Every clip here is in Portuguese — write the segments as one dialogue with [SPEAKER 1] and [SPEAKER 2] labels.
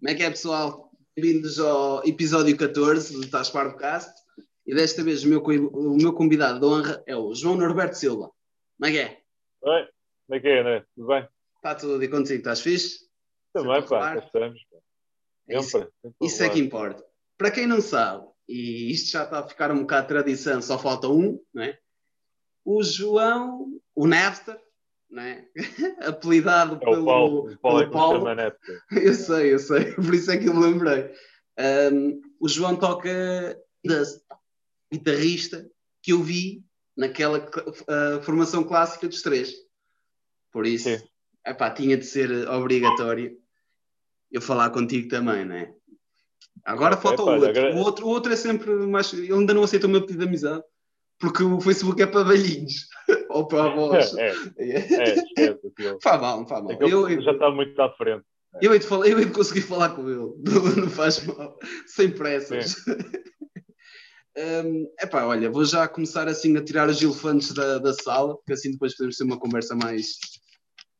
[SPEAKER 1] Como é que é, pessoal? Bem-vindos ao episódio 14 do Tás Cast. E desta vez o meu, o meu convidado de honra é o João Norberto Silva. Como é que é?
[SPEAKER 2] Oi, como é que é, André? Tudo bem?
[SPEAKER 1] Está tudo e contigo, estás fixe?
[SPEAKER 2] Também, pá, estamos.
[SPEAKER 1] É isso, isso é que importa. Para quem não sabe, e isto já está a ficar um bocado de tradição, só falta um, não é? O João, o Napster, né? apelidado é pelo
[SPEAKER 2] Paulo.
[SPEAKER 1] Pelo
[SPEAKER 2] Paulo.
[SPEAKER 1] Paulo. Eu sei, eu sei, por isso é que eu me lembrei. Um, o João toca guitarrista que eu vi naquela uh, formação clássica dos três. Por isso, epá, tinha de ser obrigatório eu falar contigo também, não é? Agora falta o, outro. O outro. O outro é sempre mais. Ele ainda não aceita o meu pedido de amizade porque o Facebook é para velhinhos ou para avós.
[SPEAKER 2] É, é, é esquece.
[SPEAKER 1] Faz mal, faz mal. É
[SPEAKER 2] eu, já está muito à frente.
[SPEAKER 1] Eu hei, de falar, eu hei de conseguir falar com ele, não, faz mal, sem pressas. um, epá, olha, vou já começar assim a tirar os elefantes da, da sala, que assim depois podemos ter uma conversa mais,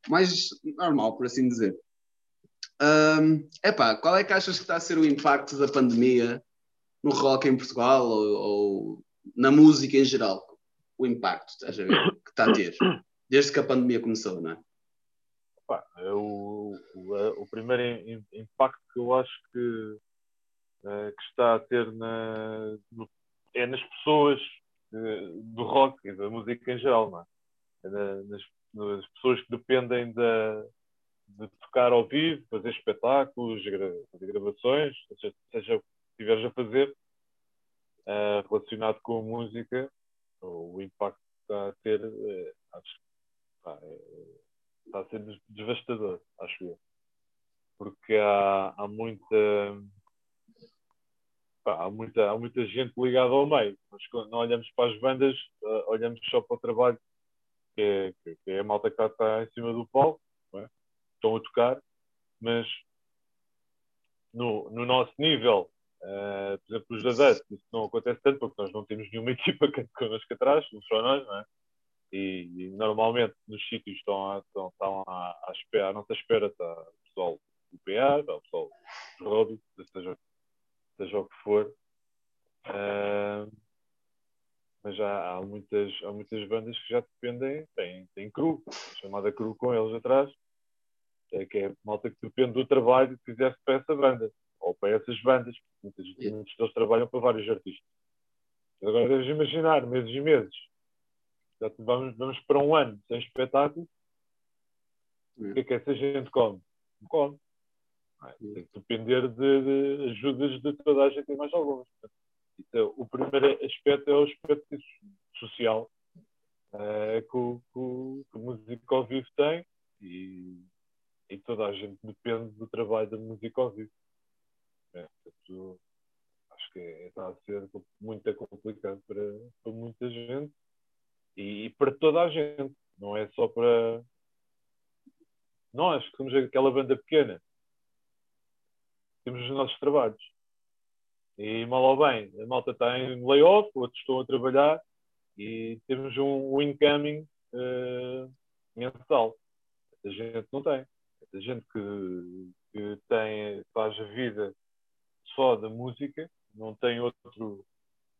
[SPEAKER 1] mais normal, por assim dizer. Um, epá, qual é que achas que está a ser o impacto da pandemia no rock em Portugal ou, ou na música em geral, o impacto estás a ver, que está a ter, desde que a pandemia começou, não é?
[SPEAKER 2] É o, o, é, o, primeiro impacto que eu acho que, é, que está a ter na, no, é nas pessoas do rock e da música em geral, não é? é nas, nas, pessoas que dependem da, de tocar ao vivo, fazer espetáculos, fazer gravações, seja, seja o que estiveres a fazer, uh, relacionado com a música, o impacto está a ter uh, acho, pá, é, está a ser devastador, acho eu. Porque há, há muita. Pá, há, muita, há muita gente ligada ao meio. Mas quando não olhamos para as bandas, uh, olhamos só para o trabalho, que é, que é a malta que está em cima do palco, é? estão a tocar, mas no, no nosso nível, Uh, por exemplo, os da Dust, isso não acontece tanto porque nós não temos nenhuma equipa que connosco atrás, só nós, não é? E, e, normalmente nos sítios estão, a, estão, estão à, à, espera, à nossa espera está o pessoal do PA, está o pessoal do Robbie, seja, seja o que for. Uh, mas já há muitas, há muitas bandas que já dependem, tem, tem cru, chamada cru com eles atrás, é, que é malta que depende do trabalho que fizesse para essa banda ou para essas bandas, muitos, muitos deles trabalham para vários artistas. Mas agora deves imaginar, meses e meses, já vamos, vamos para um ano sem espetáculo, o que é que essa gente come? Não come. Tem que depender de, de, ajudas de toda a gente e mais algumas. Então, o primeiro aspecto é o aspecto social uh, que, o, que, que o músico ao vivo tem e, e toda a gente depende do trabalho da música ao vivo. É, portanto, acho que é, está a ser muito complicado para, para muita gente e, e, para toda a gente, não é só para nós, que somos aquela banda pequena. Temos os nossos trabalhos. E mal ou bem, a malta está em layoff, outros estão a trabalhar e temos um, um incoming uh, mensal. A gente não tem. A gente que, que tem, faz a vida só da música, não tem outro,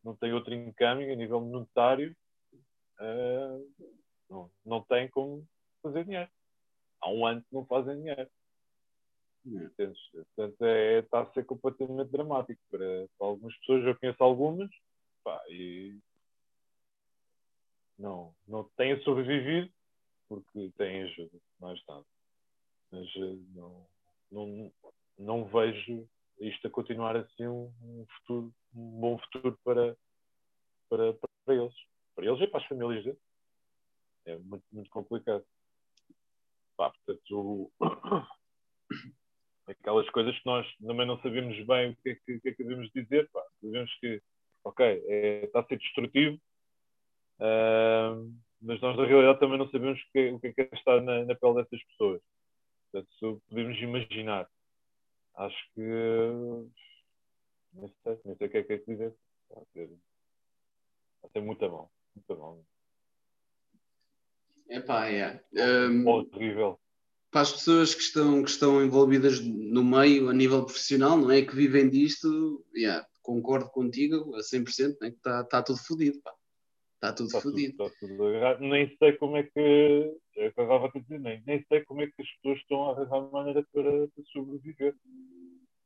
[SPEAKER 2] não tem outro encaminho a nível monetário, uh, não, não tem como fazer dinheiro. Há um ano que não fazem dinheiro. Entendes? Portanto, é, está a ser completamente dramático para, para, algumas pessoas. Eu conheço algumas pá, e não, não têm sobrevivido porque têm ajuda, mais nada. Mas eh, não, não, não vejo isto a continuar assim um, futuro, um bom futuro para, para, para eles. Para eles e para as famílias deles. É muito, muito complicado. Pá, portanto, aquelas coisas que nós também não sabemos bem o que é que, que, é que devemos dizer. Pá. Sabemos que, ok, é, está a ser destrutivo, uh, mas nós na realidade também não sabemos o que, o que é que é estar na, na pele dessas pessoas. Portanto, podemos imaginar acho que não sei, não sei o que é que é que dizer. Vai ser, vai ser muito bom. Muito bom.
[SPEAKER 1] Epá, é.
[SPEAKER 2] Um... Oh, terrível.
[SPEAKER 1] para as pessoas que estão, que estão envolvidas no meio a nível profissional, não é? Que vivem disto, yeah, concordo contigo a 100%, né? que está tá tudo fodido, pá. Está tudo está fodido.
[SPEAKER 2] Tudo, está tudo nem sei como é que. É que eu estava a dizer, nem, nem sei como é que as pessoas estão a arranjar maneira para, para sobreviver.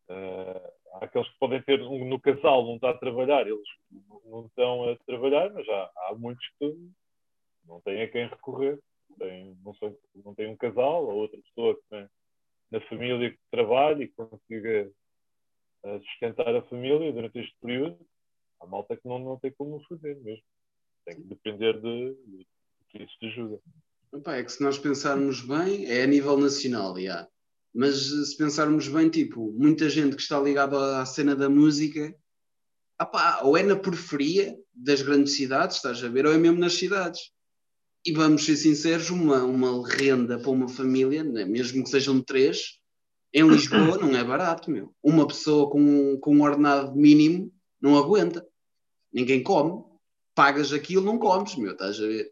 [SPEAKER 2] Uh, há aqueles que podem ter um, no casal, não está a trabalhar, eles não estão a trabalhar, mas já há muitos que não têm a quem recorrer. Tem, não, sei, não tem um casal ou outra pessoa que tem na família que trabalha e consiga uh, sustentar a família durante este período. Há malta que não, não tem como fazer mesmo tem que depender de, de que isso te ajuda.
[SPEAKER 1] Opa, é que se nós pensarmos bem, é a nível nacional, já. Mas se pensarmos bem, tipo, muita gente que está ligada à cena da música, opa, ou é na periferia das grandes cidades, estás a ver, ou é mesmo nas cidades. E vamos ser sinceros, uma, uma renda para uma família, né, mesmo que sejam três, em Lisboa não é barato, meu. Uma pessoa com, com um ordenado mínimo não aguenta. Ninguém come pagas aquilo, não comes, meu, estás a ver?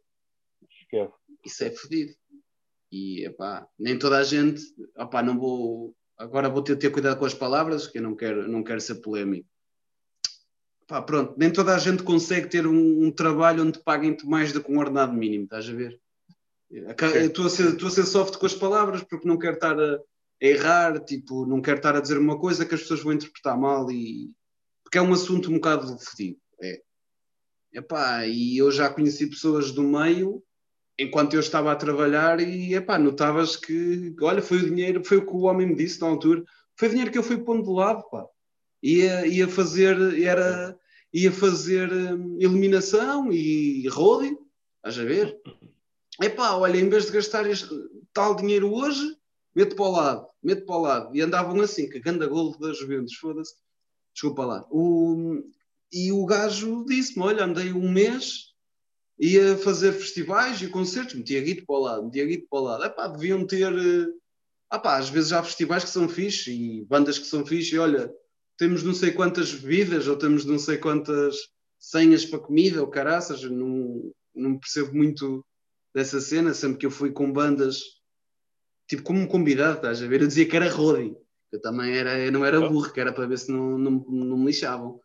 [SPEAKER 1] Esquece. Isso é fodido. E, epá, nem toda a gente, opá, não vou, agora vou ter, ter cuidado com as palavras, que eu não quero, não quero ser polémico. Epá, pronto, nem toda a gente consegue ter um, um trabalho onde paguem-te mais do que um ordenado mínimo, estás a ver? Estou a, ser, estou a ser soft com as palavras porque não quero estar a, a errar, tipo, não quero estar a dizer uma coisa que as pessoas vão interpretar mal e porque é um assunto um bocado fedido. É. Epá, e eu já conheci pessoas do meio enquanto eu estava a trabalhar e epá, notavas que, olha, foi o dinheiro, foi o que o homem me disse na altura, foi o dinheiro que eu fui pondo de lado, pá. Ia, ia fazer, era, ia fazer hum, eliminação e roading, estás a ver? Epá, olha, em vez de gastar este, tal dinheiro hoje, meto para o lado, meto para o lado. E andavam assim, cagando a golo das Juventus, foda-se. Desculpa lá. O, e o gajo disse-me: Olha, andei um mês, ia fazer festivais e concertos, metia guito para o lado, metia guito para o lado. Epá, deviam ter. Ah, pá, às vezes há festivais que são fixe e bandas que são fixe, e olha, temos não sei quantas bebidas ou temos não sei quantas senhas para comida ou caraças, não, não percebo muito dessa cena, sempre que eu fui com bandas, tipo como um convidado, estás a ver? Eu dizia que era Rodi, eu também era, eu não era burro, que era para ver se não, não, não me lixavam.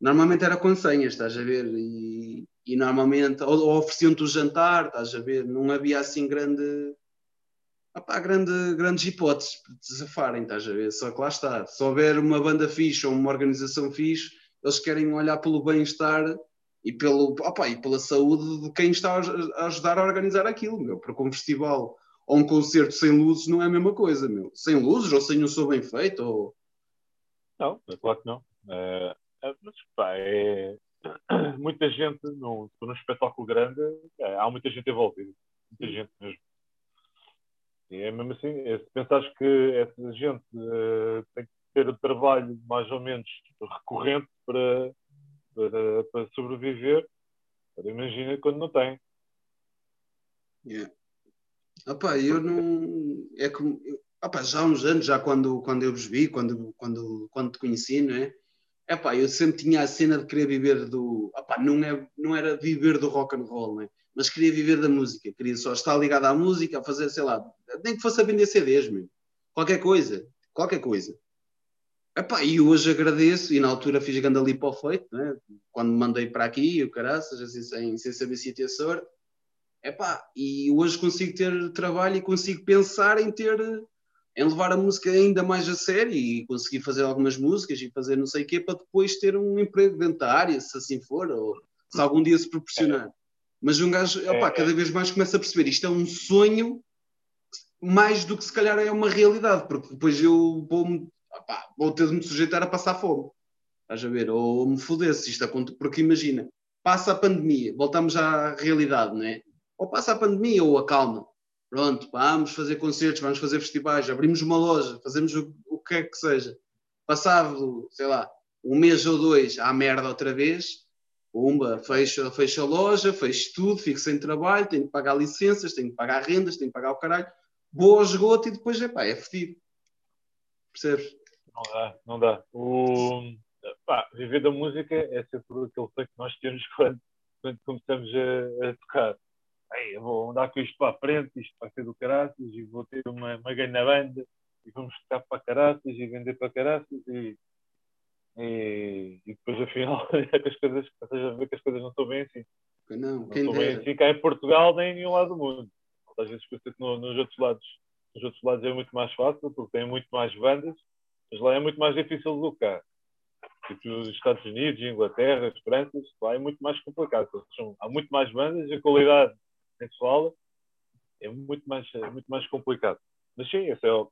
[SPEAKER 1] Normalmente era com senhas, estás a ver? E, e normalmente, ou, ou ofereciam-te o jantar, estás a ver? Não havia assim grande. Opá, grande, grandes hipóteses te desafarem, estás a ver? Só que lá está. Se houver uma banda fixe ou uma organização fixe, eles querem olhar pelo bem-estar e, pelo, opa, e pela saúde de quem está a ajudar a organizar aquilo, meu. Porque um festival ou um concerto sem luzes não é a mesma coisa, meu. Sem luzes ou sem um som bem feito. Ou...
[SPEAKER 2] Não, é claro que não. É, mas, pá, é... muita gente, num, num espetáculo grande, é, há muita gente envolvida. Muita gente mesmo. E é mesmo assim, é, se pensares que essa gente uh, tem que ter o trabalho mais ou menos recorrente para, para, para sobreviver, imagina quando não tem.
[SPEAKER 1] Yeah. Opa, eu não. É como. Opa, já há uns anos, já quando, quando eu vos vi, quando, quando, quando te conheci, não é? Epá, eu sempre tinha a cena de querer viver do. Epá, não, é, não era viver do rock and roll, né? mas queria viver da música. Queria só estar ligado à música, a fazer, sei lá, nem que fosse a vender CDs, mesmo. qualquer coisa. Qualquer coisa. Epá, e hoje agradeço, e na altura fiz grande ali para o feito, né? quando me mandei para aqui, o caraças, assim, sem, sem saber se ia ter sorte. Epá, e hoje consigo ter trabalho e consigo pensar em ter em levar a música ainda mais a sério e conseguir fazer algumas músicas e fazer não sei o quê para depois ter um emprego dentro da área, se assim for, ou se algum dia se proporcionar. Mas um gajo, opa, é, cada é. vez mais começa a perceber isto é um sonho mais do que se calhar é uma realidade, porque depois eu vou, opa, vou ter de me sujeitar a passar fome. Estás a ver? Ou me foder se isto acontece, porque imagina, passa a pandemia, voltamos à realidade, não é? Ou passa a pandemia ou a Pronto, vamos fazer concertos, vamos fazer festivais, abrimos uma loja, fazemos o, o que é que seja. Passado, sei lá, um mês ou dois, à merda outra vez, Pumba, fecha, fecha a loja, fecha tudo, fico sem trabalho, tenho que pagar licenças, tenho que pagar rendas, tenho que pagar o caralho. Boa esgoto e depois é pá, é fedido. Percebes?
[SPEAKER 2] Não dá, não dá. O, pá, viver da música é sempre aquele que nós temos quando, quando começamos a, a tocar Ei, vou andar com isto para a frente, isto vai ser do caraças, e vou ter uma, uma ganha banda, e vamos tocar para caraças, e vender para caraças, e, e, e depois afinal é que as coisas, a ver que as coisas não estão bem assim.
[SPEAKER 1] Não,
[SPEAKER 2] Não estão bem assim cá em Portugal nem em nenhum lado do mundo. Às vezes que no- nos outros lados, nos outros lados é muito mais fácil, porque tem muito mais bandas, mas lá é muito mais difícil do que cá. Tipo, nos Estados Unidos, Inglaterra, França, lá é muito mais complicado. são- há muito mais bandas e a qualidade fala, é muito mais, é muito mais complicado. Mas sim, esse é o.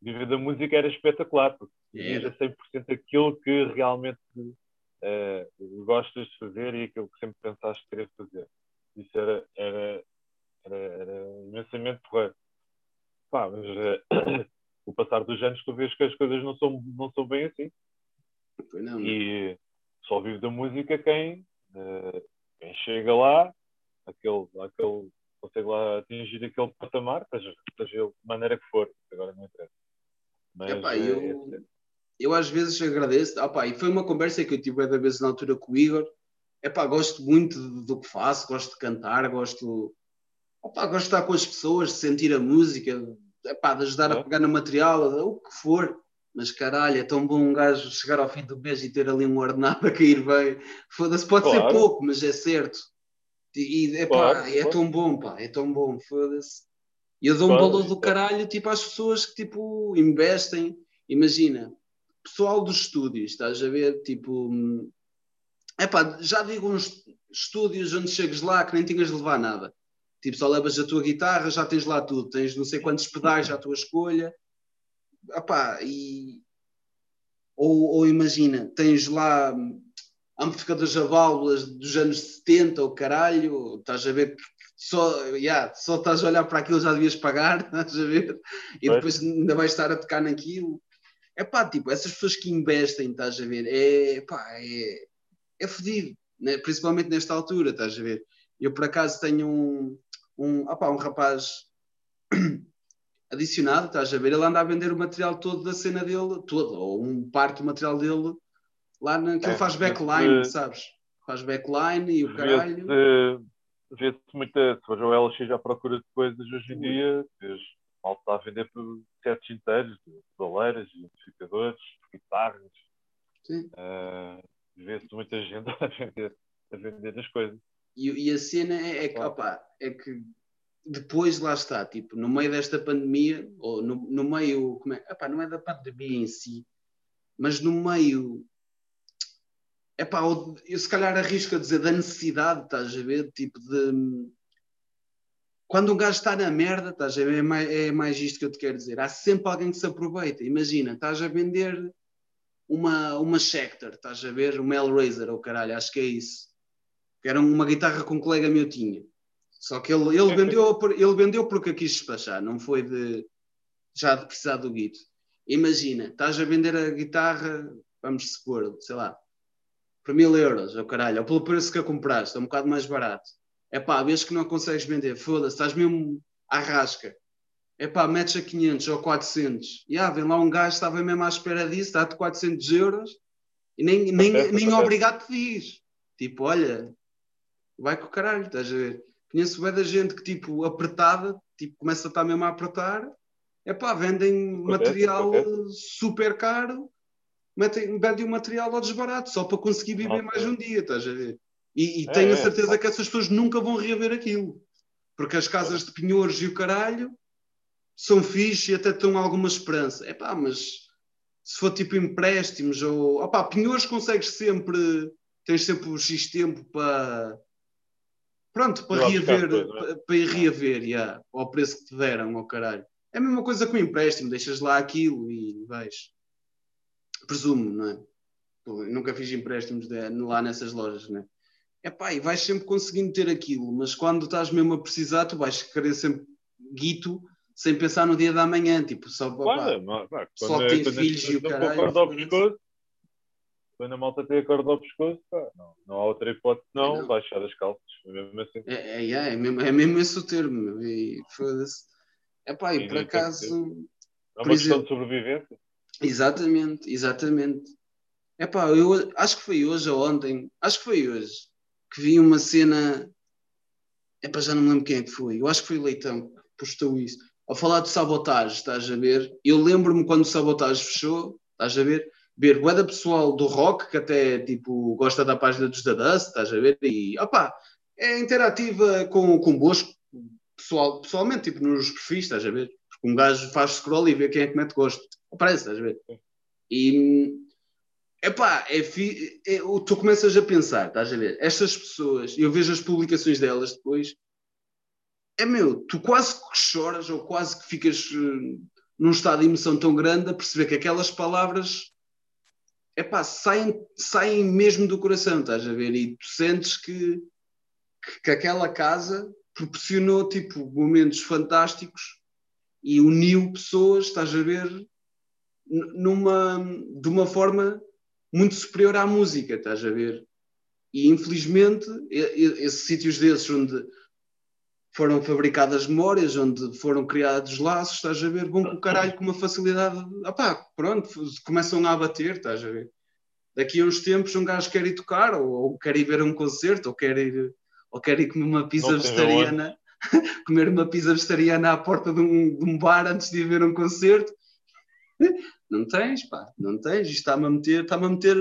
[SPEAKER 2] Viver da música era espetacular, porque
[SPEAKER 1] Era.
[SPEAKER 2] era 100% aquilo que realmente eh, gostas de fazer e aquilo que sempre pensaste querer fazer. Isso era, era, era, era imensamente porreiro. Pá, mas eh, o passar dos anos tu vês que as coisas não são, não são bem assim.
[SPEAKER 1] Foi não.
[SPEAKER 2] E só vive da música quem, eh, quem chega lá, aquele, aquele, consegue lá atingir aquele patamar, seja, seja ele de maneira que for, agora não interessa. Mas,
[SPEAKER 1] Epá,
[SPEAKER 2] eh,
[SPEAKER 1] eu,
[SPEAKER 2] esse-
[SPEAKER 1] eu às vezes agradeço. Ah, pá, e foi uma conversa que eu tive da vez na altura com o Igor. Epá, gosto muito do, que faço, gosto de cantar, gosto, opá, gosto de estar com as pessoas, de sentir a música, epá, de ajudar a
[SPEAKER 2] É.
[SPEAKER 1] pegar no material, o que for. Mas caralho, é tão bom um gajo chegar ao fim do mês e ter ali um ordenado a cair bem. Foda-se, pode ser
[SPEAKER 2] Claro.
[SPEAKER 1] pouco, mas é certo. E, epá,
[SPEAKER 2] Claro,
[SPEAKER 1] é
[SPEAKER 2] claro.
[SPEAKER 1] tão bom, pá, é tão bom, foda-se. E eu dou um
[SPEAKER 2] Claro,
[SPEAKER 1] valor do caralho tipo, às pessoas que tipo, investem. Imagina, pessoal dos estúdios, estás a ver? Tipo, hum, epá, já digo uns estúdios onde chegas lá que nem tinhas de levar nada. Tipo, só levas a tua guitarra, já tens lá tudo, tens não sei quantos pedais à tua escolha. Epá, e... ou, ou imagina, tens lá amplificadores a válvulas dos anos 70 ou caralho, estás a ver que só, yeah, só estás a olhar para aquilo já devias pagar, estás a ver? E
[SPEAKER 2] Pois.
[SPEAKER 1] depois ainda vais estar a tocar naquilo. É pá, tipo, essas pessoas que investem, estás a ver? É pá, é, é fodido, né? principalmente nesta altura, estás a ver? Eu por acaso tenho um, um, opá, um rapaz adicionado, estás a ver? Ele anda a vender o material todo da cena dele, todo, ou um parte do material dele, lá na, que ele
[SPEAKER 2] É,
[SPEAKER 1] faz backline,
[SPEAKER 2] eh,
[SPEAKER 1] sabes? Faz backline e o caralho.
[SPEAKER 2] Vê-se muita. Se for o LX à procura de coisas hoje em dia, vês mal está a vender por sets inteiros, de baleiras, de amplificadores, guitarras.
[SPEAKER 1] Sim.
[SPEAKER 2] eh, Vê-se muita gente a vender, a vender as coisas.
[SPEAKER 1] E, e a cena é, é que,
[SPEAKER 2] Claro.
[SPEAKER 1] opá, é que depois lá está, tipo, no meio desta pandemia, ou no, no meio, como é, opá, não é da pandemia em si, mas no meio, epá, ou- eu se calhar arrisco a dizer da necessidade, estás a ver, tipo de quando um gajo está na merda, estás a ver, é mais, é mais isto que eu te quero dizer, há sempre alguém que se aproveita, imagina, estás a vender uma, uma Schecter, estás a ver, uma Hellraiser, ou caralho, acho que é isso. Que era uma guitarra que um colega meu tinha. Só que ele, ele, vendeu, ele vendeu porque quis despachar, não foi de já de precisar do guito. Imagina, estás a vender a guitarra, vamos supor, sei lá, por mil euros, ou caralho, ou pelo preço que a compraste, é um bocado mais barato. É pá, vês que não consegues vender, foda-se, estás mesmo à rasca. É pá, metes a 500 ou 400. E ah, vem lá um gajo, estava mesmo à espera disso, dá-te 400 euros e nem, nem, nem obrigado te diz. Tipo, olha, vai com o caralho, estás a ver? Conheço bem da gente que, tipo, apertada, tipo, começa a estar mesmo a apertar, é pá, vendem material super caro, metem, vendem o material ao desbarato, só para conseguir viver mais um dia, estás a ver? E, e
[SPEAKER 2] É,
[SPEAKER 1] tenho a
[SPEAKER 2] é.
[SPEAKER 1] certeza que essas pessoas nunca vão reaver aquilo, porque as casas de penhores e o caralho são fixe e até têm alguma esperança. É pá, mas se for tipo empréstimos ou. Opá, penhores consegues sempre. Tens sempre o X tempo para. Pronto, para reaver,
[SPEAKER 2] é?
[SPEAKER 1] para, para ir reaver, yeah, ao preço que te deram, ao caralho. É a mesma coisa com o empréstimo, deixas lá aquilo e vais. Presumo, não é? Eu nunca fiz empréstimos de- lá nessas lojas, não é? É pá, e vais sempre conseguindo ter aquilo, mas quando estás mesmo a precisar, tu vais querer sempre guito sem pensar no dia da manhã, tipo, só
[SPEAKER 2] pá,
[SPEAKER 1] só
[SPEAKER 2] quando,
[SPEAKER 1] tem
[SPEAKER 2] quando
[SPEAKER 1] filhos e o caralho,
[SPEAKER 2] quando a malta tem a corda ao pescoço, pá, não, não há outra hipótese não,
[SPEAKER 1] Não.
[SPEAKER 2] baixar as calças. É mesmo assim.
[SPEAKER 1] É, é, é, é mesmo, é mesmo esse o termo, e foda-se. É pá, e por acaso,
[SPEAKER 2] É uma questão
[SPEAKER 1] exemplo-
[SPEAKER 2] de sobrevivência.
[SPEAKER 1] Exatamente, exatamente. É pá, eu acho que foi hoje ou ontem, acho que foi hoje, que vi uma cena para já não me lembro quem é que foi. Eu acho que foi o Leitão que postou isso. A falar de sabotagem, estás a ver? Eu lembro-me quando o sabotagem fechou, estás a ver? Ver o pessoal do rock que até tipo gosta da página dos da Dust, estás a ver? E opá, é interativa com, convosco, pessoal, pessoalmente, tipo nos perfis, estás a ver? Porque um gajo faz scroll e vê quem é que mete gosto. Aparece, estás a ver? E epá, é, fi, é, tu começas a pensar, estás a ver? Estas pessoas, eu vejo as publicações delas depois, é meu, tu quase que choras ou quase que ficas uh, num estado de emoção tão grande a perceber que aquelas palavras epá, saem, saem mesmo do coração, estás a ver? E tu sentes que, que, que aquela casa proporcionou tipo momentos fantásticos e uniu pessoas, estás a ver, numa, de uma forma muito superior à música, estás a ver? E infelizmente, esses sítios desses onde foram fabricadas memórias, onde foram criados laços, estás a ver, vão com o caralho com uma facilidade. Opá, pronto, começam a abater, estás a ver? Daqui a uns tempos um gajo quer ir tocar, ou, ou quer ir ver um concerto, ou quer ir, ou quer ir comer uma pizza vegetariana, comer uma pizza vegetariana à porta de um, de um bar antes de ir ver um concerto. Não tens, pá, não tens. Isto está-me a meter, está-me a meter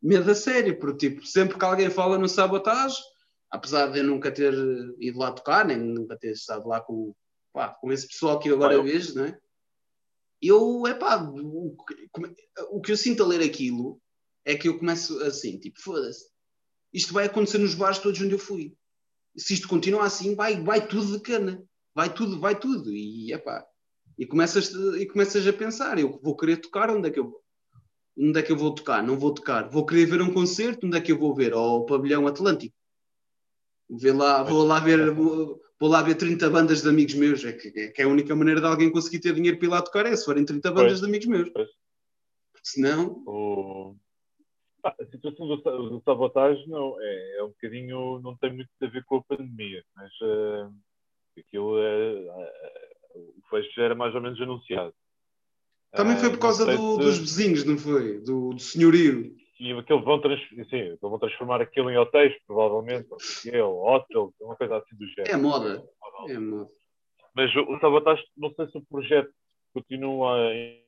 [SPEAKER 1] medo a sério, porque tipo, sempre que alguém fala no sabotagem, apesar de eu nunca ter ido lá tocar, nem nunca ter estado lá com, pá, com esse pessoal que eu agora ah, vejo, não é? Eu, é pá, o, o que eu sinto a ler aquilo é que eu começo assim, tipo, foda-se, isto vai acontecer nos bares todos onde eu fui. Se isto continuar assim, vai, vai tudo de cana, vai tudo, vai tudo, e é pá, e começas, e começas a pensar, eu vou querer tocar, onde é que eu onde é que eu vou tocar? Não vou tocar. Vou querer ver um concerto, onde é que eu vou ver? Ao Pavilhão Atlântico. Vê lá, vou lá ver, vou, vou, lá ver 30 bandas de amigos meus. É que, é que, é a única maneira de alguém conseguir ter dinheiro para ir lá tocar é se forem 30 bandas pois, de amigos meus. Pois. Senão.
[SPEAKER 2] O... Ah, a situação do, do sabotagem não, é, é um bocadinho. não tem muito a ver com a pandemia, mas uh, aquilo é. Uh, o fecho já era mais ou menos anunciado.
[SPEAKER 1] Também foi por causa do, dos vizinhos, não foi? Do, do senhorio.
[SPEAKER 2] E aquilo vão, trans, sim, vão transformar aquilo em hotéis, provavelmente. Ou hotel, uma coisa assim do género.
[SPEAKER 1] É moda. É moda.
[SPEAKER 2] Mas o, o Sabotagem, não sei se o projeto continua em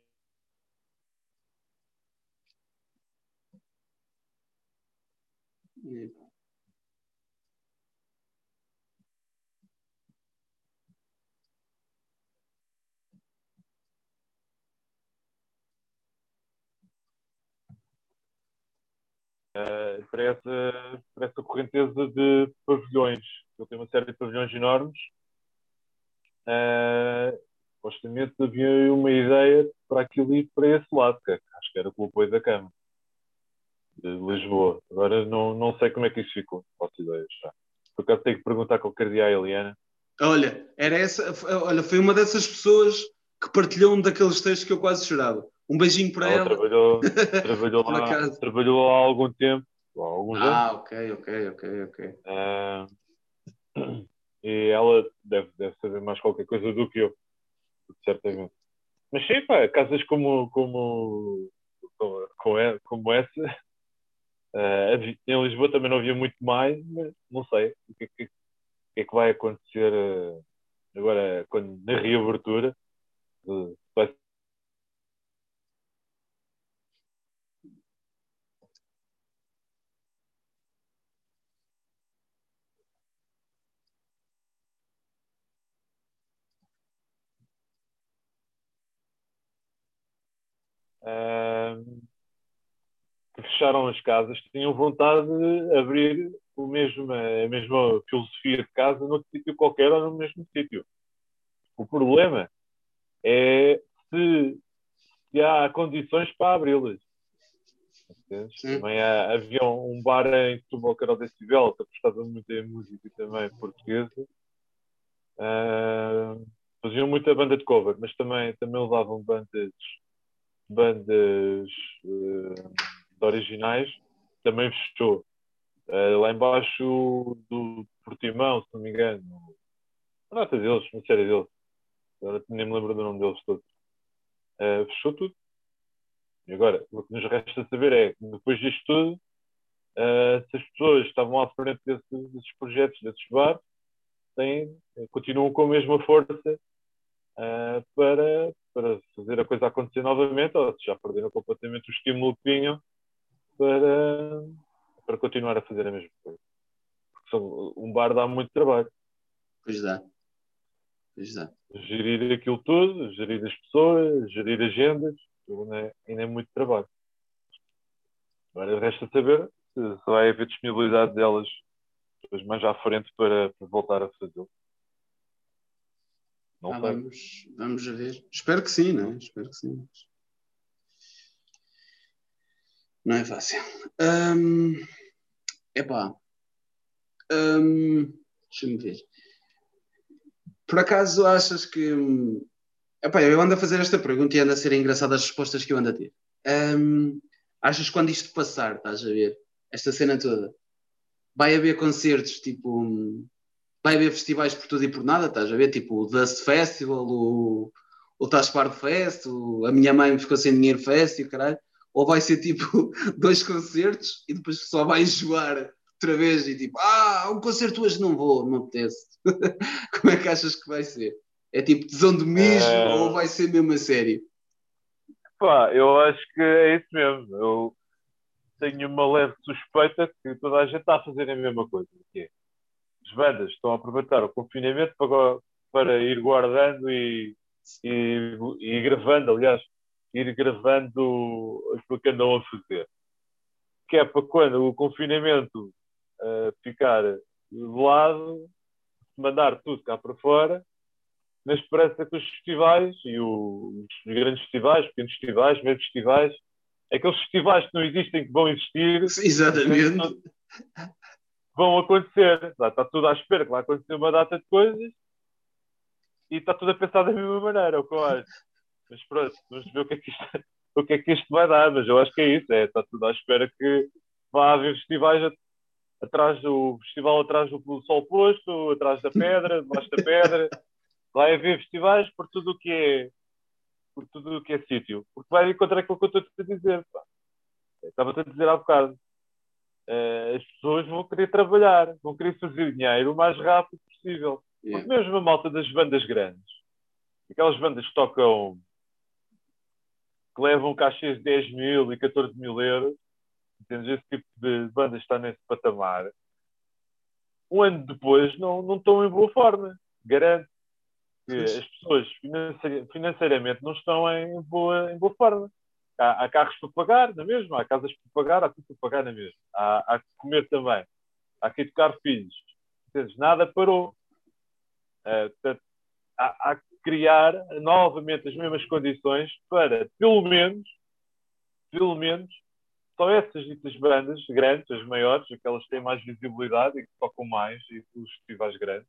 [SPEAKER 2] uh, para, essa, para essa correnteza de pavilhões. Ele tem uma série de pavilhões enormes. Uh, supostamente havia uma ideia para aquilo ir para esse lado, que acho que era com o apoio da Câmara de Lisboa. Agora não, não sei como é que isso ficou, faço ideia já. Por acaso tenho que perguntar qualquer dia à Eliana.
[SPEAKER 1] Olha, era essa, olha, foi uma dessas pessoas que partilhou um daqueles textos que eu quase chorava. Um beijinho para ela. ela.
[SPEAKER 2] Trabalhou, trabalhou, lá, trabalhou há algum tempo, há alguns
[SPEAKER 1] ah, anos. Ok, ok, ok, ok.
[SPEAKER 2] Uh, e ela deve, deve saber mais qualquer coisa do que eu, certamente. Mas sim, pá, casas como, como, como, como essa, uh, em Lisboa também não havia muito mais, mas não sei o que, que, que é que vai acontecer uh, agora quando, na reabertura. vai que fecharam as casas tinham vontade de abrir o mesmo, a mesma filosofia de casa noutro sítio qualquer ou no mesmo sítio. O problema é se, se há condições para abri-las. Também há, havia um bar em Setúbal que era o Decibel, que apostava muito em música também portuguesa. Uh, faziam muita banda de cover, mas também, também levavam bandas bandas uh, originais, também fechou. Uh, lá embaixo do Portimão, se não me engano, a nota deles, uma série deles, agora nem me lembro do nome deles todos, uh, fechou tudo. E agora, o que nos resta saber é depois disto tudo, uh, se as pessoas estavam à frente desses, desses projetos, desses bares, têm, continuam com a mesma força para, para fazer a coisa acontecer novamente, ou já perderam completamente o estímulo que tinham para, para continuar a fazer a mesma coisa. Porque um bar dá muito trabalho.
[SPEAKER 1] Pois dá. Pois dá.
[SPEAKER 2] Gerir aquilo tudo, gerir as pessoas, gerir agendas, ainda é, ainda é muito trabalho. Agora resta saber se, se vai haver disponibilidade delas depois mais à frente para, para voltar a fazê-lo.
[SPEAKER 1] Ah, vamos, vamos ver. Espero que sim, não é? Espero que sim. Não é fácil. Um, epá. Um, Deixa-me ver. Por acaso achas que. Epá, eu ando a fazer esta pergunta e ando a ser engraçada as respostas que eu ando a ter. Um, achas quando isto passar, estás a ver? Esta cena toda, vai haver concertos tipo. Vai haver festivais por tudo e por nada, estás a ver? Tipo o Dust Festival, o, o Taspar Fest, o, a minha mãe ficou sem dinheiro fest e caralho. Ou vai ser tipo dois concertos e depois só vai enjoar outra vez e tipo, ah, um concerto hoje não vou, não apetece. Como é que achas que vai ser? É tipo tesão de mesmo é... ou vai ser mesmo a sério?
[SPEAKER 2] Pá, eu acho que é isso mesmo. Eu tenho uma leve suspeita que toda a gente está a fazer a mesma coisa. Que é, as bandas estão a aproveitar o confinamento para, para ir guardando e, e, e gravando, aliás, ir gravando aquilo que andam a fazer. Que é para quando o confinamento uh, ficar de lado, mandar tudo cá para fora, na esperança que os festivais e o, os grandes festivais, pequenos festivais, médios festivais, aqueles festivais que não existem que vão existir.
[SPEAKER 1] Exatamente.
[SPEAKER 2] Vão acontecer. Está, está tudo à espera que vai acontecer uma data de coisas e está tudo a pensar da mesma maneira, é o que eu acho. Mas pronto, vamos ver o que é que isto, o que é que isto vai dar, mas eu acho que é isso, é, está tudo à espera que vá haver festivais atrás do festival atrás do sol posto, atrás da pedra, debaixo da pedra. Vai haver festivais por tudo o que é por tudo o que é sítio. Porque vai encontrar aquilo que eu estou a dizer. Estava-te a dizer há bocado. Uh, as pessoas vão querer trabalhar, vão querer fazer dinheiro o mais rápido possível. Yeah. Porque mesmo a malta das bandas grandes, aquelas bandas que tocam que levam cachês de 10 mil e 14 mil euros, Entendes? Esse tipo de banda está nesse patamar. Um ano depois não, não estão em boa forma. Garanto que as pessoas financeiramente não estão em boa, em boa forma. Há, há carros para pagar, na mesma, há casas para pagar, há tudo para pagar, na mesma. Há, há que comer também. Há que educar filhos. Entendes? Nada parou. Uh, portanto, há, há que criar novamente as mesmas condições para, pelo menos, pelo menos, só essas ditas bandas grandes, as maiores, aquelas que têm mais visibilidade e que tocam mais, e os festivais grandes,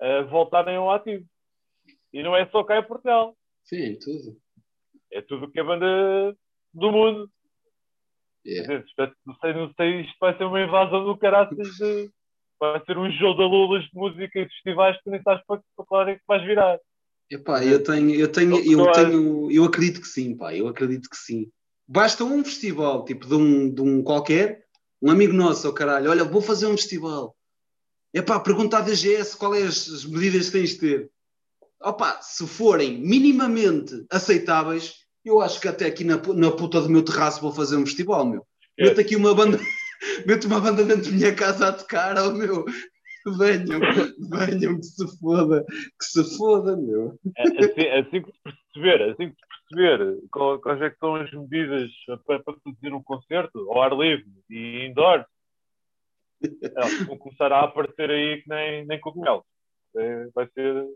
[SPEAKER 2] uh, voltarem ao ativo. E não é só cá em Portugal.
[SPEAKER 1] Sim, tudo.
[SPEAKER 2] É tudo que é banda do mundo.
[SPEAKER 1] Yeah.
[SPEAKER 2] não, sei, não sei, isto vai ser uma invasão do caráter de. Vai ser um jogo de lulas de música e de festivais que nem sabes para, para qual é que vais virar.
[SPEAKER 1] Epá, eu tenho, eu tenho, eu tenho, eu acredito que sim, pá, eu acredito que sim basta um festival, tipo de um, de um qualquer, um amigo nosso, oh caralho, olha, vou fazer um festival. É pá, pergunta à DGS qual é as, as medidas que tens de ter. Opa, se forem minimamente aceitáveis, eu acho que até aqui na, na puta do meu terraço vou fazer um festival, meu. É. Meto aqui uma banda, meto uma banda dentro da minha casa a tocar, oh meu. Venham, venham, que se foda, que se foda, meu.
[SPEAKER 2] É, assim, assim que se perceber, assim que perceber quais é são as medidas para, para produzir um concerto ao ar livre e indoor, vão começar a aparecer aí que nem, nem cogumelos. É, vai ser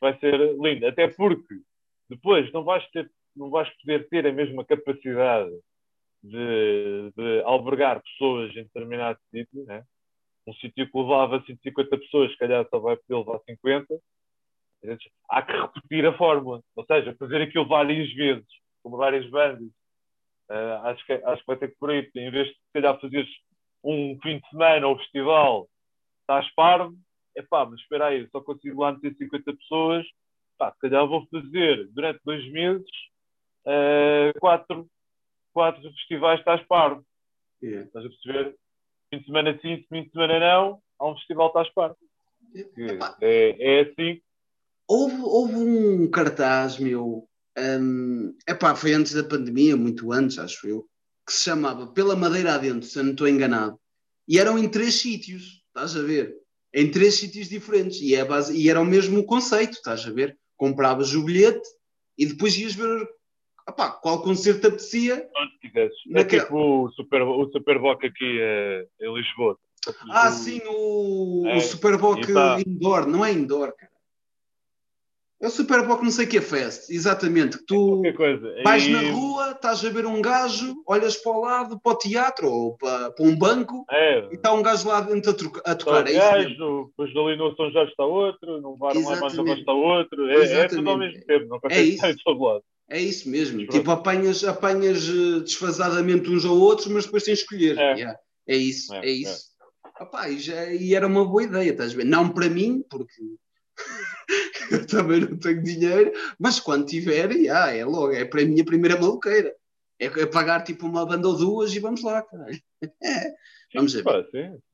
[SPEAKER 2] vai ser lindo. Até porque depois não vais, ter, não vais poder ter a mesma capacidade de, de albergar pessoas em determinado sítio, né? Um sítio que levava 150 pessoas, se calhar só vai poder levar 50 há que repetir a fórmula, ou seja, fazer aquilo várias vezes, como várias bandas. Uh, acho, que, acho que vai ter que por aí, em vez de se calhar fazeres um fim de semana ou festival, estás parvo, é pá, mas espera aí, só consigo lá meter 50 pessoas, pá, se calhar vou fazer durante dois meses uh, quatro, quatro festivais, estás parvo. Yeah. Estás a perceber? Fim de semana sim, fim de semana não, há um festival, estás parvo. É, é assim.
[SPEAKER 1] Houve, houve um cartaz, meu, um, epá, foi antes da pandemia, muito antes, acho eu, que se chamava Pela Madeira Adentro, se eu não estou enganado. E eram em três sítios, estás a ver? Em três sítios diferentes. E, é base, e era o mesmo conceito, estás a ver? Compravas o bilhete e depois ias ver opá, qual concerto te apetecia.
[SPEAKER 2] É naquela... tipo o Super, o Superboc aqui é, em Lisboa.
[SPEAKER 1] Ah, sim, o, é, o Superboc tá... indoor, não é indoor, cara. É o Super Bowl não sei que é fest, exatamente. Que tu
[SPEAKER 2] é coisa.
[SPEAKER 1] vais e... na rua, estás a ver um gajo, olhas para o lado, para o teatro ou para, para um banco
[SPEAKER 2] é.
[SPEAKER 1] e está um gajo lá dentro a, a tocar.
[SPEAKER 2] É gajo, depois ali no São Jorge está outro, no bar mais mais está outro. É, é tudo ao mesmo tempo, não
[SPEAKER 1] é isso. de todo lado. É isso mesmo. Tipo, apanhas, apanhas eh, desfasadamente uns ou outros, mas depois tens de escolher. É, yeah. é isso, é, é isso. Epá, e, já, e era uma boa ideia, estás a ver? Não para mim, porque eu também não tenho dinheiro, mas quando tiver, yeah, é logo, é para mim a primeira maluqueira. É, é pagar tipo uma banda ou duas e vamos lá, caralho. É, vamos ver.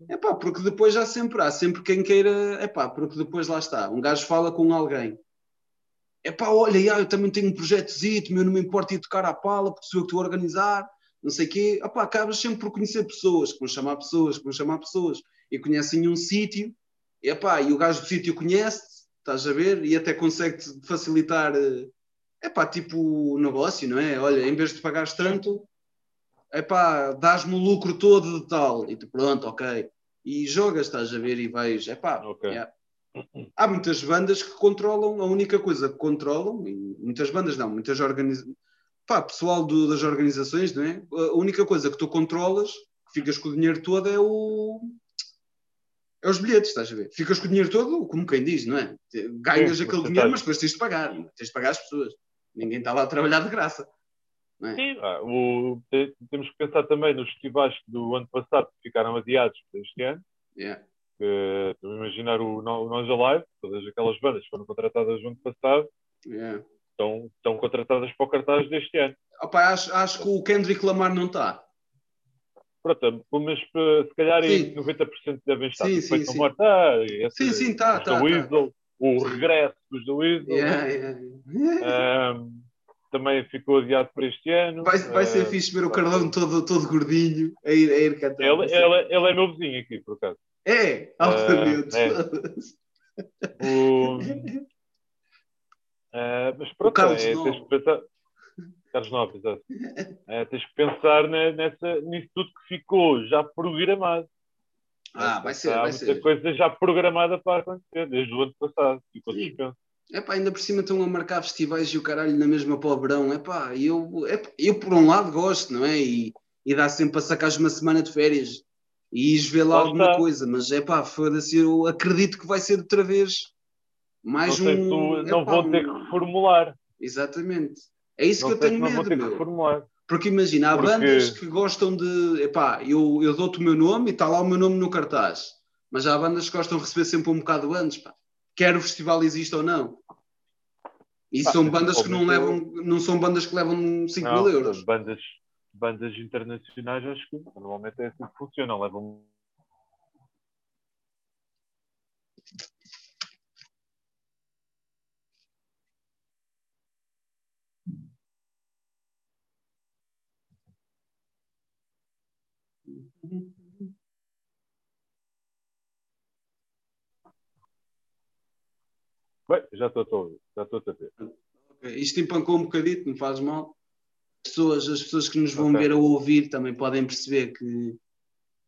[SPEAKER 1] É pá, porque depois já sempre há, sempre quem queira, é pá, porque depois lá está, um gajo fala com alguém. É pá, olha, yeah, eu também tenho um projetozito, meu não me importa ir tocar à pala, porque sou eu que estou a organizar, não sei o quê. Epá, acabas sempre por conhecer pessoas, que vão chamar pessoas, que vão chamar pessoas, e conhecem um sítio, epá, e o gajo do sítio conhece estás a ver? E até consegue facilitar, é pá, tipo o negócio, não é? Olha, em vez de pagares tanto, é pá, dás-me o lucro todo de tal, e tu, pronto, ok. E jogas, estás a ver, e vais, é pá, okay. yeah. Há muitas bandas que controlam, a única coisa que controlam, muitas bandas não, muitas organizações, pá, pessoal do, das organizações, não é? A única coisa que tu controlas, que ficas com o dinheiro todo, é o, é os bilhetes, estás a ver? Ficas com o dinheiro todo, como quem diz, não é? Ganhas Sim, aquele dinheiro, mas depois tens de pagar, tens de pagar as pessoas. Ninguém está lá a trabalhar de graça. É?
[SPEAKER 2] Sim, ah, o, temos que pensar também nos festivais do ano passado que ficaram adiados para este ano.
[SPEAKER 1] Yeah.
[SPEAKER 2] Que, imaginar o, o Nós Alive, todas aquelas bandas que foram contratadas no ano passado,
[SPEAKER 1] yeah.
[SPEAKER 2] estão, estão contratadas para o cartaz deste ano.
[SPEAKER 1] Opa, acho, acho que o Kendrick Lamar não está.
[SPEAKER 2] Pronto, mas se calhar sim. 90% devem estar
[SPEAKER 1] sim, sim,
[SPEAKER 2] sim. mortos. Ah,
[SPEAKER 1] sim, sim, está.
[SPEAKER 2] Tá, Weasel, tá. o regresso dos The Weasel.
[SPEAKER 1] Yeah, yeah.
[SPEAKER 2] Um, também ficou adiado para este ano.
[SPEAKER 1] Vai, vai ser uh, fixe ver o Carlão todo, todo gordinho a ir, a ir cantar.
[SPEAKER 2] Ele, ele, ele é meu vizinho aqui, por acaso.
[SPEAKER 1] É, altamente. Uh,
[SPEAKER 2] é. o, uh, mas pronto, é, tens que pensar. Carlos Nobre, exato. É, tens que pensar nessa, nisso tudo que ficou já programado.
[SPEAKER 1] Ah, vai ser,
[SPEAKER 2] Há
[SPEAKER 1] vai
[SPEAKER 2] muita
[SPEAKER 1] ser.
[SPEAKER 2] coisa já programada para acontecer, desde o ano passado. Ficou suspenso.
[SPEAKER 1] Epá, ainda por cima estão a marcar festivais e o caralho na mesma para o verão. Epá, eu, epá, eu por um lado gosto, não é? E, e dá sempre para sacar uma semana de férias e ires ver lá, lá alguma está. coisa, mas é pá, foda-se, eu acredito que vai ser outra vez mais
[SPEAKER 2] não
[SPEAKER 1] um.
[SPEAKER 2] Tu, não epá, vou ter que reformular.
[SPEAKER 1] Exatamente. É isso não que eu tenho medo, meu. Porque imagina, há Porque... bandas que gostam de. Epá, eu, eu dou-te o meu nome e está lá o meu nome no cartaz. Mas há bandas que gostam de receber sempre um bocado antes, pá. Quer o festival exista ou não. E pá, são bandas que não levam, não são bandas que levam 5 mil euros.
[SPEAKER 2] Bandas, bandas internacionais acho que normalmente é assim que funcionam, levam Bem, já estou a já ver.
[SPEAKER 1] Isto empancou um bocadito, não faz mal. As pessoas, as pessoas que nos vão okay. ver ou ouvir também podem perceber que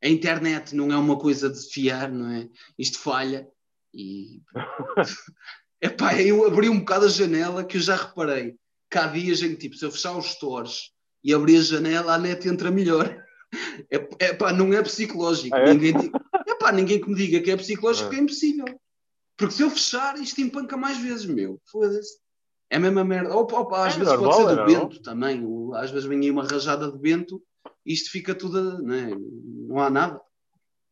[SPEAKER 1] a internet não é uma coisa de fiar, não é? Isto falha e. Epá, eu abri um bocado a janela que eu já reparei há dias em que, tipo, se eu fechar os stores e abrir a janela, a net entra melhor. É, é pá, não é psicológico. Ah, é? Ninguém, é pá, ninguém que me diga que é psicológico, é. é impossível. Porque se eu fechar, isto empanca mais vezes, meu. Foda-se. É a mesma merda. Opa, opa às é vezes pode ser do vento também. Às vezes vem aí uma rajada de vento e isto fica tudo. Não, é? não há nada.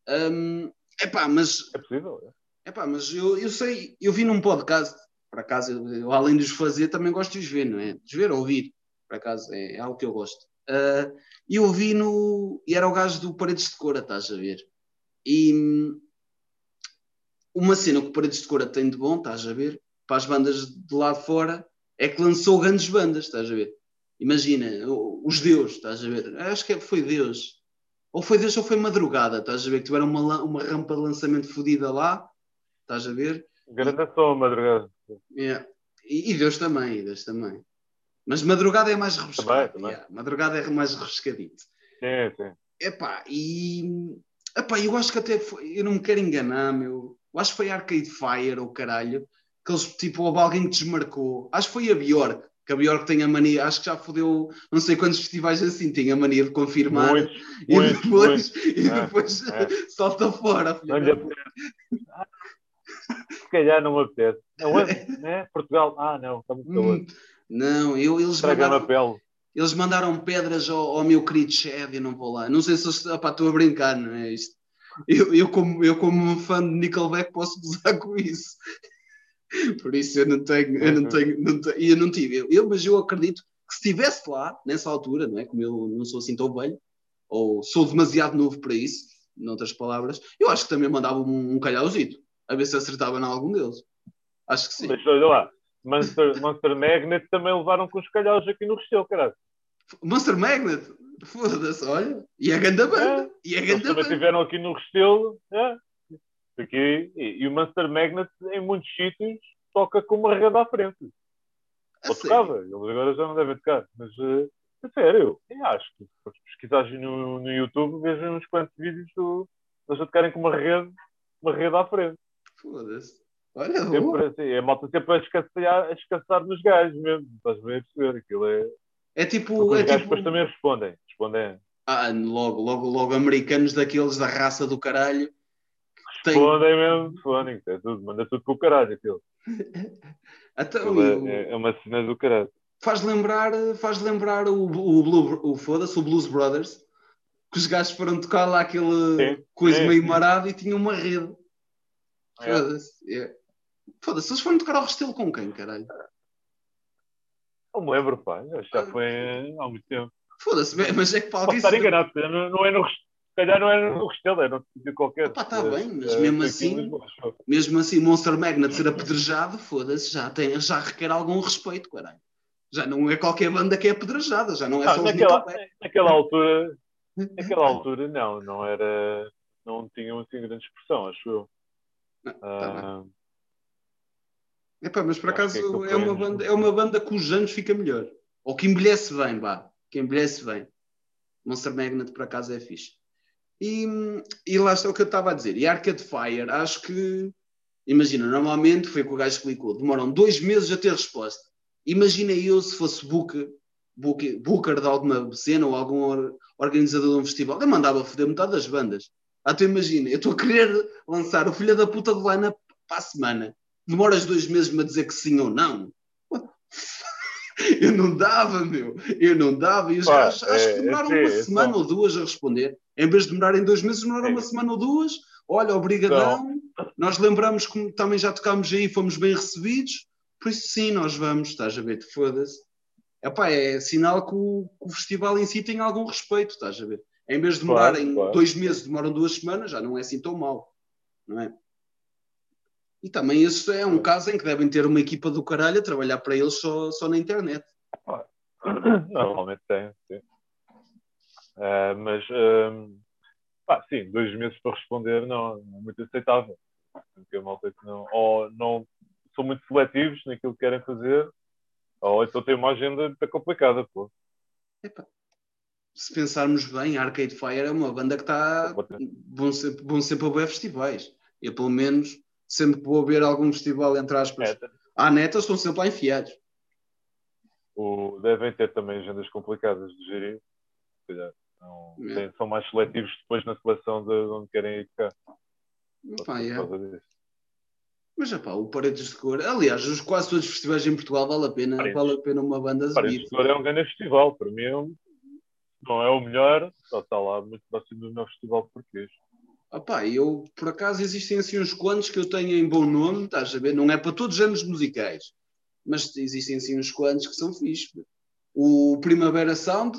[SPEAKER 1] Um, epá, mas.
[SPEAKER 2] É possível.
[SPEAKER 1] É pá, mas eu, eu sei, eu vi num podcast, por acaso, eu, eu, além de os fazer, também gosto de os ver, não é? De os ver, ouvir, por acaso, é, é algo que eu gosto. Uh, e eu vi no. E era o gajo do Paredes de Cora, estás a ver? E uma cena que o Paredes de Cora tem de bom, estás a ver, para as bandas de lá de fora, é que lançou grandes bandas, estás a ver? Imagina, os Deus, estás a ver? Acho que foi Deus. Ou foi Deus ou foi Madrugada, estás a ver? Que tiveram uma, uma rampa de lançamento fodida lá, estás a ver?
[SPEAKER 2] Grande som, Madrugada.
[SPEAKER 1] Yeah. E, e, Deus também, e Deus também. Mas Madrugada é mais rebuscado. Também, também. Yeah. Madrugada é mais rebuscadito.
[SPEAKER 2] Sim, sim.
[SPEAKER 1] Epá, e... Epá, eu acho que até foi... Eu não me quero enganar, meu... Eu acho que foi Arcade Fire, ou caralho, que eles, tipo, houve alguém que desmarcou. Acho que foi a Bjork, que a Bjork tem a mania, acho que já fodeu não sei quantos festivais assim, tem a mania de confirmar
[SPEAKER 2] muito,
[SPEAKER 1] e
[SPEAKER 2] muito,
[SPEAKER 1] depois,
[SPEAKER 2] muito.
[SPEAKER 1] E depois é, é. solta fora.
[SPEAKER 2] Não lhe Se calhar não me apetece. Não, é, né? Portugal, ah não, está muito hum,
[SPEAKER 1] Não, eu, eles mandaram, pele. eles mandaram pedras ao, ao meu querido Chad e não vou lá. Não sei se estou a brincar, não é isto. Eu, eu, como, eu, como fã de Nickelback, posso gozar com isso. Por isso eu não tenho, eu não uhum. tenho, não tenho eu não tive. Eu, eu, mas eu acredito que se estivesse lá, nessa altura, não é? como eu não sou assim tão velho, ou sou demasiado novo para isso, noutras palavras, eu acho que também mandava um, um calhauzito, a ver se acertava em algum deles. Acho que sim.
[SPEAKER 2] Mas olha lá, Monster, Monster Magnet também levaram com os calhaus aqui no Restelo, caralho.
[SPEAKER 1] Monster Magnet? Foda-se, olha. E a ganda banda. É, e a ganda
[SPEAKER 2] banda. tiveram aqui no Restelo, é. Aqui, e, o Monster Magnet em muitos sítios toca com uma rede à frente. Ou tocava, eles agora já não devem tocar, mas uh, a sério, eu acho que se pesquisares no, no YouTube vejam uns quantos vídeos do, eles a tocarem com uma rede, uma rede à frente.
[SPEAKER 1] Foda-se. Olha,
[SPEAKER 2] sempre, assim, a malta sempre a escassear, a escassear nos gajos mesmo, estás bem a perceber? Aquilo é.
[SPEAKER 1] É tipo.
[SPEAKER 2] Porque
[SPEAKER 1] é
[SPEAKER 2] os gajos
[SPEAKER 1] tipo...
[SPEAKER 2] depois também respondem. respondem.
[SPEAKER 1] Ah, logo, logo, logo americanos daqueles da raça do caralho
[SPEAKER 2] Respondem mesmo, respondem, é tudo, manda tudo para o caralho aquilo. então, aquilo é, é, uma cena do caralho.
[SPEAKER 1] Faz lembrar, faz lembrar o, o, Blue, o foda-se, o Blues Brothers, que os gajos foram tocar lá aquele sim, coisa sim, meio sim. marado e tinham uma rede. É. Foda-se. É. Foda-se, eles foram tocar ao Restelo com quem, caralho?
[SPEAKER 2] Não me lembro, pá. Já ah. foi há muito tempo.
[SPEAKER 1] Foda-se, mas é que para alguém.
[SPEAKER 2] Posso estar enganado, não, não é no Restelo calhar não era no Restelo, era no sítio qualquer.
[SPEAKER 1] Pá, está bem, mas uh, mesmo assim, mesmo assim, Monster Magnet ser apedrejado, foda-se, já, tem, já requer algum respeito, caralho. Já não é qualquer banda que é apedrejada, já não é ah, só
[SPEAKER 2] naquela, naquela altura, naquela altura, não, não era, não tinham assim grande expressão, acho eu. Não, tá
[SPEAKER 1] Epá, mas por acaso é, é, uma banda, é uma banda que os anos fica melhor. Ou que envelhece bem, vá. Que envelhece bem. Monster Magnet por acaso é fixe. E, e lá está o que eu estava a dizer. E Arcade Fire, acho que, imagina, normalmente foi o que o gajo explicou, demoram dois meses a ter resposta. Imagina eu se fosse booker, booker, booker de alguma cena ou algum organizador de um festival, eu mandava foder metade das bandas. Até imagina, eu estou a querer lançar o filho da puta do line para a semana. Demoras dois meses-me a dizer que sim ou não. Eu não dava, meu. Eu não dava. E os gajos acho que é, demoraram é, uma é, semana ou duas a responder. Em vez de demorarem dois meses, demoraram uma semana ou duas. Olha, obrigadão. Nós lembramos que também já tocámos aí e fomos bem recebidos. Por isso, sim, nós vamos. Estás a ver? Foda-se. Epá, é sinal que o, que o, festival em si tem algum respeito. Estás a ver? Em vez de demorarem claro, claro. dois meses, demoram duas semanas, já não é assim tão mal. Não é? E também isso é um caso em que devem ter uma equipa do caralho a trabalhar para eles só, só na internet.
[SPEAKER 2] Normalmente tem, sim. Uh, mas, uh, pá, sim, dois meses para responder não, não é muito aceitável. Porque a malta que não, ou não são muito seletivos naquilo que querem fazer, ou então tem uma agenda muito complicada, pô.
[SPEAKER 1] Epa. Se pensarmos bem, Arcade Fire é uma banda que está. Vão ser, vão ser para ver festivais. Eu, pelo menos, sempre que vou ver algum festival, entre aspas, à neta, estão sempre lá enfiados.
[SPEAKER 2] O, devem ter também agendas complicadas de gerir. Não, é. são mais seletivos depois na seleção de onde querem ir cá.
[SPEAKER 1] É. Mas já o Paredes de Cor, aliás, os quase todos os festivais em Portugal vale a pena, Paredes. vale a pena uma banda
[SPEAKER 2] Paredes de Cor é um grande festival, para mim é um, não é o melhor, só está lá muito próximo do meu festival português.
[SPEAKER 1] Opá, eu, por acaso, existem assim uns quantos que eu tenho em bom nome, estás a ver? Não é para todos os anos musicais, mas existem assim uns quantos que são fixos. O Primavera Sound,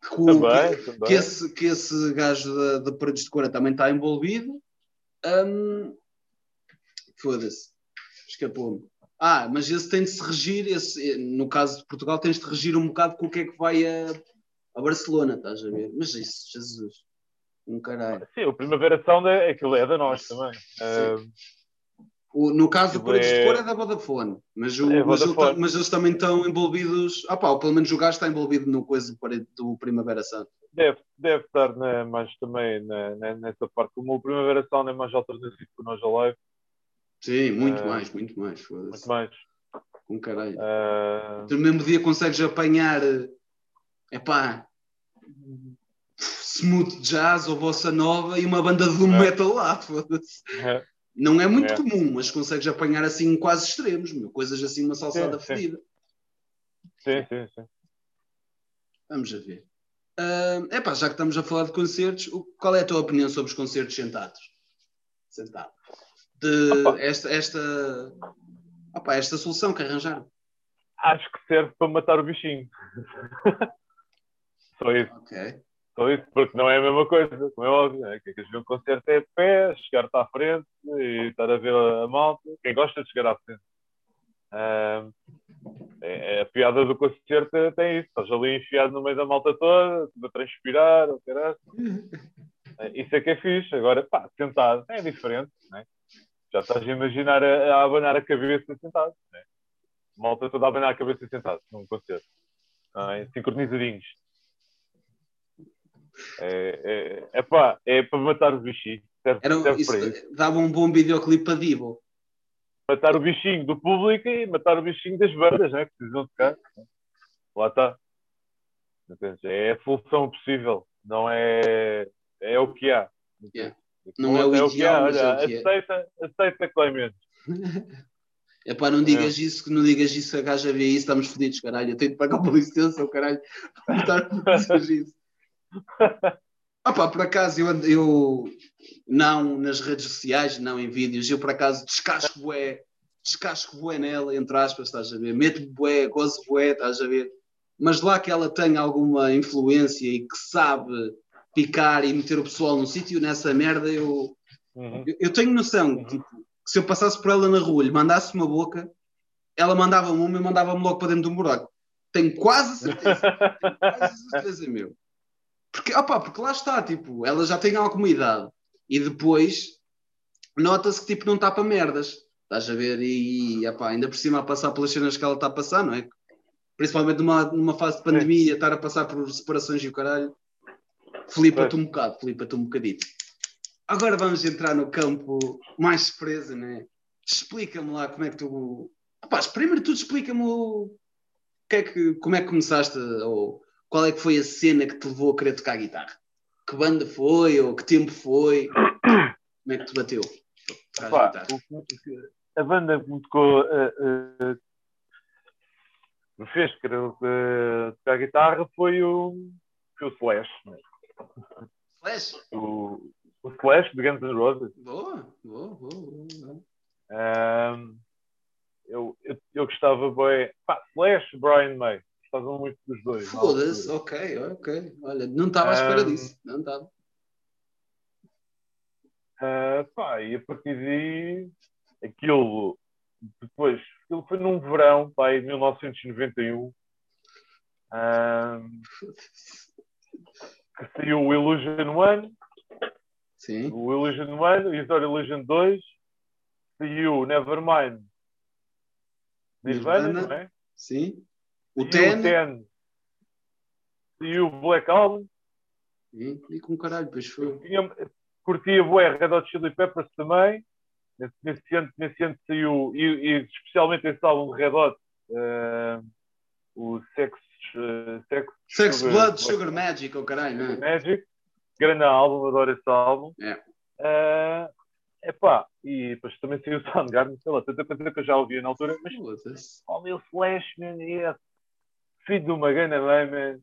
[SPEAKER 1] que, também, que, também. que, esse, que esse gajo da, da Paredes de Cora também está envolvido. Um, foda-se. Escapou-me. Ah, mas esse tem de se regir, esse, no caso de Portugal, tens de regir um bocado com o que é que vai a, a Barcelona, estás a ver? Mas isso, Jesus, um caralho.
[SPEAKER 2] Sim, o Primavera Sound é aquilo é da nós também. Uh,
[SPEAKER 1] o, no caso do Paredes de Cor é da Vodafone, mas, o, é mas, Vodafone. Ele, mas, eles também estão envolvidos. Ah, pá, pelo menos o gajo está envolvido no coisa do Primavera Sound.
[SPEAKER 2] Deve, deve estar na, mais também na, na, nessa parte. Como o Primavera Sound é mais alternativo que o Nós Live.
[SPEAKER 1] Sim, muito uh, mais, muito mais.
[SPEAKER 2] Muito mais.
[SPEAKER 1] Com caralho. Uh... No mesmo dia consegues apanhar. É pá. Smooth jazz ou bossa nova e uma banda de doom é. metal lá, foda-se. É. Não é muito é. comum, mas consegues apanhar assim quase extremos, meu. coisas assim, uma salsada sim, fedida.
[SPEAKER 2] Sim, sim, sim.
[SPEAKER 1] Vamos a ver. Uh, epá, já que estamos a falar de concertos, qual é a tua opinião sobre os concertos sentados? Sentado. De opa. esta, esta, opa, esta solução que arranjaram.
[SPEAKER 2] Acho que serve para matar o bichinho. Só isso.
[SPEAKER 1] Ok.
[SPEAKER 2] Só isso, porque não é a mesma coisa, como é óbvio. Né? Quem quer ver um concerto é de pé, chegar-te à frente e estar a ver a malta. Quem gosta de chegar à frente. Uh, é, é, a piada do concerto tem isso. Estás ali enfiado no meio da malta toda, a transpirar, ou caralho. Isso é que é fixe. Agora, pá, sentado é diferente, né? Já estás a imaginar a, a abanar a cabeça sentado, né? Malta toda a abanar a cabeça sentado num concerto. É? Sincronizadinhos. É, é, é, pá, é para matar o bichinho. Serve,
[SPEAKER 1] Era, serve isso. Dava um bom videoclipe para Divo.
[SPEAKER 2] Matar o bichinho do público e matar o bichinho das bandas, né? Que precisam tocar. Lá está. É a solução possível. Não é. É o que há.
[SPEAKER 1] Yeah. Não, é o, é o que há. Olha, é
[SPEAKER 2] aceita, aceita Clemente.
[SPEAKER 1] É pá, não digas é. isso, que não digas isso, a gaja vê isso, estamos fodidos, caralho. Eu tenho de pagar por licença, o caralho, para estar isso. Ah pá, por acaso eu, eu não nas redes sociais, não em vídeos, eu por acaso descasco bué, descasco bué nela, entre aspas, estás a ver? Meto bué, gozo bué, estás a ver? Mas lá que ela tem alguma influência e que sabe picar e meter o pessoal num sítio, nessa merda eu, uhum. eu, eu, tenho noção, uhum. tipo, que se eu passasse por ela na rua e lhe mandasse uma boca, ela mandava-me uma e mandava-me logo para dentro de um buraco. Tenho quase certeza, tenho quase certeza, meu. Porque, opa, porque lá está, tipo, ela já tem alguma idade e depois nota-se que tipo, não está para merdas. Estás a ver? E opa, ainda por cima a passar pelas cenas que ela está a passar, não é? Principalmente numa, numa fase de pandemia, estar a passar por separações e o caralho. Flipa-te um bocado, flipa-te um bocadito. Agora vamos entrar no campo mais surpresa, né? Explica-me lá como é que tu. Rapaz, primeiro tudo explica-me o... que é que, como é que começaste, ou qual é que foi a cena que te levou a querer tocar guitarra? Que banda foi ou que tempo foi? Como é que te bateu?
[SPEAKER 2] Pá, a banda que me tocou, uh, uh, me fez querer uh, tocar guitarra foi o, foi o Slash. Né?
[SPEAKER 1] Slash?
[SPEAKER 2] O, o Slash de Guns N' Roses.
[SPEAKER 1] Boa, boa, boa. boa.
[SPEAKER 2] Um, eu, eu, eu gostava bem. Pá, Slash, Brian May gostavam muito dos dois.
[SPEAKER 1] Foda-se, ok, ok. Olha, não estava à espera um, disso. Não estava.
[SPEAKER 2] Uh, pá, e a partir daí, aquilo, depois, aquilo foi num verão, pá, em 1991, um, que saiu o Illusion One,
[SPEAKER 1] Sim.
[SPEAKER 2] o Illusion One, o Isor Illusion 2, saiu Nevermind, Nirvana, não é?
[SPEAKER 1] Sim.
[SPEAKER 2] O e Ten. o Ten. E o Black Album.
[SPEAKER 1] E, e com caralho, pois foi.
[SPEAKER 2] Tinha, curtia bué Red Hot Chili Peppers também. Nesse, nesse, ano, nesse ano saiu, e, e especialmente esse álbum de Red Hot, uh, o Sex... Uh, Sex,
[SPEAKER 1] Sex Sugar, Blood, Sugar Magic, o oh, caralho, não
[SPEAKER 2] é? Magic. Grande álbum, adoro esse álbum.
[SPEAKER 1] É.
[SPEAKER 2] Uh, Epá, e depois também saiu o Soundgarden, sei lá, tanta coisa que eu já ouvia na altura, mas o meu Flash, man, é filho de uma grande man.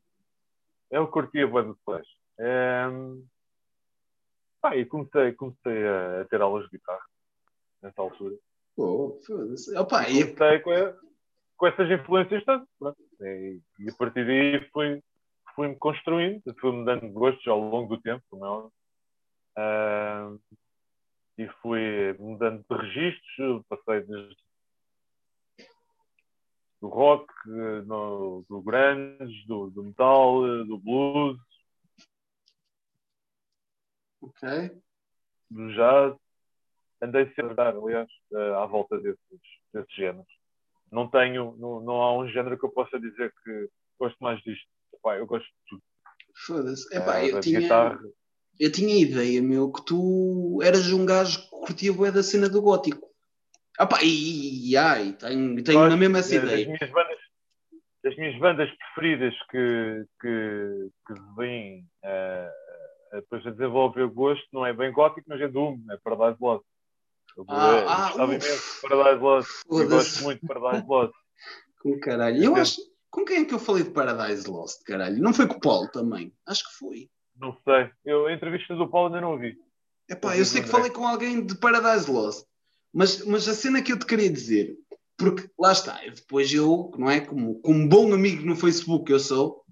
[SPEAKER 2] Eu curtia bem do Flash. Um, pá, e comecei, comecei a, a, ter aulas de guitarra nessa altura.
[SPEAKER 1] Oh, foda-se. Opa,
[SPEAKER 2] e comecei com, a, com essas influências todas. E, e, a partir daí fui, fui-me construindo, fui-me dando gostos ao longo do tempo, como é óbvio. e fui mudando de registros, passei desde do rock, no, do grunge, do, do metal, do blues,
[SPEAKER 1] Ok.
[SPEAKER 2] do jazz. Andei sempre a dar, aliás, eh, à volta desses, desses géneros. Não tenho, não, não há um género que eu possa dizer que gosto mais disto. Epá, eu gosto de tudo.
[SPEAKER 1] Foda-se. Epá,
[SPEAKER 2] Eh,
[SPEAKER 1] eu tinha,
[SPEAKER 2] guitarra.
[SPEAKER 1] eu tinha ideia, meu, que tu eras um gajo que curtia bué da cena do gótico. Ah pá, e, e, ai, tenho, tenho na mesma essa ideia.
[SPEAKER 2] minhas bandas, das minhas bandas preferidas que, que, que vêm eh, eh, depois a desenvolver o gosto, não é bem gótico, mas é Doom, é Paradise Lost. Eu
[SPEAKER 1] Ah, ah,
[SPEAKER 2] gostava imenso de Paradise Lost. Eu gosto muito de Paradise Lost.
[SPEAKER 1] Com caralho. Eu acho. Com quem é que eu falei de Paradise Lost, caralho? Não foi com o Paulo também? Acho que foi.
[SPEAKER 2] Não sei. Eu, a entrevista do Paulo ainda não ouvi.
[SPEAKER 1] Epá,
[SPEAKER 2] Eu
[SPEAKER 1] sei que falei com alguém de Paradise Lost, mas, mas a cena que eu te queria dizer, porque lá está, depois eu, não é? Como, como bom amigo no Facebook que eu sou,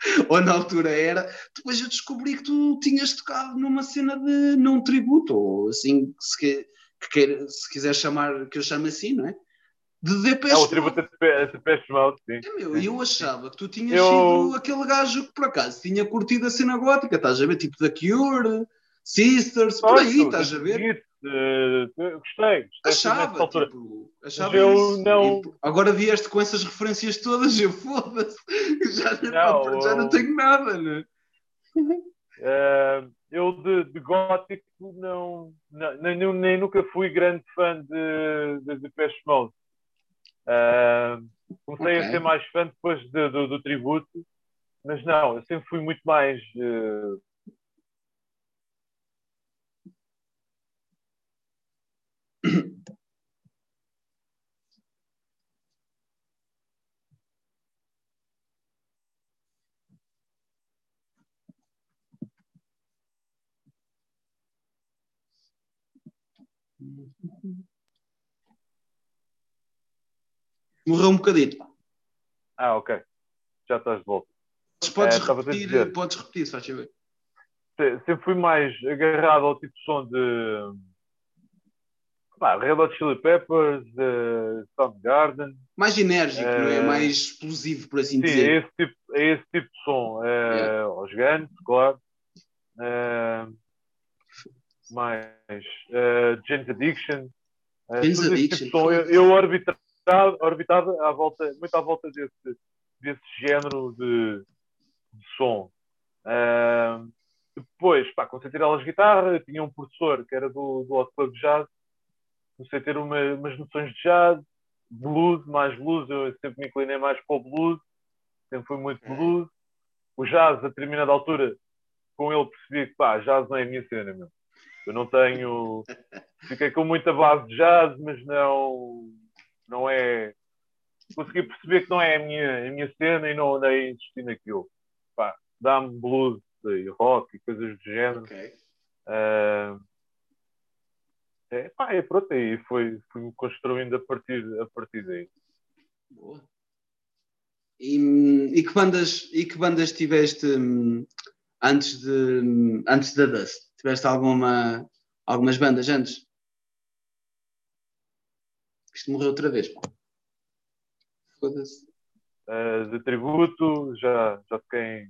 [SPEAKER 1] ou na altura era, depois eu descobri que tu tinhas tocado numa cena de não tributo, ou assim, se, que, que se quiser chamar, que eu chame assim, não é? De Depeche
[SPEAKER 2] É o tributo a Depe- a Depeche Mode, sim.
[SPEAKER 1] É, meu, eu achava que tu tinhas
[SPEAKER 2] Eu-
[SPEAKER 1] sido aquele gajo que por acaso tinha curtido a cena gótica, estás a ver? Tipo da Cure, Sisters, por aí, estás a ver?
[SPEAKER 2] Git, eh, gostei, gostei
[SPEAKER 1] Achava,
[SPEAKER 2] nessa altura.
[SPEAKER 1] tipo, achava
[SPEAKER 2] eu
[SPEAKER 1] isso.
[SPEAKER 2] não-
[SPEAKER 1] E agora vieste com essas referências todas, eu foda-se, já, não,
[SPEAKER 2] Não,
[SPEAKER 1] já não tenho nada, né?
[SPEAKER 2] Eh, eu de, de gótico não, não- nem, nem, nunca fui grande fã de, de Depeche Mode. Eh, comecei
[SPEAKER 1] Ok.
[SPEAKER 2] a ser mais fã depois de- do, do tributo, mas não, eu sempre fui muito mais eh,
[SPEAKER 1] Morreu um bocadinho.
[SPEAKER 2] Ah, ok. Já estás de volta.
[SPEAKER 1] Mas Podes,
[SPEAKER 2] É,
[SPEAKER 1] repetir, podes repetir, se faz.
[SPEAKER 2] Se- Sempre fui mais agarrado ao tipo de som de pá, Red Hot Chili Peppers, de Soundgarden.
[SPEAKER 1] Mais enérgico, não é?
[SPEAKER 2] Eh,
[SPEAKER 1] Mais explosivo, por assim
[SPEAKER 2] Sim, é
[SPEAKER 1] dizer.
[SPEAKER 2] esse tipo, é esse tipo de som. É,
[SPEAKER 1] Yeah.
[SPEAKER 2] Aos Guns, claro. É, mais é, James Addiction. É,
[SPEAKER 1] James
[SPEAKER 2] esse
[SPEAKER 1] Addiction,
[SPEAKER 2] tipo. Eu, eu orbitava, orbitava à volta, muito à volta desse, desse género de, de som. É, depois, pá, comecei a tirar aulas de guitarra, eu tinha um professor que era do, do Hot Club Jazz, comecei a ter uma- umas noções de jazz, blues, mais blues, eu sempre me inclinei mais para o blues, sempre fui muito
[SPEAKER 1] Ok.
[SPEAKER 2] blues. O jazz, a determinada altura, com ele percebi que pá, jazz não é a minha cena, meu. Eu não tenho. Fiquei com muita base de jazz, mas não. Não é. Consegui perceber que não é a minha, a minha cena e não andei a insistir naquilo. Pá, dá-me blues e rock e coisas do género.
[SPEAKER 1] Ok.
[SPEAKER 2] Ah, é, pá, é pronto, aí foi, fui-me construindo a partir, a partir daí.
[SPEAKER 1] Boa. E, e que bandas, e que bandas tiveste hum, antes, de, hum, antes da Dust? Tiveste alguma, algumas bandas antes? Isto morreu outra vez. pá. Foda-se.
[SPEAKER 2] Uh, de tributo, já, já toquei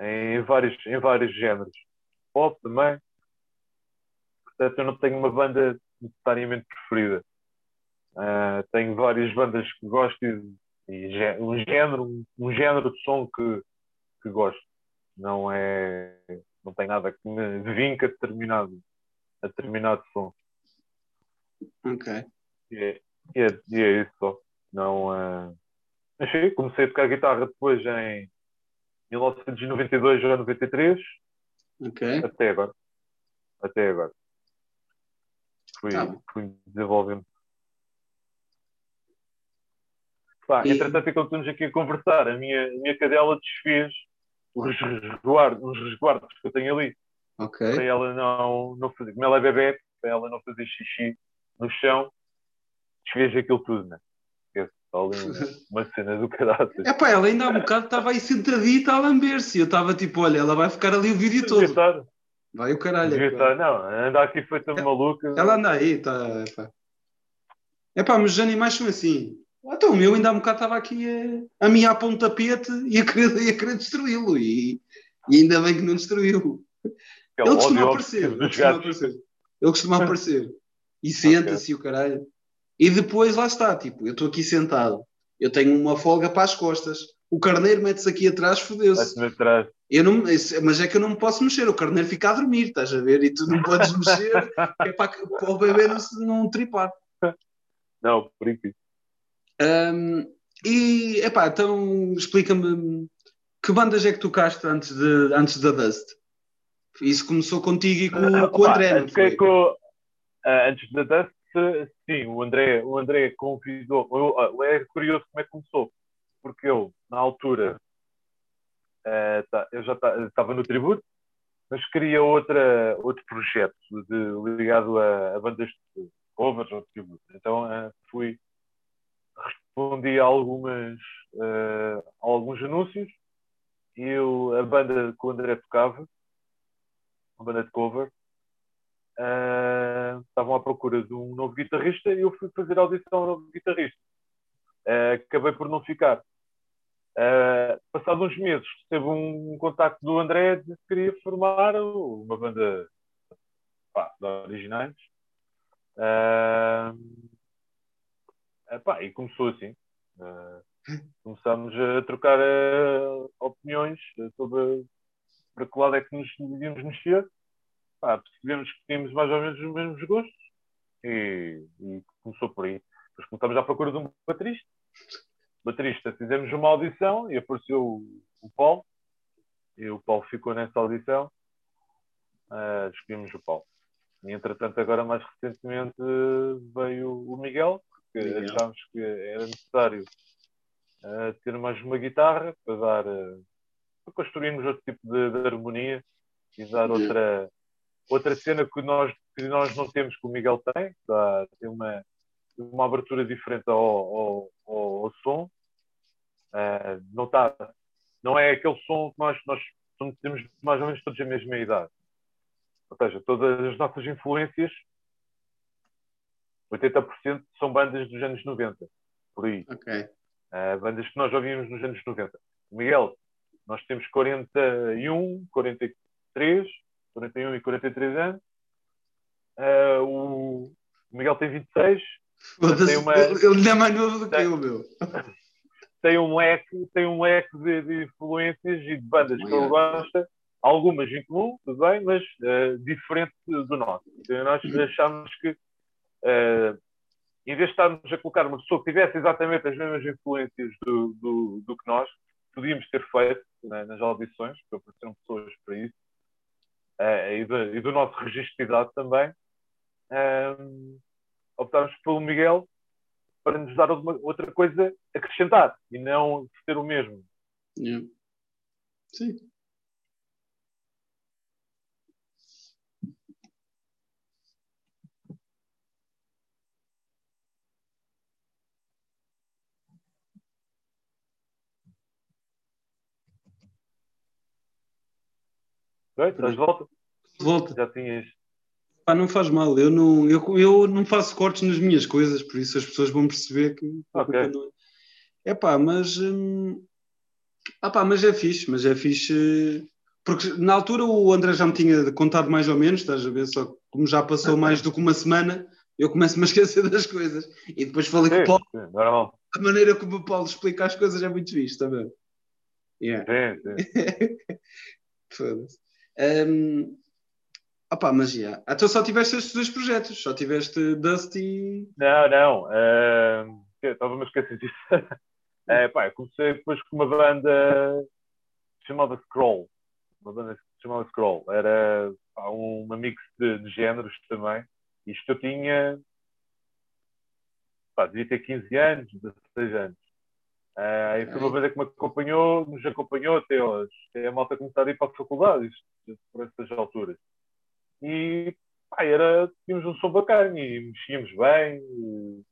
[SPEAKER 2] em, em, vários, em vários géneros. Pop também. Portanto, eu não tenho uma banda necessariamente preferida. Uh, tenho várias bandas que gosto e, e um, género, um género de som que, que gosto. Não é. Não tem nada que me vinca a determinado, a determinado som.
[SPEAKER 1] Ok.
[SPEAKER 2] E é, e é, e é isso só. Não, eh, mas sim, comecei a tocar guitarra depois em 1992 ou 93,
[SPEAKER 1] Ok.
[SPEAKER 2] até agora. Até agora. Fui,
[SPEAKER 1] bom.
[SPEAKER 2] fui desenvolvendo. Pá,
[SPEAKER 1] E-
[SPEAKER 2] Entretanto, estamos aqui a conversar, a minha, a minha cadela desfez os resguardos, os resguardos que eu tenho ali para ela não, não fazer, como ela é bebê, para ela não fazer xixi no chão, desfez aquilo tudo, né? Uma, cena do caráter.
[SPEAKER 1] É pá, ela ainda há um bocado estava aí sentadita a lamber-se. Eu estava tipo, olha, ela vai ficar ali o vídeo todo. Vai o caralho. É
[SPEAKER 2] estar, não, anda aqui feita maluca.
[SPEAKER 1] Ela anda aí, tá. Pá. É pá, mas os animais são assim. Então, o meu ainda há um bocado estava aqui a, a miar para um tapete e a querer, e a querer destruí-lo. E, e ainda bem que não destruiu.
[SPEAKER 2] É
[SPEAKER 1] Ele costuma aparecer. Ele costuma aparecer. Ele costuma aparecer. E senta-se e o caralho. E depois lá está, tipo, eu estou aqui sentado. Eu tenho uma folga para as costas. O carneiro mete-se aqui atrás, fodeu-se.
[SPEAKER 2] Vai-te atrás.
[SPEAKER 1] Eu não, mas é que eu não me posso mexer. O carneiro fica a dormir, estás a ver? E tu não podes mexer, é para, para o bebê não, não tripar.
[SPEAKER 2] Não, por isso.
[SPEAKER 1] Ahm, e, epá, então explica-me que bandas é que tocaste antes, de, antes da Dust? Isso começou contigo e com, com o André, não foi?
[SPEAKER 2] com- ah, antes da Dust, sim, o André, o André convidou. Eu, ah, é curioso como é que começou, porque eu, na altura, ah, tá- eu já estava no tributo, mas queria outra, outro projeto de- ligado a, a bandas de covers ou de tributo. Então ah, fui, respondi a algumas, a alguns anúncios e eu, a banda que o André tocava, uma banda de cover, estavam à procura de um novo guitarrista e eu fui fazer audição ao novo guitarrista. Acabei por não ficar. Ah, passado uns meses, teve um contacto do André que queria formar uma banda pá, de originais. Epá, e começou assim. Ah, começámos a trocar ah, opiniões sobre para que lado é que nos devíamos mexer pá, percebemos que tínhamos mais ou menos os mesmos gostos e, e começou por aí. Depois começámos à procura de um baterista. Baterista, fizemos uma audição e apareceu o, o Paulo e o Paulo ficou nessa audição. Uh, escolhemos o Paulo. E entretanto, agora mais recentemente veio o Miguel, porque
[SPEAKER 1] Miguel.
[SPEAKER 2] achámos que era necessário uh, ter mais uma guitarra para dar uh, para construirmos outro tipo de, de harmonia e dar
[SPEAKER 1] Yeah.
[SPEAKER 2] outra outra cena que nós, que nós não temos que o Miguel tem, tá, tem uma, uma abertura diferente ao, ao, ao, ao som. Ah, não, tá, não é aquele som que nós, nós temos mais ou menos todos a mesma idade. Ou seja, todas as nossas influências, 80% são bandas dos anos 90, por aí. Uh, bandas que nós ouvimos nos anos 90. O Miguel, nós temos 41, 43, 41 e 43 anos. Uh, o o Miguel tem 26,
[SPEAKER 1] Foda-se,
[SPEAKER 2] tem uma-
[SPEAKER 1] Ele ainda é mais novo do que
[SPEAKER 2] Tem-
[SPEAKER 1] eu, meu.
[SPEAKER 2] tem um leque, tem um leque de, de influências e de bandas que ele
[SPEAKER 1] Yeah.
[SPEAKER 2] gosta, algumas em comum, tudo bem, mas uh, diferente do nosso. Então, nós achamos que, uh, em vez de estarmos a colocar uma pessoa que tivesse exatamente as mesmas influências do, do, do que nós, podíamos ter feito né, nas audições, porque apareceram pessoas para isso, uh, e, do, e do nosso registro de idade também. Um, optámos pelo Miguel para nos dar alguma- outra coisa a acrescentar e não ser o mesmo.
[SPEAKER 1] Yeah. Sim.
[SPEAKER 2] Ok? Estás de volta?
[SPEAKER 1] Volta.
[SPEAKER 2] Já tinhas.
[SPEAKER 1] Pá, não faz mal. Eu não, eu, eu não faço cortes nas minhas coisas, por isso as pessoas vão perceber que.
[SPEAKER 2] Ok.
[SPEAKER 1] É pá, mas. Hum, ah pá, mas é fixe, mas é fixe. Porque na altura o André já me tinha contado mais ou menos, estás a ver? Só que como já passou mais do que uma semana, eu começo-me a esquecer das coisas. E depois falei com o
[SPEAKER 2] Sim,
[SPEAKER 1] Paulo,
[SPEAKER 2] sim, normal.
[SPEAKER 1] a maneira como o Paulo explica as coisas é muito fixe, está bem? Yeah.
[SPEAKER 2] Sim, sim.
[SPEAKER 1] Foda-se. Um, opá, mas já. Então só tiveste estes dois projetos, só tiveste Dust e.
[SPEAKER 2] Não, não. ah, Estava-me a esquecer disso. Eh, pá, eu comecei depois com uma banda que se chamava Scroll. Uma banda que se chamava Scroll. Era pá, uma mix de, de géneros também. Isto eu tinha. Pá, devia ter 15 anos, 16 anos. Ah, e foi uma banda que me acompanhou, nos acompanhou até, até a malta começar a ir para a faculdade, isto, por essas alturas. E pá, era, tínhamos um som bacana e mexíamos bem, e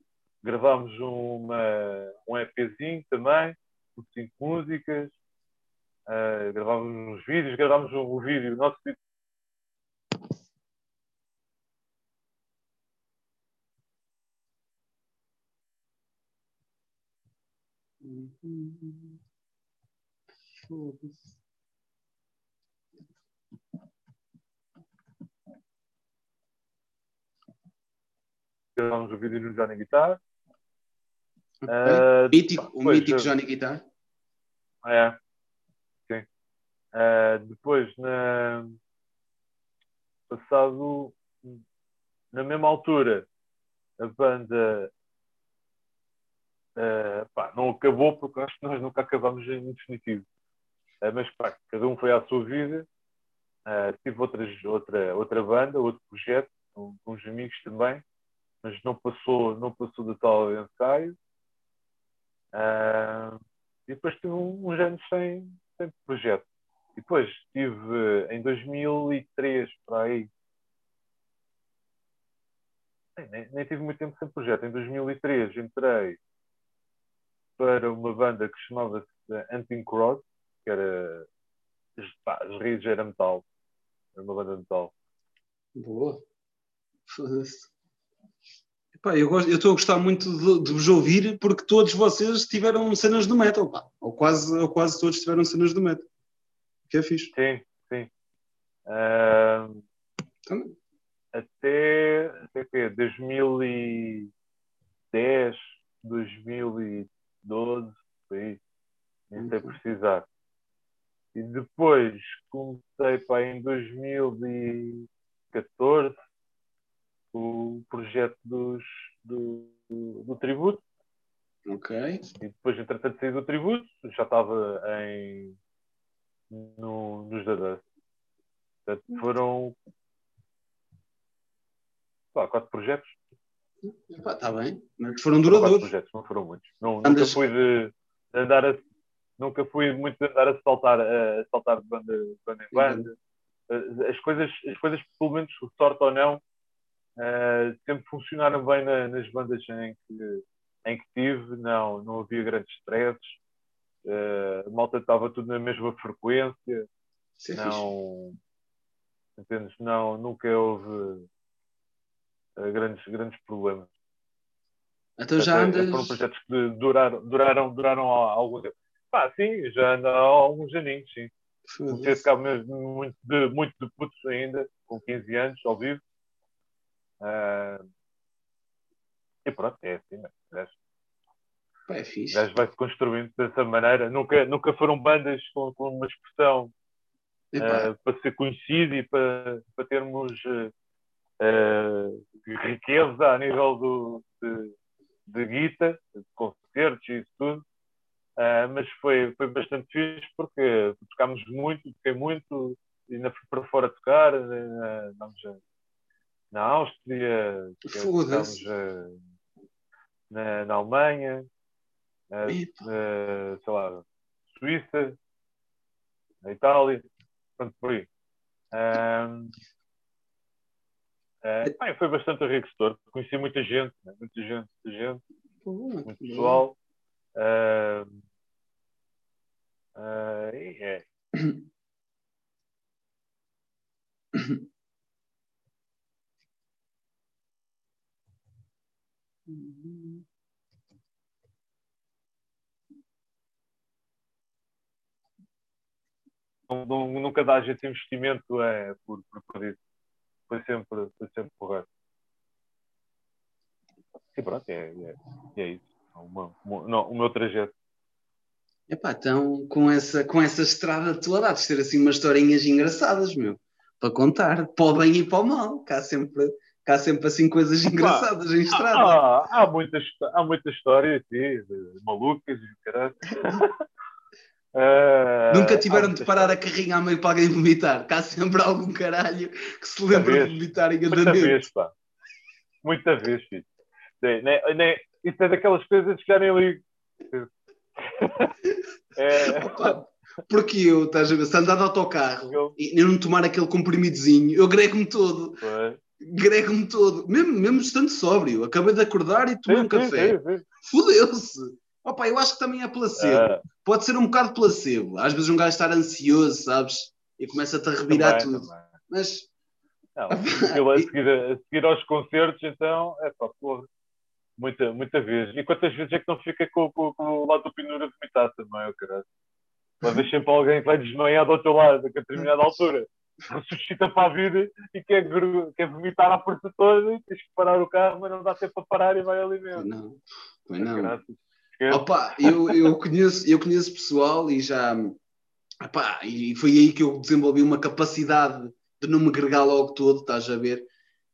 [SPEAKER 2] gravámos uma, um EPzinho também, com cinco músicas, ah, uh, gravámos uns vídeos, gravámos um, um vídeo, nosso vídeo uhum.
[SPEAKER 1] Foda-se.
[SPEAKER 2] Gravámos o vídeo no Johnny Guitar.
[SPEAKER 1] Ok.
[SPEAKER 2] Ah,
[SPEAKER 1] mítico, o
[SPEAKER 2] pois,
[SPEAKER 1] mítico Johnny Guitar.
[SPEAKER 2] É. Sim. Ah, depois, na... passado na mesma altura, a banda ah, pá, não acabou porque acho que nós nunca acabamos em definitivo. Ah, mas pá, cada um foi à sua vida. Ah, tive outras, outra, outra banda, outro projeto, com, com uns amigos também, mas não passou, não passou do tal ensaio. Ah, e depois tive um- uns anos sem, sem projeto. E depois tive em 2003 para aí. Nem, nem- tive muito tempo sem projeto. Em 2003 entrei para uma banda que chamava-se Hunting Cross, que era. pá, raízes era metal. Era uma banda de metal.
[SPEAKER 1] Boa. Epá, eu estou a gostar muito de, de vos ouvir porque todos vocês tiveram cenas do metal, pá. Ou quase, ou quase todos tiveram cenas do metal. Que é fixe.
[SPEAKER 2] Sim, sim. Ah,
[SPEAKER 1] Também.
[SPEAKER 2] até, até que 2010, 2012, por aí, nem sei precisar. E depois comecei para em 2014 o projeto dos, do, do, do tributo.
[SPEAKER 1] Ok.
[SPEAKER 2] E depois, entretanto, saí do tributo, já estava em, no, nos da Dust. Portanto, foram pá, quatro projetos.
[SPEAKER 1] Está bem. Mas foram
[SPEAKER 2] Foram quatro
[SPEAKER 1] duradouros.
[SPEAKER 2] projetos, não foram muitos. Não,
[SPEAKER 1] Andas-
[SPEAKER 2] Nunca fui de, andar a, nunca fui muito de andar a saltar, a, saltar de banda, de banda em banda. As coisas, as coisas, pelo menos, sorte ou não, eh, sempre funcionaram bem na- nas bandas em que, em que tive. Não, não havia grandes stresses. Eh, a malta estava tudo na mesma frequência.
[SPEAKER 1] É fixe.
[SPEAKER 2] não entendes? Não, nunca houve eh, grandes, grandes problemas.
[SPEAKER 1] Então já andas.
[SPEAKER 2] Foram projetos que duraram, duraram, duraram há algum tempo. Pá, sim, já ando há alguns aninhos, sim. Comecei a mesmo muito de, muito de putos ainda, com 15 anos, ao vivo. Ah, e pronto, é assim, né?
[SPEAKER 1] É fixe.
[SPEAKER 2] vai-se construindo dessa maneira. Nunca, nunca foram bandas com, com uma expressão eh, para ser conhecido e para, para termos eh, riqueza a nível do, de, de guita, de concertos e isso tudo. Ah, mas foi, foi bastante fixe porque tocámos muito, toquei muito, e ainda fui para fora tocar, eh, andámos a- na Áustria,
[SPEAKER 1] Foda-se.
[SPEAKER 2] tocámos eh, na, na Alemanha, eh,
[SPEAKER 1] Epá.
[SPEAKER 2] eh, sei lá, Suíça, na Itália, pronto, por aí. Ahm, eh, bem, foi bastante enriquecedor. Conheci muita gente, né? muita gente, muita gente, muito
[SPEAKER 1] boa.
[SPEAKER 2] pessoal. Ahm, ah, e é. Não- nunca dá esse investimento é, por, por perdido. Foi sempre, foi sempre correto. E pronto, é, é, é isso. Uma- uma- não, o meu trajeto.
[SPEAKER 1] Epá, então com essa, com essa estrada toda há de ter assim umas historinhas engraçadas, meu, para contar, para o bem e para o mal. Cá sempre, cá sempre assim coisas engraçadas em estrada.
[SPEAKER 2] Ah, há, muitas, há muitas histórias sim, de malucas e caralho. Ah,
[SPEAKER 1] Nunca
[SPEAKER 2] há
[SPEAKER 1] tiveram de parar a carrinha a meio para alguém vomitar. Cá sempre algum caralho que se lembra
[SPEAKER 2] vez.
[SPEAKER 1] de vomitar em
[SPEAKER 2] Muita
[SPEAKER 1] andamento.
[SPEAKER 2] vez, pá. Muita vez, filho. Nem, nem, nem, isso é daquelas coisas que já nem ligo. É,
[SPEAKER 1] Opa, Porque eu, estás a ver, se andar de autocarro
[SPEAKER 2] Eu-
[SPEAKER 1] e não tomar aquele comprimidozinho, eu grego-me todo. Grego-me todo. Mesmo, mesmo estando sóbrio. Acabei de acordar e tomei
[SPEAKER 2] Sim,
[SPEAKER 1] um café. Fudeu-se. Opa, eu acho que também é placebo.
[SPEAKER 2] Ah,
[SPEAKER 1] Pode ser um bocado placebo. Às vezes um gajo estar ansioso, sabes? E começa-te a revirar
[SPEAKER 2] também,
[SPEAKER 1] tudo.
[SPEAKER 2] também.
[SPEAKER 1] Mas
[SPEAKER 2] Não, aquilo a, seguir, a seguir aos concertos, então, é pá, porra. Muita, muita vez. E quantas vezes é que não fica com, com, com o lado do pinura vomitar também, o caralho? Vez sempre alguém que vai desmaiar do outro lado, a determinada altura. Ressuscita para a vida e quer, quer vomitar à porta toda e tens que parar o carro, mas não dá tempo para parar e vai ali mesmo.
[SPEAKER 1] Não, foi não. Opa, eu, eu, conheço, eu conheço pessoal e já. Opa, e foi aí que eu desenvolvi uma capacidade de não me gregar logo todo, estás a ver?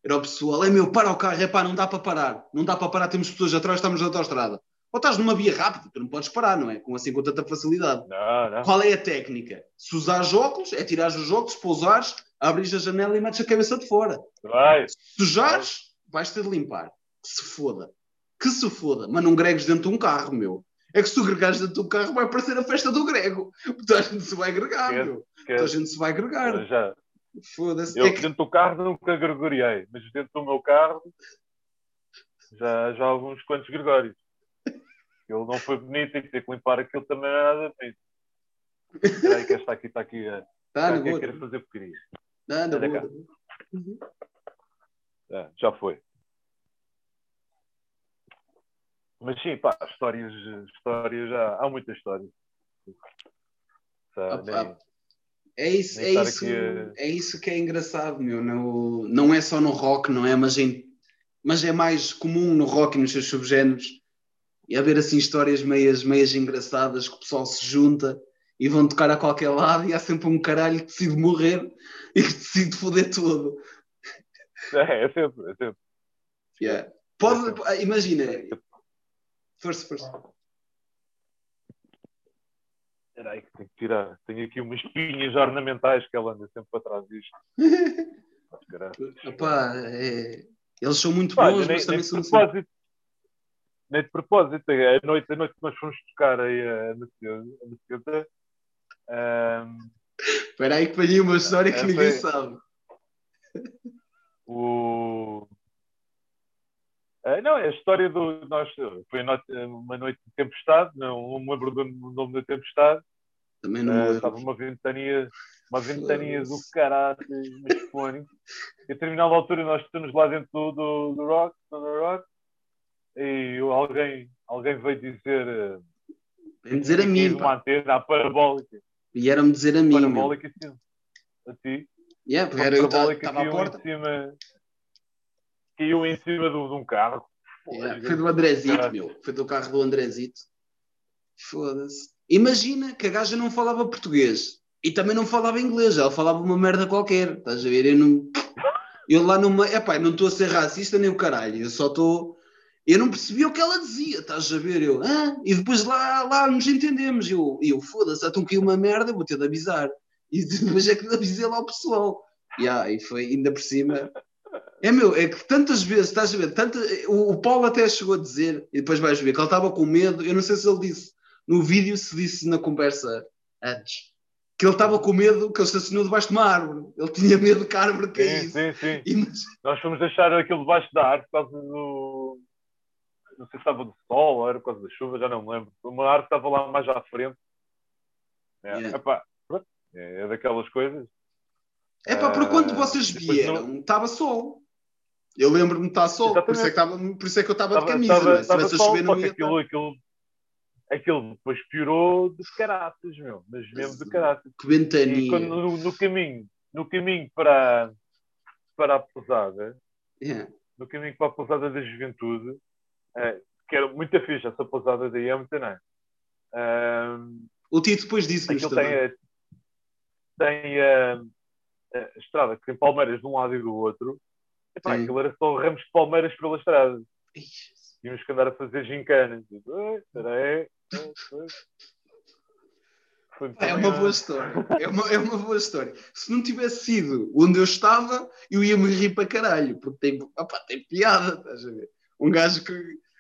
[SPEAKER 1] Era o pessoal, é meu, para o carro, é pá, não dá para parar, não dá para parar, temos pessoas atrás, estamos na autostrada. Ou estás numa via rápida, tu não podes parar, não é? Com assim com tanta facilidade.
[SPEAKER 2] Não, não.
[SPEAKER 1] Qual é a técnica? Se usares óculos, é tirar os óculos, pousares, abres a janela e metes a cabeça de fora.
[SPEAKER 2] Vai.
[SPEAKER 1] Se sujares, vais ter de limpar. Que se foda. Que se foda. Mas não gregues dentro de um carro, meu. É que se tu gregares dentro de um carro, vai parecer a festa do grego. Toda a gente se vai gregar, que, meu. Que, Toda a gente se vai gregar.
[SPEAKER 2] Já.
[SPEAKER 1] Foda-se.
[SPEAKER 2] Eu
[SPEAKER 1] é que...
[SPEAKER 2] dentro do carro nunca gregoriei, mas dentro do meu carro já, já alguns quantos gregórios. Ele não foi bonito e ter que limpar aquilo também não é nada bonito. Espera aí que esta aqui está aqui. Está
[SPEAKER 1] tá aqui a
[SPEAKER 2] querer fazer porcaria.
[SPEAKER 1] Nada, boa.
[SPEAKER 2] Uhum. É, já foi. Mas sim, pá, histórias, histórias já, há muitas histórias.
[SPEAKER 1] Ah, nem, é isso, é isso, a... é isso que é engraçado, meu. No, não é só no rock, não é? Mas, em, mas é mais comum no rock e nos seus subgéneros e haver assim histórias meias, meias engraçadas que o pessoal se junta e vão tocar a qualquer lado e há sempre um caralho que decide morrer e que decide foder tudo.
[SPEAKER 2] É, é sempre, é sempre.
[SPEAKER 1] Yeah. Pode, é sempre. imagina. Força, força.
[SPEAKER 2] Espera aí que tenho que tirar. Tenho aqui umas pinhas ornamentais que ela anda sempre para trás disto.
[SPEAKER 1] Epá, é... Eles são muito Pá, bons, nem, mas também são
[SPEAKER 2] assim nem de propósito, a noite, a noite que nós fomos tocar aí a Maceuta. Um,
[SPEAKER 1] Espera aí que foi uma história que ninguém sabe.
[SPEAKER 2] O... Uh, não, é a história do. Nós, foi uma noite de tempestade, não, me lembro do nome da tempestade.
[SPEAKER 1] Também não uh,
[SPEAKER 2] Estava uma ventania, uma ventania do caralho, mas fone. E a determinada altura nós estamos lá dentro do, do, do rock, do rock, e alguém, alguém veio dizer.
[SPEAKER 1] Vem dizer a mim.
[SPEAKER 2] Uma antena parabólica.
[SPEAKER 1] Vieram-me dizer a mim.
[SPEAKER 2] Parabólica, sim. A ti.
[SPEAKER 1] Yeah, porque era eu estava à porta.
[SPEAKER 2] Em cima, caiu em cima de, de um carro.
[SPEAKER 1] Yeah, foi do Andrezito, meu. Foi do carro do Andrezito. Foda-se. Imagina que a gaja não falava português e também não falava inglês. Ela falava uma merda qualquer. Estás a ver? Eu não. Eu lá numa. Epá, não estou a ser racista nem o caralho. Eu só estou eu não percebi o que ela dizia, estás a ver? Eu, ah? E depois lá, lá nos entendemos. Eu, eu foda-se, então que uma merda, vou ter de avisar. E depois é que avisei lá o pessoal. Yeah, e foi ainda por cima. É meu, é que tantas vezes, estás a ver? Tanta, o, o Paulo até chegou a dizer, e depois vais ver, que ele estava com medo. Eu não sei se ele disse no vídeo, se disse na conversa antes, que ele estava com medo que ele estacionou debaixo de uma árvore. Ele tinha medo que a árvore caísse.
[SPEAKER 2] Sim, sim, sim. Mas... Nós fomos deixar aquilo debaixo da árvore por causa do não sei se estava do sol ou era por causa da chuva, já não me lembro. Uma árvore estava lá mais à frente. É, yeah. epá, é, é daquelas coisas.
[SPEAKER 1] É pá, porque quando vocês vieram, estava sol. Eu lembro-me de estar sol, por isso, é que estava, por isso é que eu estava de camisa. Estava,
[SPEAKER 2] é? estava sol, chover, não ia aquilo, aquilo, aquilo depois piorou de caraças, meu, mas mesmo de caraças.
[SPEAKER 1] Que ventania.
[SPEAKER 2] Quando, no, no, caminho, no caminho para, para a pousada,
[SPEAKER 1] yeah.
[SPEAKER 2] no caminho para a pousada da juventude, é, que era muito fixe, essa pousada daí é muito. Um,
[SPEAKER 1] o Tito depois disse-nos
[SPEAKER 2] também. Tem, tem a, a, estrada que tem palmeiras de um lado e do outro. Epá, aquilo era só ramos de palmeiras pela estrada. Tínhamos que andar a fazer gincanas. Espera aí.
[SPEAKER 1] É uma boa história. É uma, é uma boa história. Se não tivesse sido onde eu estava, eu ia me rir para caralho, porque tem, opa, tem piada, estás a ver? Um gajo que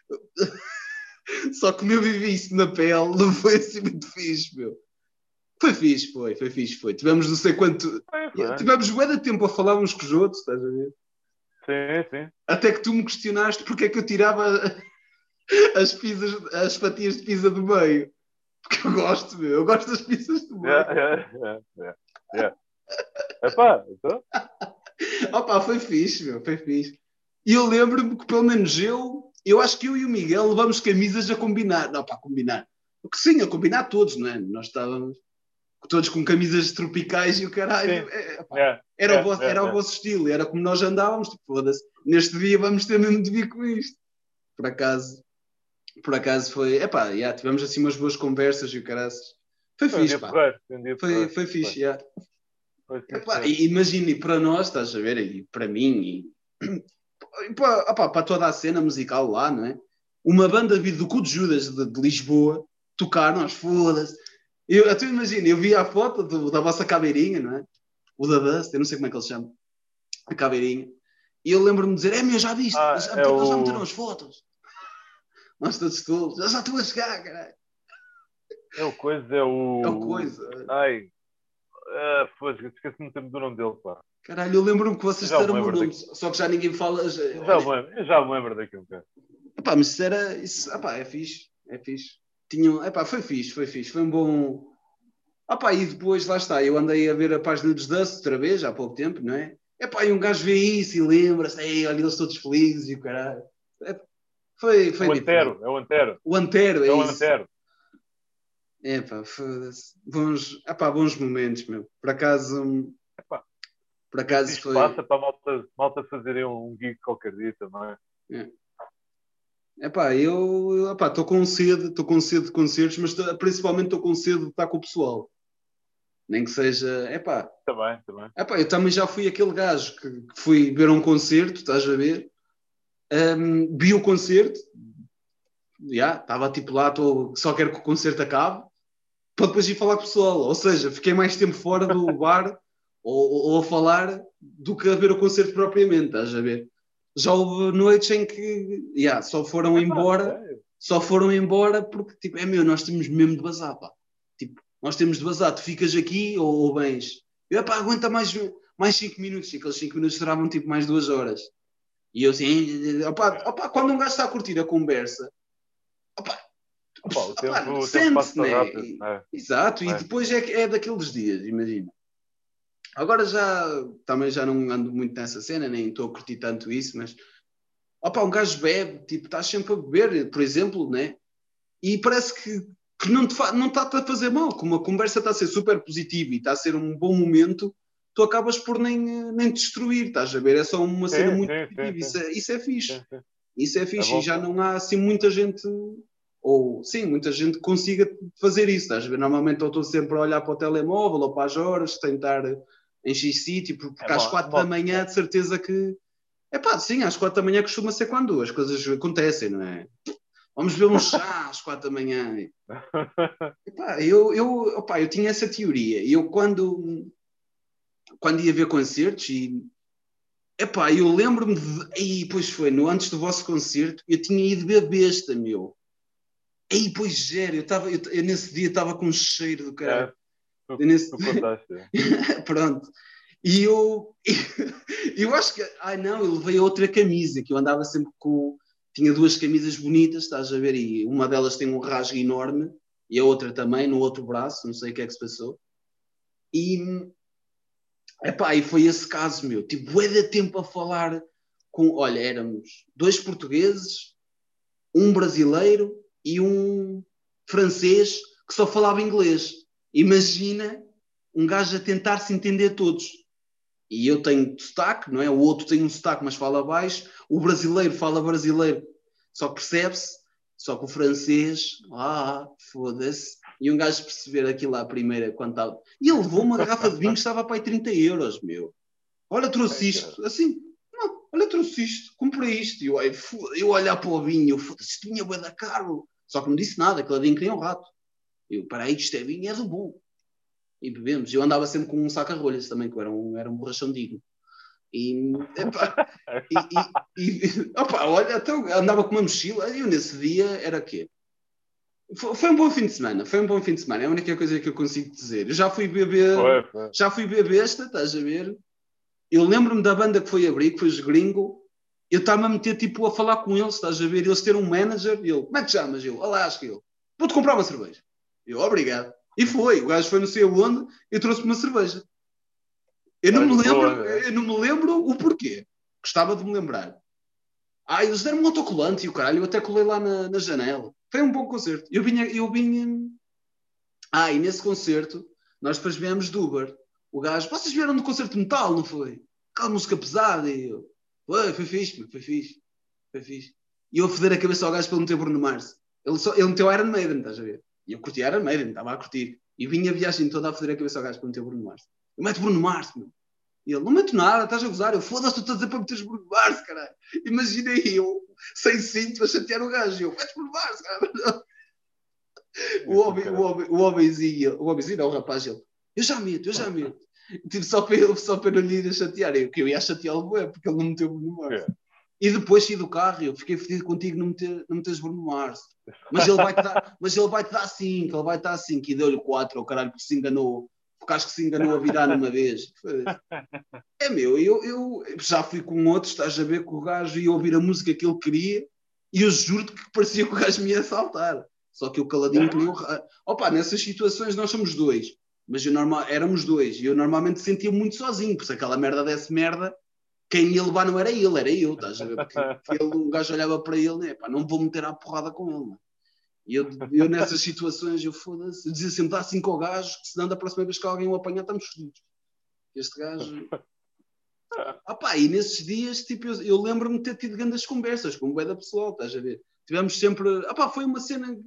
[SPEAKER 1] Só que eu vivi isso na pele, não foi assim muito fixe, meu. Foi fixe, foi, foi fixe, foi. Tivemos não sei quanto. Foi, Tivemos bué tempo a falar uns com os outros, estás a ver?
[SPEAKER 2] Sim, sim.
[SPEAKER 1] Até que tu me questionaste porque é que eu tirava as, pizzas, as fatias de pizza do meio. Porque eu gosto, meu. Eu gosto das pizzas do meio.
[SPEAKER 2] Yeah, yeah, yeah, yeah, yeah. Epá, então.
[SPEAKER 1] Opa, foi fixe, meu. Foi fixe. E eu lembro-me que pelo menos eu eu acho que eu e o Miguel levamos camisas a combinar. Não, para combinar. Porque sim, a combinar todos, não é? Nós estávamos todos com camisas tropicais e o caralho. É, pá, é, era, é, o vosso, era o vosso estilo, era como nós andávamos. Tipo, foda-se, neste dia vamos ter mesmo de vir com isto. Por acaso, por acaso foi. Epá, yeah, tivemos assim umas boas conversas e o caralho. Foi, foi fixe, pá. foi, foi, foi fixe, yeah. Foi Epá, e imagine, para nós, estás a ver, e para mim, e para, opa, para toda a cena musical lá, não é? Uma banda do Cu de Judas de, de Lisboa tocar, nós foda-se. Eu, tu imagina, eu vi a foto do, da vossa caveirinha, não é? O da Dust, eu não sei como é que ele se chama, a caveirinha. E eu lembro-me de dizer: É meu, já viste? Ah, já, é o... já meteram as fotos. Nós todos todos, já estou a chegar, caralho.
[SPEAKER 2] É o coisa, é o.
[SPEAKER 1] É o coisa.
[SPEAKER 2] Ai, ah, pois, esqueci-me do nome dele, pá.
[SPEAKER 1] Caralho, eu lembro-me que vocês deram o nome, só que já ninguém fala. Já,
[SPEAKER 2] já me lembro, eu já me lembro daquilo, cara.
[SPEAKER 1] Epá, mas isso era. Isso, epá, é fixe, é fixe. Tinham, epá, foi fixe, foi fixe, foi um bom. Epá, e depois, lá está, eu andei a ver a página dos Dust outra vez, há pouco tempo, não é? Epá, e um gajo vê isso e lembra-se, olha, eles todos felizes e o caralho. Foi, foi
[SPEAKER 2] o Antero, é o Antero.
[SPEAKER 1] O Antero, é, é
[SPEAKER 2] o isso. Antero.
[SPEAKER 1] É pá, foda-se. Bons, epá, bons momentos, meu. Por acaso. Por acaso
[SPEAKER 2] isto
[SPEAKER 1] foi.
[SPEAKER 2] passa para a malta, malta fazerem um gig qualquer dia também. É.
[SPEAKER 1] Epá, eu estou com sede, estou com sede de concertos, mas principalmente estou com sede de estar com o pessoal. Nem que seja. Epá.
[SPEAKER 2] Também, também.
[SPEAKER 1] Epá, eu também já fui aquele gajo que, que fui ver um concerto, estás a ver? Um, vi o concerto, já, estava tipo lá, tô, só quero que o concerto acabe, para depois ir falar com o pessoal. Ou seja, fiquei mais tempo fora do bar ou, ou, a falar do que a ver o concerto propriamente, estás a ver? Já houve noites em que yeah, só foram é embora, só foram embora porque tipo, é meu, nós temos mesmo de bazar, pá. Tipo, nós temos de bazar, tu ficas aqui ou, ou bens. Eu, pá, aguenta mais, mais 5 minutos, e aqueles 5 minutos duravam tipo mais 2 horas. E eu assim, opa, opa, quando um gajo está a curtir a conversa, opa,
[SPEAKER 2] opa, o tempo, opa, o tempo passa né? rápido.
[SPEAKER 1] É. Exato, é. e depois é, é daqueles dias, imagina. Agora já também já não ando muito nessa cena, nem estou a curtir tanto isso, mas opa, um gajo bebe, tipo, estás sempre a beber, por exemplo, né? E parece que, que não, te não está a fazer mal, como a conversa está a ser super positiva e está a ser um bom momento, tu acabas por nem, nem destruir, estás a ver? É só uma cena muito positiva. Isso, é, isso é fixe. Isso é fixe. É e já não há assim muita gente, ou sim, muita gente que consiga fazer isso, estás a ver? Normalmente eu estou sempre a olhar para o telemóvel ou para as horas, tentar em X sítio, porque é às bom, quatro bom. da manhã de certeza que. É pá, sim, às quatro da manhã costuma ser quando as coisas acontecem, não é? Vamos ver um chá às quatro da manhã. Epá, eu, eu, opá, eu tinha essa teoria. Eu, quando, quando ia ver concertos e epá, eu lembro-me de. Aí, pois foi, no antes do vosso concerto, eu tinha ido ver besta, meu. Aí, pois era, eu, tava, eu, eu nesse dia estava com um cheiro do cara.
[SPEAKER 2] É, nesse...
[SPEAKER 1] Pronto. E eu, eu acho que, ai não, eu levei outra camisa, que eu andava sempre com, tinha duas camisas bonitas, estás a ver, e uma delas tem um rasgo enorme, e a outra também, no outro braço, não sei o que é que se passou. E, Epá, e foi esse caso, meu. Tipo, é de tempo a falar com. Olha, éramos dois portugueses, um brasileiro e um francês que só falava inglês. Imagina um gajo a tentar se entender todos. E eu tenho sotaque, não é? O outro tem um sotaque, mas fala baixo. O brasileiro fala brasileiro, só percebe-se. Só que o francês, ah, foda-se. E um gajo perceber aquilo à primeira, quando estava. E ele levou uma garrafa de vinho que estava para aí 30 euros, meu. Olha, trouxe isto. Assim, não, olha, trouxe isto, comprei isto. E eu, eu, olhar para o vinho, foda-se, isto vinho é da caro. Só que não disse nada, aquele vinho queria um rato. Eu, para aí, isto é vinho, é do bom. E bebemos. Eu andava sempre com um saca-rolhas também, que era um, era um borrachão digno. E, epá, e, e, e opa, olha, então andava com uma mochila. E eu nesse dia era quê? Foi um bom fim de semana, foi um bom fim de semana, é a única coisa que eu consigo dizer. Eu já fui beber, foi, foi. já fui beber besta, estás a ver? Eu lembro-me da banda que foi abrir, que foi os Gringo, eu estava a meter tipo a falar com eles, estás a ver? Eles ter um manager, e ele, como é que chamas? Eu, que eu, vou-te comprar uma cerveja. Eu, obrigado. E foi, o gajo foi não sei aonde e trouxe-me uma cerveja. Eu não, me lembro, eu não me lembro o porquê. Gostava de me lembrar. Ah, eles deram um autocolante e o caralho, eu até colei lá na, na janela. Foi um bom concerto. Eu vinha, eu vinha. Ah, e nesse concerto, nós depois viemos do Uber. O gajo, vocês vieram do concerto de metal, não foi? Aquela música pesada. E eu, foi, foi fixe, foi fixe. Foi fixe. E eu a foder a cabeça ao gajo para ele meter Bruno Mars. Ele, só, ele meteu Iron Maiden, estás a ver? E eu curti Iron Maiden, estava a curtir. E vinha a viagem toda a foder a cabeça ao gajo para meter Bruno Mars. Eu meto Bruno Mars, meu. E ele, não meto nada, estás a gozar. Eu foda-se, tu estás a dizer para meteres Bruno Mars, caralho. Imaginei eu, sem cinto, a chatear o gajo. Eu, metes Bruno Mars, caralho. O, homem, o, homem, o homenzinho, o homenzinho, não, o rapaz, ele, eu já meto, eu já meto. Tipo, só para, ele, só para não lhe ir a chatear. Eu, que eu ia chateá-lo, porque ele não meteu Bruno Mars. É. E depois saí do carro e eu fiquei fedido contigo não, meter, não meteres Bruno Mars. Mas ele vai-te dar, mas ele vai-te dar 5, ele vai-te dar 5 e deu-lhe 4, o caralho, porque se enganou. Porque acho que se enganou a virar numa vez. É meu, eu, eu já fui com outros, estás a ver que o gajo ia ouvir a música que ele queria e eu juro que parecia que o gajo me ia saltar. Só que eu caladinho que nem o Opa, nessas situações nós somos dois. Mas eu normal, éramos dois. E eu normalmente sentia muito sozinho, porque se aquela merda desse merda, quem ia levar não era ele, era eu, estás a ver? Porque ele, o gajo olhava para ele, né? Pá, não vou meter à porrada com ele, mano. E eu, eu nessas situações, eu foda-se, dizia sempre, dá assim com o gajo, que senão da próxima vez que alguém o apanhar, estamos fodidos. Este gajo. Ah pá, e nesses dias, tipo, eu, eu lembro-me de ter tido grandes conversas com o da pessoal, estás a ver? Tivemos sempre. Ah pá, foi uma cena.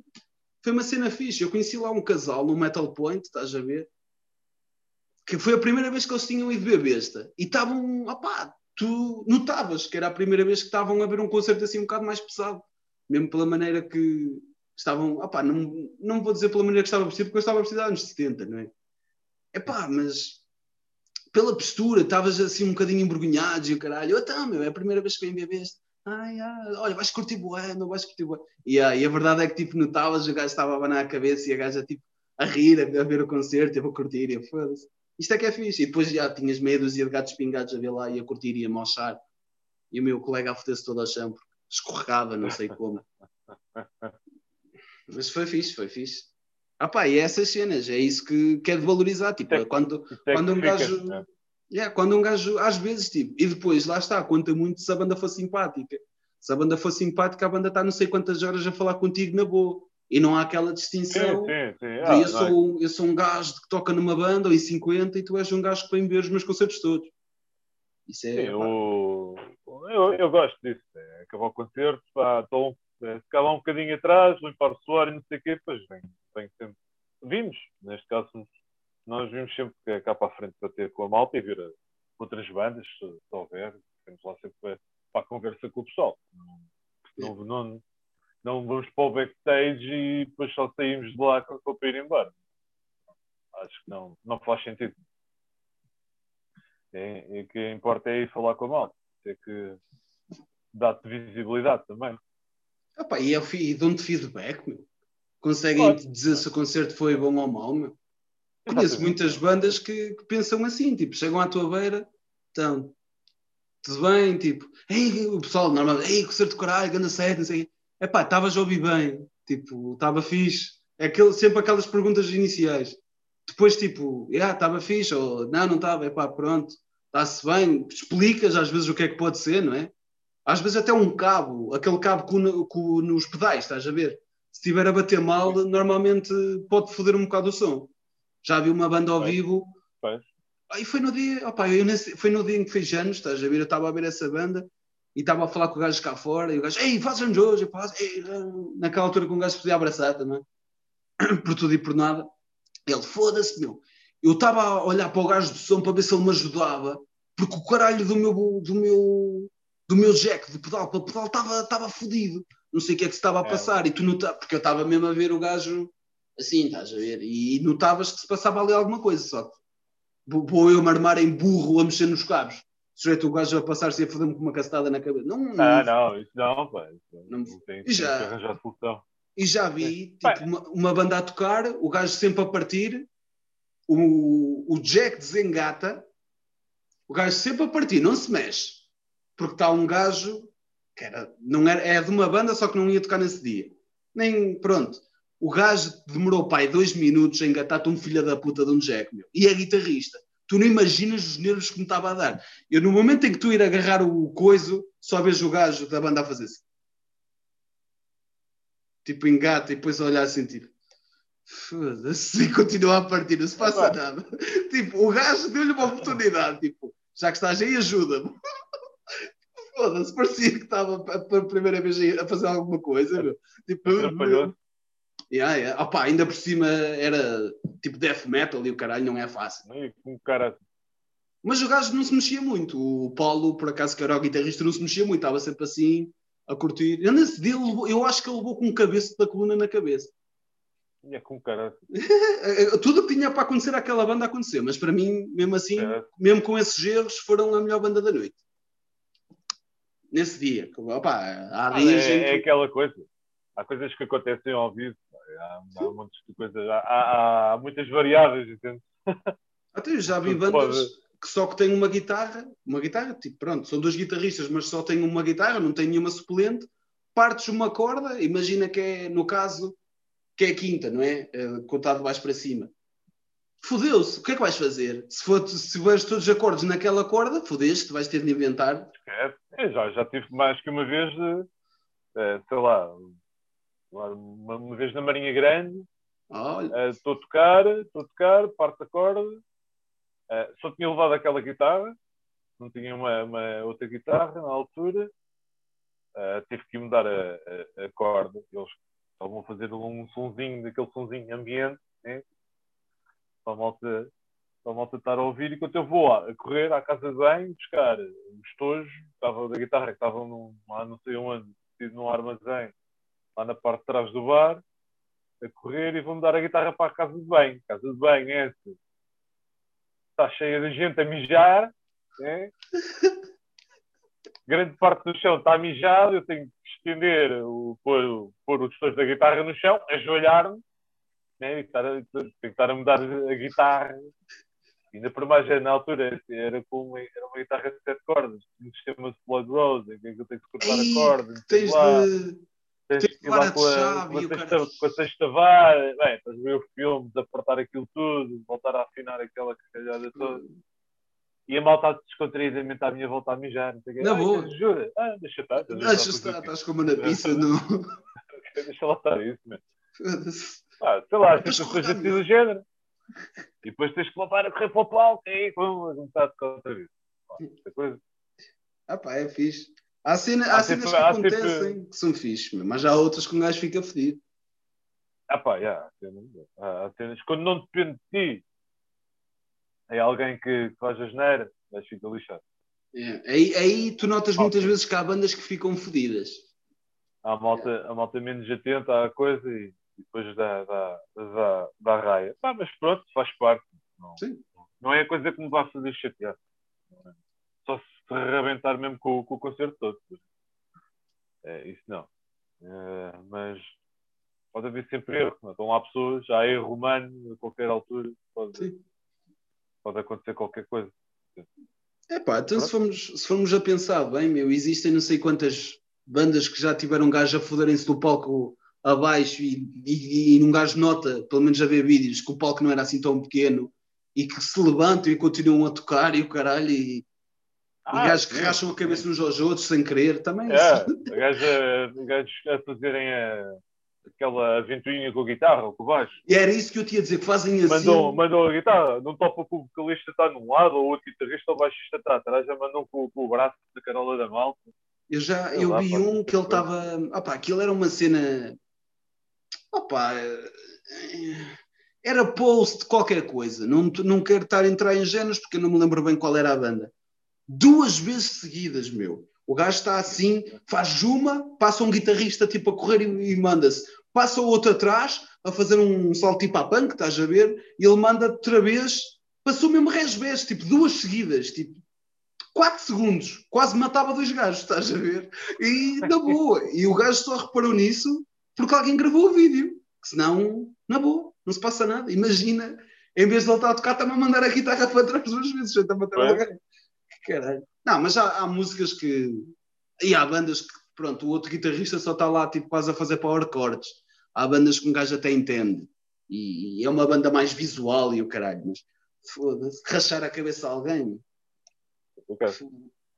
[SPEAKER 1] Foi uma cena fixe. Eu conheci lá um casal no Metal Point, estás a ver? Que foi a primeira vez que eles tinham ido ver besta. E estavam, ah pá, tu notavas que era a primeira vez que estavam a ver um concerto assim um bocado mais pesado, mesmo pela maneira que estavam, opá, não, não vou dizer pela maneira que estava vestido, porque eu estava vestido anos 70, não é? Epá, mas pela postura, estavas assim um bocadinho embrulhado e o caralho, então, meu, é a primeira vez que vem ver este. Ai, ai, olha, vais curtir bué, não vais curtir bué. E, ah, e a verdade é que, tipo, notavas, o gajo estava a abanar a cabeça e a gaja, tipo, a rir, a, a ver o concerto, eu vou curtir, e foda-se isto é que é fixe. E depois já tinhas meia dúzia de gatos pingados a ver lá e a curtir e a mochar. E o meu colega a foder-se todo ao chão porque escorregava, não sei como. Mas foi fixe, foi fixe. Ah pá, e é essas cenas, é isso que quer é de valorizar. Tipo, é, quando, é quando um gajo. Né? Yeah, quando um gajo, às vezes, tipo, e depois, lá está, conta muito se a banda for simpática. Se a banda for simpática, a banda está não sei quantas horas a falar contigo na boa. E não há aquela distinção. Sim, sim, sim. Ah, eu, sou, é? eu sou um gajo que toca numa banda ou em 50 e tu és um gajo que vem ver os meus concertos todos.
[SPEAKER 2] Isso é. Eu, eu, eu, gosto disso. É, acabar o concerto, pá, estou ficar lá um bocadinho atrás, limpar o suor e não sei o quê, depois vem, vem sempre. Vimos, neste caso, nós vimos sempre é cá para a frente para ter com a malta e ver outras bandas, se, houver, temos lá sempre para, para a conversa com o pessoal. Não, não, não, vamos para o backstage e depois só saímos de lá para ir embora. Acho que não, não faz sentido. É, o que importa é ir falar com a malta. É que dá-te visibilidade também.
[SPEAKER 1] Opa, e, é, e dão-te feedback, meu. Conseguem te dizer se o concerto foi bom ou mau, meu. Conheço muitas bandas que, que, pensam assim, tipo, chegam à tua beira, então, tudo bem, tipo, ei, o pessoal normalmente, ei, concerto de caralho, ganda certo, não sei epá, estavas a ouvir bem, tipo, estava fixe. É aquele, sempre aquelas perguntas iniciais. Depois, tipo, estava ah, fixe, ou não, não estava, epá, pronto, está-se bem, explicas às vezes o que é que pode ser, não é? Às vezes até um cabo, aquele cabo com, com, nos pedais, estás a ver? Se estiver a bater mal, normalmente pode foder um bocado o som. Já vi uma banda ao vivo. Aí foi no dia, opa, eu nesse, foi no dia em que fez anos, estás a ver? Eu estava a ver essa banda e estava a falar com o gajo cá fora, e o gajo, ei, faz anos hoje, faz, ei, naquela altura que um gajo podia abraçar também, por tudo e por nada. Ele, foda-se, meu. Eu estava a olhar para o gajo do som para ver se ele me ajudava, porque o caralho do meu, do meu, do meu jack de pedal para pedal estava, estava fodido. Não sei o que é que se estava a é. passar, é. e tu notavas, porque eu estava mesmo a ver o gajo assim, estás a ver, e notavas que se passava ali alguma coisa, só que vou eu me armar em burro a mexer nos cabos sujeito o gajo a passar-se e a foder-me com uma castada na cabeça. Não,
[SPEAKER 2] não, ah, não, isso não, pá. Isso não, não tem, e já, arranjar solução.
[SPEAKER 1] E já vi tipo, uma, uma, banda a tocar, o gajo sempre a partir, o, o Jack desengata, o gajo sempre a partir, não se mexe, porque está um gajo que era, não era, é de uma banda, só que não ia tocar nesse dia. Nem, pronto. O gajo demorou, pai, dois minutos a engatar-te um filho da puta de um Jack, meu. E é guitarrista tu não imaginas os nervos que me estava a dar. Eu, no momento em que tu ir agarrar o coiso, só vejo o gajo da banda a fazer assim. Tipo, engata e depois a olhar a sentir. Foda-se, e continua a partir, não se passa nada. Tipo, o gajo deu-lhe uma oportunidade, tipo, já que estás aí, ajuda-me. Foda-se, parecia que estava pela primeira vez a fazer alguma coisa, meu. Tipo, Yeah, yeah. Opa, ainda por cima era tipo death metal e o caralho não é fácil.
[SPEAKER 2] Um cara...
[SPEAKER 1] Mas o gajo não se mexia muito. O Paulo, por acaso, que era o guitarrista, não se mexia muito, estava sempre assim a curtir. Eu, nesse dia, eu acho que ele levou com um cabeça da coluna na cabeça.
[SPEAKER 2] É com cara.
[SPEAKER 1] Tudo o que tinha para acontecer àquela banda aconteceu, mas para mim, mesmo assim, é. mesmo com esses erros, foram a melhor banda da noite. Nesse dia. Opa, há
[SPEAKER 2] ah, dias. É, é aquela coisa. Há coisas que acontecem ao vivo há, há montes de coisas, há, há, há muitas variáveis, entende?
[SPEAKER 1] Até eu já vi bandas pode... que só que têm uma guitarra, uma guitarra, tipo, pronto, são dois guitarristas, mas só têm uma guitarra, não tem nenhuma suplente, partes uma corda, imagina que é, no caso, que é a quinta, não é? é contado de baixo para cima. Fodeu-se, o que é que vais fazer? Se, for, se vais todos os acordes naquela corda, fodeste, vais ter de inventar.
[SPEAKER 2] É, já, já tive mais que uma vez, é, sei lá, uma, uma vez na Marinha Grande, uh, estou a tocar, estou a tocar, parte a corda, uh, só tinha levado aquela guitarra, não tinha uma, uma outra guitarra na altura, uh, tive que mudar a, a, a, corda, eles estavam a fazer um sonzinho, daquele sonzinho ambiente, né? para a malta para a malta estar a ouvir, enquanto eu vou a correr à casa de banho buscar os estojos, estava da guitarra que estava num, lá não sei onde, num armazém, lá na parte de trás do bar, a correr e vou-me dar a guitarra para a casa de banho. Casa de banho é essa. Está cheia de gente a mijar. Né? Grande parte do chão está mijado, eu tenho que estender, o, pôr, pôr os tons da guitarra no chão, ajoelhar-me, né? e estar a, tenho que estar a mudar a guitarra. Ainda por mais, na altura, era, com uma, era uma guitarra de sete cordas, um sistema de Floyd Rose, em que eu tenho que cortar a corda.
[SPEAKER 1] Tens de
[SPEAKER 2] tens que ir lá com a, com, a sexta, com a sexta vara, bem, estás a ver o filme, desapertar aquilo tudo, voltar a afinar aquela cascalhada toda. E a malta descontraídamente à minha volta a mijar. Não sei
[SPEAKER 1] Na boa.
[SPEAKER 2] Jura? Ah, deixa estar.
[SPEAKER 1] Deixa estar, estás como na pizza, não.
[SPEAKER 2] deixa lá estar isso, mesmo. Ah, sei lá, situações assim do género. E depois tens que voltar a correr para o palco e aí vamos começar a tocar outra vez. coisa.
[SPEAKER 1] Ah pá, é fixe. Há, cena, há, há cenas sempre, que acontecem sempre... que são fixe, mas há outras que um gajo fica fedido.
[SPEAKER 2] Ah pá, yeah, há, cenas, quando não depende de ti, é alguém que faz a geneira, mas fica lixado.
[SPEAKER 1] É. Aí, aí tu notas muitas vezes que há bandas que ficam fedidas.
[SPEAKER 2] Há malta, é. a malta menos atenta à coisa e, depois dá, dá, dá, dá raia. Ah, mas pronto, faz parte. Não,
[SPEAKER 1] Sim.
[SPEAKER 2] não é a coisa que me vai fazer chatear. Só se se arrebentar mesmo com, com, o concerto todo. É, isso não. É, mas pode haver sempre erro. Não? Estão lá pessoas, há erro humano a qualquer altura. Pode, pode acontecer qualquer coisa.
[SPEAKER 1] É pá, então se formos, se formos a pensar bem, meu, existem não sei quantas bandas que já tiveram um gajo a foderem-se do palco abaixo e, e, e um gajo nota, pelo menos a ver vídeos, que o palco não era assim tão pequeno e que se levantam e continuam a tocar e o caralho e, ah, gajos que racham a cabeça uns aos outros sem querer também.
[SPEAKER 2] É, gajos, gajos a fazerem a, aquela aventurinha com a guitarra ou com o baixo.
[SPEAKER 1] E era isso que eu tinha a dizer, que fazem assim.
[SPEAKER 2] Mandam, mandam a guitarra, não topa que o vocalista está num lado ou o outro guitarrista ou o baixista está atrás, já mandam com, com o braço da carola da malta.
[SPEAKER 1] Eu já eu vi um que ele estava. Opá, aquilo era uma cena. Opá, era post qualquer coisa. Não, não quero estar a entrar em géneros porque eu não me lembro bem qual era a banda duas vezes seguidas, meu. O gajo está assim, faz uma, passa um guitarrista tipo a correr e, e manda-se. Passa o outro atrás a fazer um salto tipo a punk, estás a ver? E ele manda outra vez, passou mesmo resbés, tipo duas seguidas, tipo 4 segundos, quase matava dois gajos, estás a ver? E na boa. E o gajo só reparou nisso porque alguém gravou o vídeo. Senão, na boa, não se passa nada. Imagina, em vez de ele estar a tocar, está-me a mandar a guitarra para trás duas vezes, já está a matar alguém caralho. Não, mas há, há músicas que. E há bandas que, pronto, o outro guitarrista só está lá tipo, quase a fazer power chords. Há bandas que um gajo até entende. E, e, é uma banda mais visual e o caralho. Mas Foda-se. Rachar a cabeça a alguém.
[SPEAKER 2] Ok.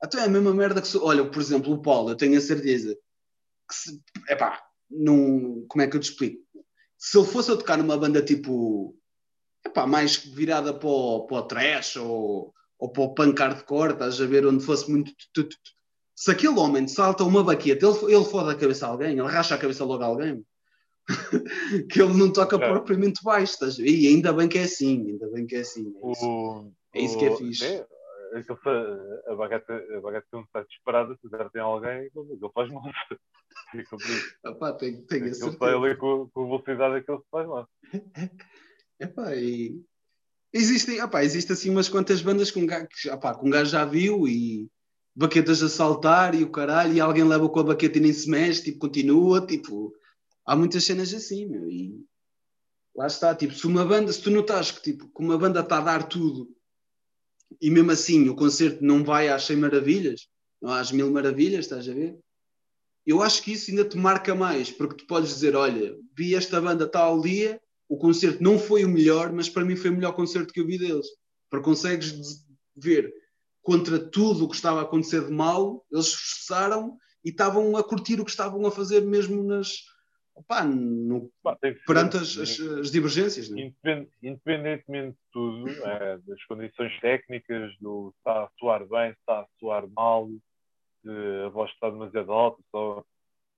[SPEAKER 1] Até é a mesma merda que. se- Olha, por exemplo, o Paulo, eu tenho a certeza que se. Epá, num. Como é que eu te explico? Se ele fosse a tocar numa banda tipo. Epá, mais virada para o, para o trash ou, ou para o punk hardcore, estás a ver, onde fosse muito. Se aquele homem salta uma baqueta, ele, ele fode a cabeça a alguém, ele racha a cabeça logo a alguém. que ele não toca
[SPEAKER 2] Claro.
[SPEAKER 1] propriamente baixo, estás a ver? E ainda bem que é assim, ainda bem que é assim. É isso.
[SPEAKER 2] O,
[SPEAKER 1] É isso que é fixe.
[SPEAKER 2] fa- a bagata, a bagata quando está disparada, se der tem alguém, ele faz mal.
[SPEAKER 1] Epá, tenho, tenho a
[SPEAKER 2] Ele
[SPEAKER 1] certeza.
[SPEAKER 2] sai ali com, com a velocidade que ele faz mal.
[SPEAKER 1] Epá, e... Existem, epá, existem assim umas quantas bandas com um gajo, que, que um gajo já viu e baquetas a saltar e o caralho, e alguém leva com a baqueta e nem se mexe, tipo, continua, tipo, há muitas cenas assim, meu, e lá está, tipo, se uma banda, se tu notas que, tipo, que uma banda está a dar tudo e mesmo assim o concerto não vai às 100 maravilhas, não às mil maravilhas, estás a ver? Eu acho que isso ainda te marca mais, porque tu podes dizer, olha, vi esta banda tal dia, o concerto não foi o melhor, mas para mim foi o melhor concerto que eu vi deles. Porque consegues ver contra tudo o que estava a acontecer de mal, eles esforçaram e estavam a curtir o que estavam a fazer mesmo nas opá, no-
[SPEAKER 2] ser-
[SPEAKER 1] perante as, as- as divergências. Né?
[SPEAKER 2] Independ- independentemente de tudo, eh, das condições técnicas, do se está a soar bem, se está a soar mal, se a voz está demasiado alta, só...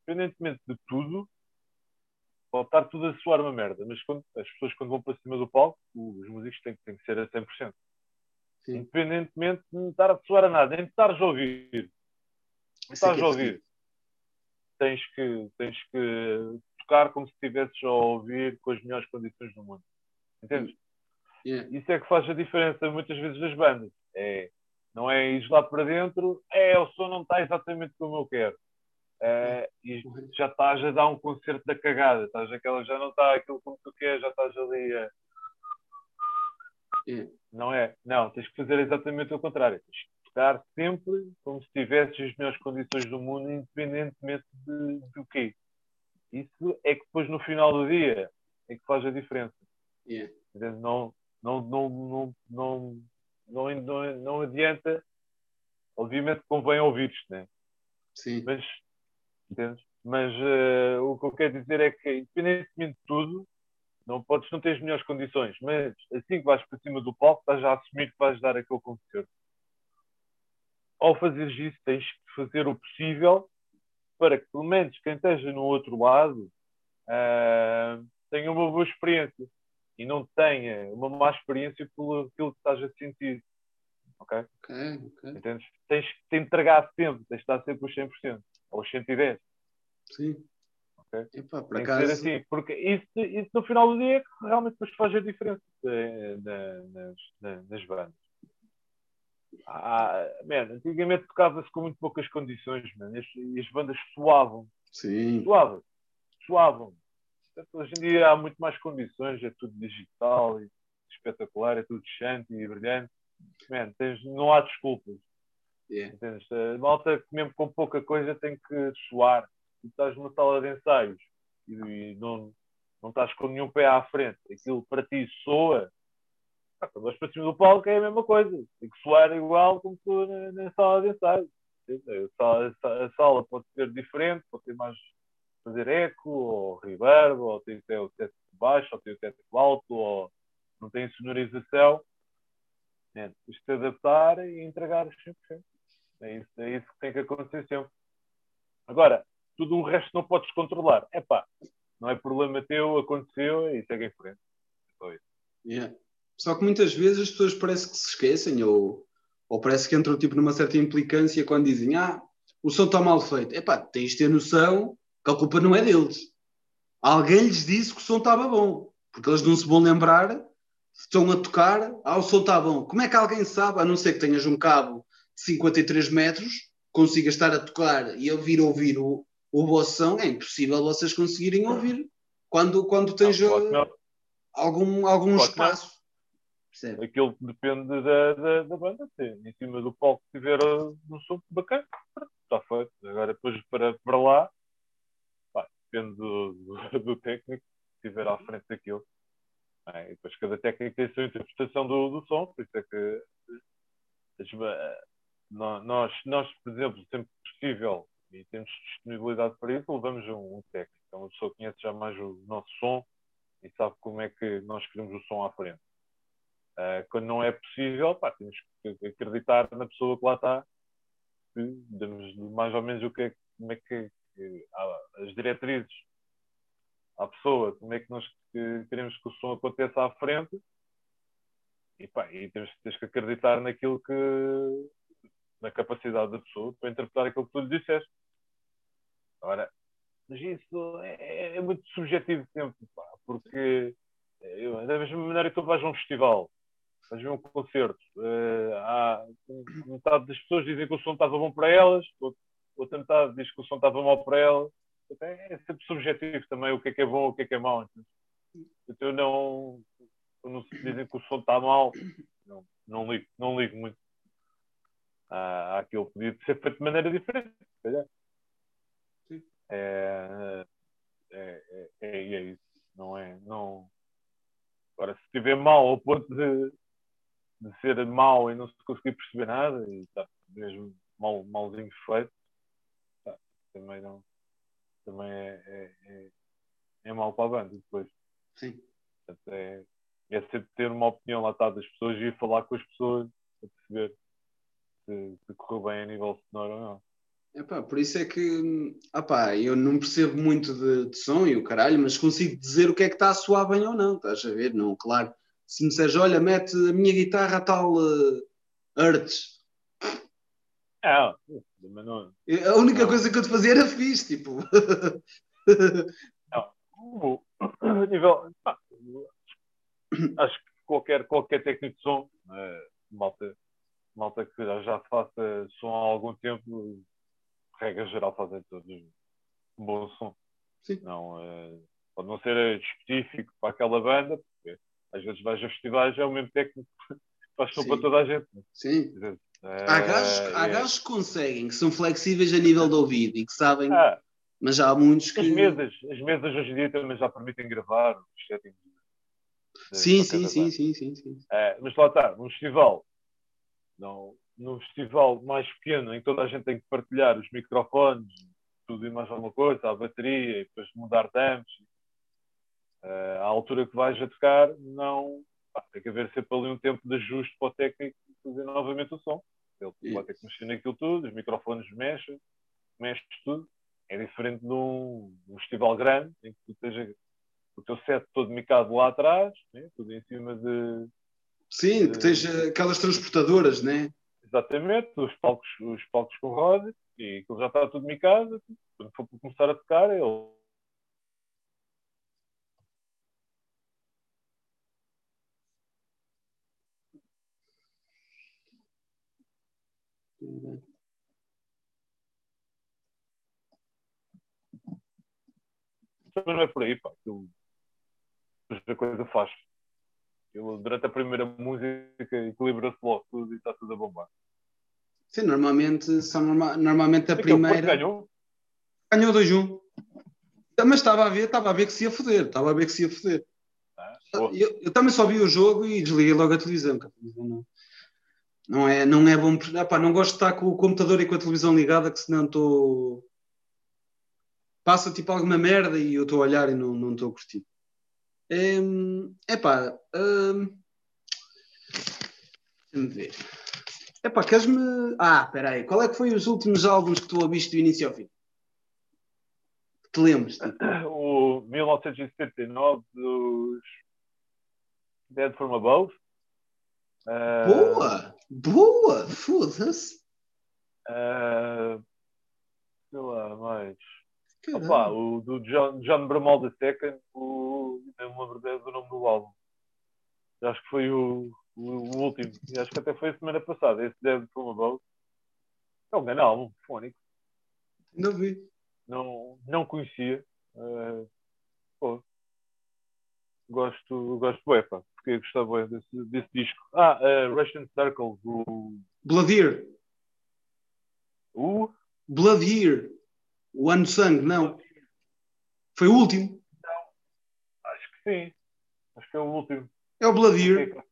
[SPEAKER 2] independentemente de tudo, pode estar tudo a soar uma merda, mas quando, as pessoas quando vão para cima do palco, os músicos têm, têm que ser a 100%.
[SPEAKER 1] Sim.
[SPEAKER 2] Independentemente de não estar a soar a nada, nem de estares a ouvir.
[SPEAKER 1] É
[SPEAKER 2] estás
[SPEAKER 1] que
[SPEAKER 2] a
[SPEAKER 1] é
[SPEAKER 2] ouvir. Tens que, tens que tocar como se estivesses a ouvir com as melhores condições do mundo. Entendes?
[SPEAKER 1] Yeah.
[SPEAKER 2] Isso é que faz a diferença muitas vezes das bandas. É, não é ir lá para dentro, é, o som não está exatamente como eu quero. É, e já estás a dar um concerto da cagada, estás aquela, já não está aquilo como tu queres, já estás ali a.
[SPEAKER 1] Yeah.
[SPEAKER 2] Não é? Não, tens que fazer exatamente o contrário. Tens que tocar sempre como se tivesses as melhores condições do mundo, independentemente de, do quê. Isso é que depois no final do dia é que faz a diferença. Entende? Não, não, não, não, não, não, não, não adianta. Obviamente convém ouvir isto, né?
[SPEAKER 1] Sim.
[SPEAKER 2] mas, entendes? mas eh, o que eu quero dizer é que, independentemente de tudo, não podes não ter as melhores condições, mas assim que vais para cima do palco, estás já a assumir que vais dar aquele concerto. Ao fazeres isso, tens que fazer o possível para que, pelo menos, quem esteja no outro lado ah, tenha uma boa experiência e não tenha uma má experiência pelo aquilo que estás a sentir. Ok?
[SPEAKER 1] Ok, ok.
[SPEAKER 2] Entendes? Tens que te entregar sempre, tens de estar sempre aos 100%, aos 110%.
[SPEAKER 1] Sim.
[SPEAKER 2] Ok.
[SPEAKER 1] Epá, por
[SPEAKER 2] Tem
[SPEAKER 1] acaso.
[SPEAKER 2] assim, porque isso, isso no final do dia é que realmente depois faz a diferença eh, na- nas, na- nas bandas. Ah, man, antigamente tocava-se com muito poucas condições, man, e, as, e as bandas suavam,
[SPEAKER 1] Sim.
[SPEAKER 2] suavam, suavam. Portanto, hoje em dia há muito mais condições, é tudo digital, e espetacular, é tudo chante e brilhante. Man, tens, não há desculpas.
[SPEAKER 1] Yeah.
[SPEAKER 2] Entendes? A malta mesmo com pouca coisa tem que suar. Tu estás numa sala de ensaios e, não, não estás com nenhum pé à frente. Aquilo para ti soa. Ah, Quando para cima do palco é a mesma coisa. Tem que soar igual como tu na, na sala de ensaios. A sala, a sala pode ser diferente, pode ter mais fazer eco, ou reverb, ou tem até o teto baixo, ou tem o teto alto, ou não tem sonorização. É, tens de te adaptar e entregar os 100%. É isso, é isso que tem que acontecer sempre. Agora, tudo o resto não podes controlar. É pá, não é problema teu, aconteceu e segue em frente. Só.
[SPEAKER 1] Yeah. Só que muitas vezes as pessoas parece que se esquecem ou, ou parece que entram tipo, numa certa implicância quando dizem ah, o som está mal feito. Epá, tens de ter noção que a culpa não é deles. Alguém lhes disse que o som estava bom. Porque eles não se vão lembrar, estão a tocar, ah, o som está bom. Como é que alguém sabe, a não ser que tenhas um cabo 53 metros, consiga estar a tocar e ouvir ouvir o, o vosso som? É impossível vocês conseguirem ouvir quando, quando tens
[SPEAKER 2] Não, claro que não.
[SPEAKER 1] algum, algum
[SPEAKER 2] Claro que
[SPEAKER 1] espaço. Percebe?
[SPEAKER 2] Aquilo depende da, da, da banda. Se em cima do palco tiver uh, um som bacana, está feito. Agora, depois para, para lá, pá, depende do, do, do técnico que estiver à frente daquilo. É, e depois cada técnico tem a sua interpretação do, do som nós, nós, por exemplo, sempre possível e temos disponibilidade para isso, levamos um, um técnico. Então, uma pessoa conhece já mais o nosso som e sabe como é que nós queremos o som à frente. Uh, quando não é possível, pá, temos que acreditar na pessoa que lá está, damos mais ou menos o que é, como é que, que as diretrizes à pessoa, como é que nós que queremos que o som aconteça à frente e, pá, e temos que acreditar naquilo que na capacidade da pessoa para interpretar aquilo que tu lhe disseste. Agora, mas isso é, é muito subjetivo sempre, pá, porque eu, da mesma maneira que tu vais a um festival, vais ver um concerto, uh, há, metade das pessoas dizem que o som estava bom para elas, outra metade diz que o som estava mal para elas. É sempre subjetivo também o que é que é bom, o que é que é mau. Então eu não, se dizem que o som está mal, não, não, ligo, não ligo muito à, àquilo pedido ser feito de maneira diferente. É, é, é, é, é isso. Não é, não... Agora, se estiver mal ao ponto de, de ser mau e não se conseguir perceber nada, e está mesmo mal, malzinho feito, tá, também não. Também é, é, é, é mau para a banda depois.
[SPEAKER 1] Sim.
[SPEAKER 2] Portanto, é, é sempre ter uma opinião lá está das pessoas e ir falar com as pessoas para perceber se, se correu bem a nível sonoro ou não.
[SPEAKER 1] Epá, por isso é que opá, eu não percebo muito de, de, som e o caralho, mas consigo dizer o que é que está a soar bem ou não, estás a ver? Não, claro. Se me disseres, olha, mete a minha guitarra a tal uh, Hertz.
[SPEAKER 2] É, não,
[SPEAKER 1] a única não. coisa que eu te fazia era fixe, tipo.
[SPEAKER 2] não, o, nível, pá, acho que qualquer, qualquer técnico de som, uh, malta, malta que já faça som há algum tempo, regra geral fazem todos um bom som.
[SPEAKER 1] Sim.
[SPEAKER 2] Não, uh, pode não ser específico para aquela banda, porque às vezes vais a festivais, é o mesmo técnico que faz som para toda a gente.
[SPEAKER 1] Sim. Dizer, há gajos, há é... gajos que conseguem, que são flexíveis a nível do ouvido e que sabem, ah, mas já há muitos que.
[SPEAKER 2] As mesas, as mesas hoje em dia também já permitem gravar os settings.
[SPEAKER 1] Sim, sim, sim, sim, sim, sim.
[SPEAKER 2] É, mas lá está, num festival, não, num festival mais pequeno, em que toda a gente tem que partilhar os microfones, tudo e mais alguma coisa, a bateria, e depois mudar tempos, uh, à altura que vais a tocar, não. Pá, tem que haver sempre ali um tempo de ajuste para o técnico fazer novamente o som. Ele vai ter que mexer naquilo tudo, os microfones mexem, mexe tudo. É diferente de um, um festival grande, em que tu esteja o teu set todo micado lá atrás, né? tudo em cima de.
[SPEAKER 1] Sim, que tens aquelas transportadoras, né?
[SPEAKER 2] Exatamente, os palcos, os palcos com rodas e aquilo já está tudo micado. Quando for para começar a tocar, ele. Também não é por aí, pá. Aquilo a coisa faz. Durante a primeira música, equilibra-se logo tudo e está tudo a bombar.
[SPEAKER 1] Sim, normalmente, são norma, normalmente a primeira.
[SPEAKER 2] ganhou?
[SPEAKER 1] Ganhou 2-1. Mas estava a ver, estava a ver que se ia foder, estava a ver que se ia foder. Ah, eu, eu, também só vi o jogo e desliguei logo a televisão. A televisão não, não, é, não é bom. Epá, não gosto de estar com o computador e com a televisão ligada, que senão estou. Passa tipo alguma merda e eu estou a olhar e não estou a curtir. É um, epá, um, deixa-me ver. Epá, queres-me. Ah, espera aí. Qual é que foi os últimos álbuns que tu ouviste do início ao fim? Te lembras? Tipo?
[SPEAKER 2] O 1979 dos Dead from Above.
[SPEAKER 1] Uh... Boa! Boa! Foda-se!
[SPEAKER 2] Uh... Sei lá, mais. Opa, o do John, John Bramall II, o, não me lembro do nome do álbum. Acho que foi o, o, o, último. Acho que até foi a semana passada. Esse Dead From Above. É um grande álbum, fónico.
[SPEAKER 1] Não vi.
[SPEAKER 2] Não, não conhecia. Uh, pô. Gosto, gosto bem, pá. Porque gostava bem desse, desse disco. Ah, uh, Russian Circles. O...
[SPEAKER 1] Blood
[SPEAKER 2] O?
[SPEAKER 1] Blood o Ano Sangue, não. Foi o último?
[SPEAKER 2] Sim. Acho que é o último.
[SPEAKER 1] É o Year.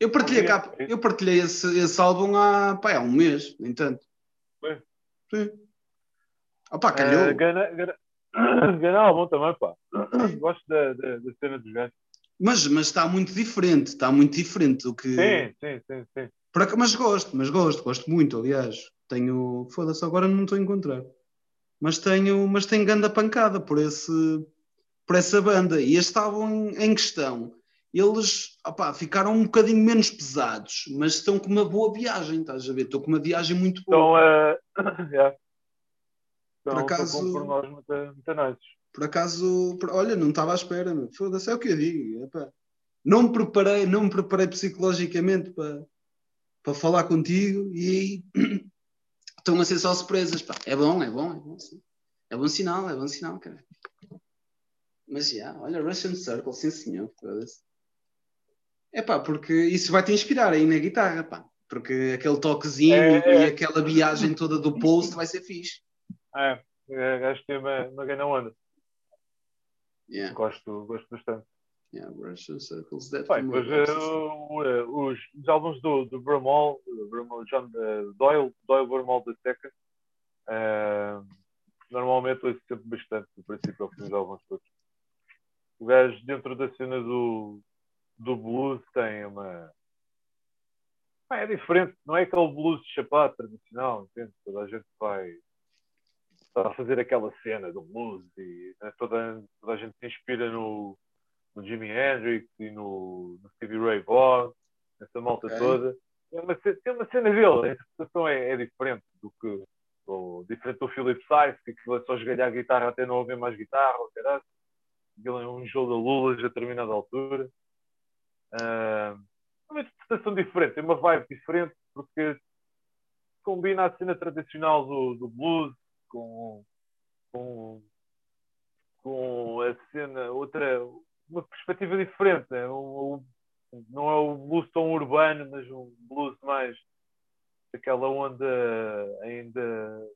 [SPEAKER 1] Eu partilhei, cá, eu partilhei esse, esse álbum há, pá, há um mês, no entanto.
[SPEAKER 2] Foi?
[SPEAKER 1] Sim. Opa, calhou.
[SPEAKER 2] Uh, Gana, Gana, Gana álbum também, pá. Gosto da, da, da cena dos gajos.
[SPEAKER 1] Mas, mas está muito diferente, está muito diferente do que.
[SPEAKER 2] Sim, sim, sim, sim.
[SPEAKER 1] Por, mas gosto, mas gosto, gosto muito, aliás. Tenho. Foda-se, agora não estou a encontrar. Mas tenho, mas tenho ganda pancada por, esse, por essa banda. E álbum em, em questão, eles opá, ficaram um bocadinho menos pesados, mas estão com uma boa viagem, estás a ver? Estou com uma viagem muito
[SPEAKER 2] boa. Então, uh, yeah.
[SPEAKER 1] por acaso.
[SPEAKER 2] Por nós muito, muito nice.
[SPEAKER 1] Por acaso, por, olha, não estava à espera, foda-se, é o que eu digo. Epá. Não me preparei, não me preparei psicologicamente para, para falar contigo e estão a ser só surpresas. Pá. É bom, é bom, é bom. Sim. É bom sinal, é bom sinal, cara. Mas já, yeah, olha, Russian Circle, sim senhor. É pá, porque isso vai te inspirar aí na guitarra, pá. Porque aquele toquezinho é, é. e aquela viagem toda do post vai ser fixe.
[SPEAKER 2] É, acho que tem uma, uma grande onda.
[SPEAKER 1] Yeah.
[SPEAKER 2] Gosto, gosto bastante.
[SPEAKER 1] Yeah, Russian Circles,
[SPEAKER 2] Bem, mas, uh, os, os álbuns do, do Bramall, Bramall John uh, Doyle, Doyle Bramall II, uh, normalmente ouço sempre bastante, do princípio ao fim dos álbuns todos. O gajo, dentro da cena do, do blues, tem uma. É diferente, não é aquele blues de chapado tradicional, entende? Toda a gente vai a fazer aquela cena do blues e né, toda, toda a gente se inspira no, no Jimi Hendrix e no, no Stevie Ray Vaughan, essa malta okay. toda. Tem uma, tem uma cena dele, a interpretação é, é diferente do que ou, diferente do Philip Sykes, que é só esgalhar a guitarra até não ouvir mais guitarra, ou caralho. Um jogo da Lula a determinada altura. Uh, uma interpretação diferente, tem uma vibe diferente, porque combina a cena tradicional do, do blues com, com, com a cena, outra, uma perspectiva diferente. Né? Um, um, não é o blues tão urbano, mas um blues mais aquela onda ainda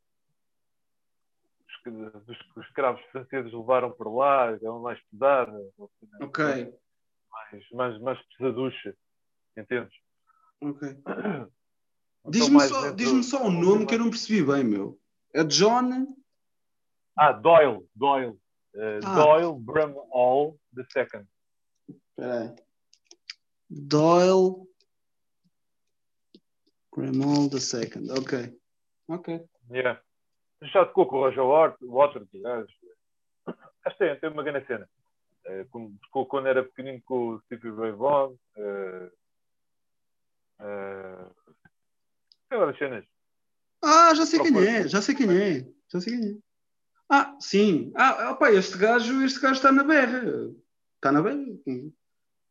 [SPEAKER 2] dos que os escravos franceses levaram para lá, é uma mais pesada,
[SPEAKER 1] ok
[SPEAKER 2] mais, mais, mais pesaducha, entendes?
[SPEAKER 1] Ok. Diz-me só, diz só o nome que eu não percebi bem, meu. É John.
[SPEAKER 2] Ah, Doyle. Doyle. Uh, ah. Doyle Bramall II.
[SPEAKER 1] Espera Doyle Bramall II. Ok. Ok.
[SPEAKER 2] Yeah. Já tocou com o Roger Waters. Acho que tem, tem uma grande cena. Uh, tocou quando era pequenino com o Stevie Ray Vaughan. Uh, uh, tem várias cenas.
[SPEAKER 1] Ah, já sei quem é, já sei quem é, já sei quem é. Ah, sim. Ah, opa, este gajo, este gajo está na berra. Está na berra.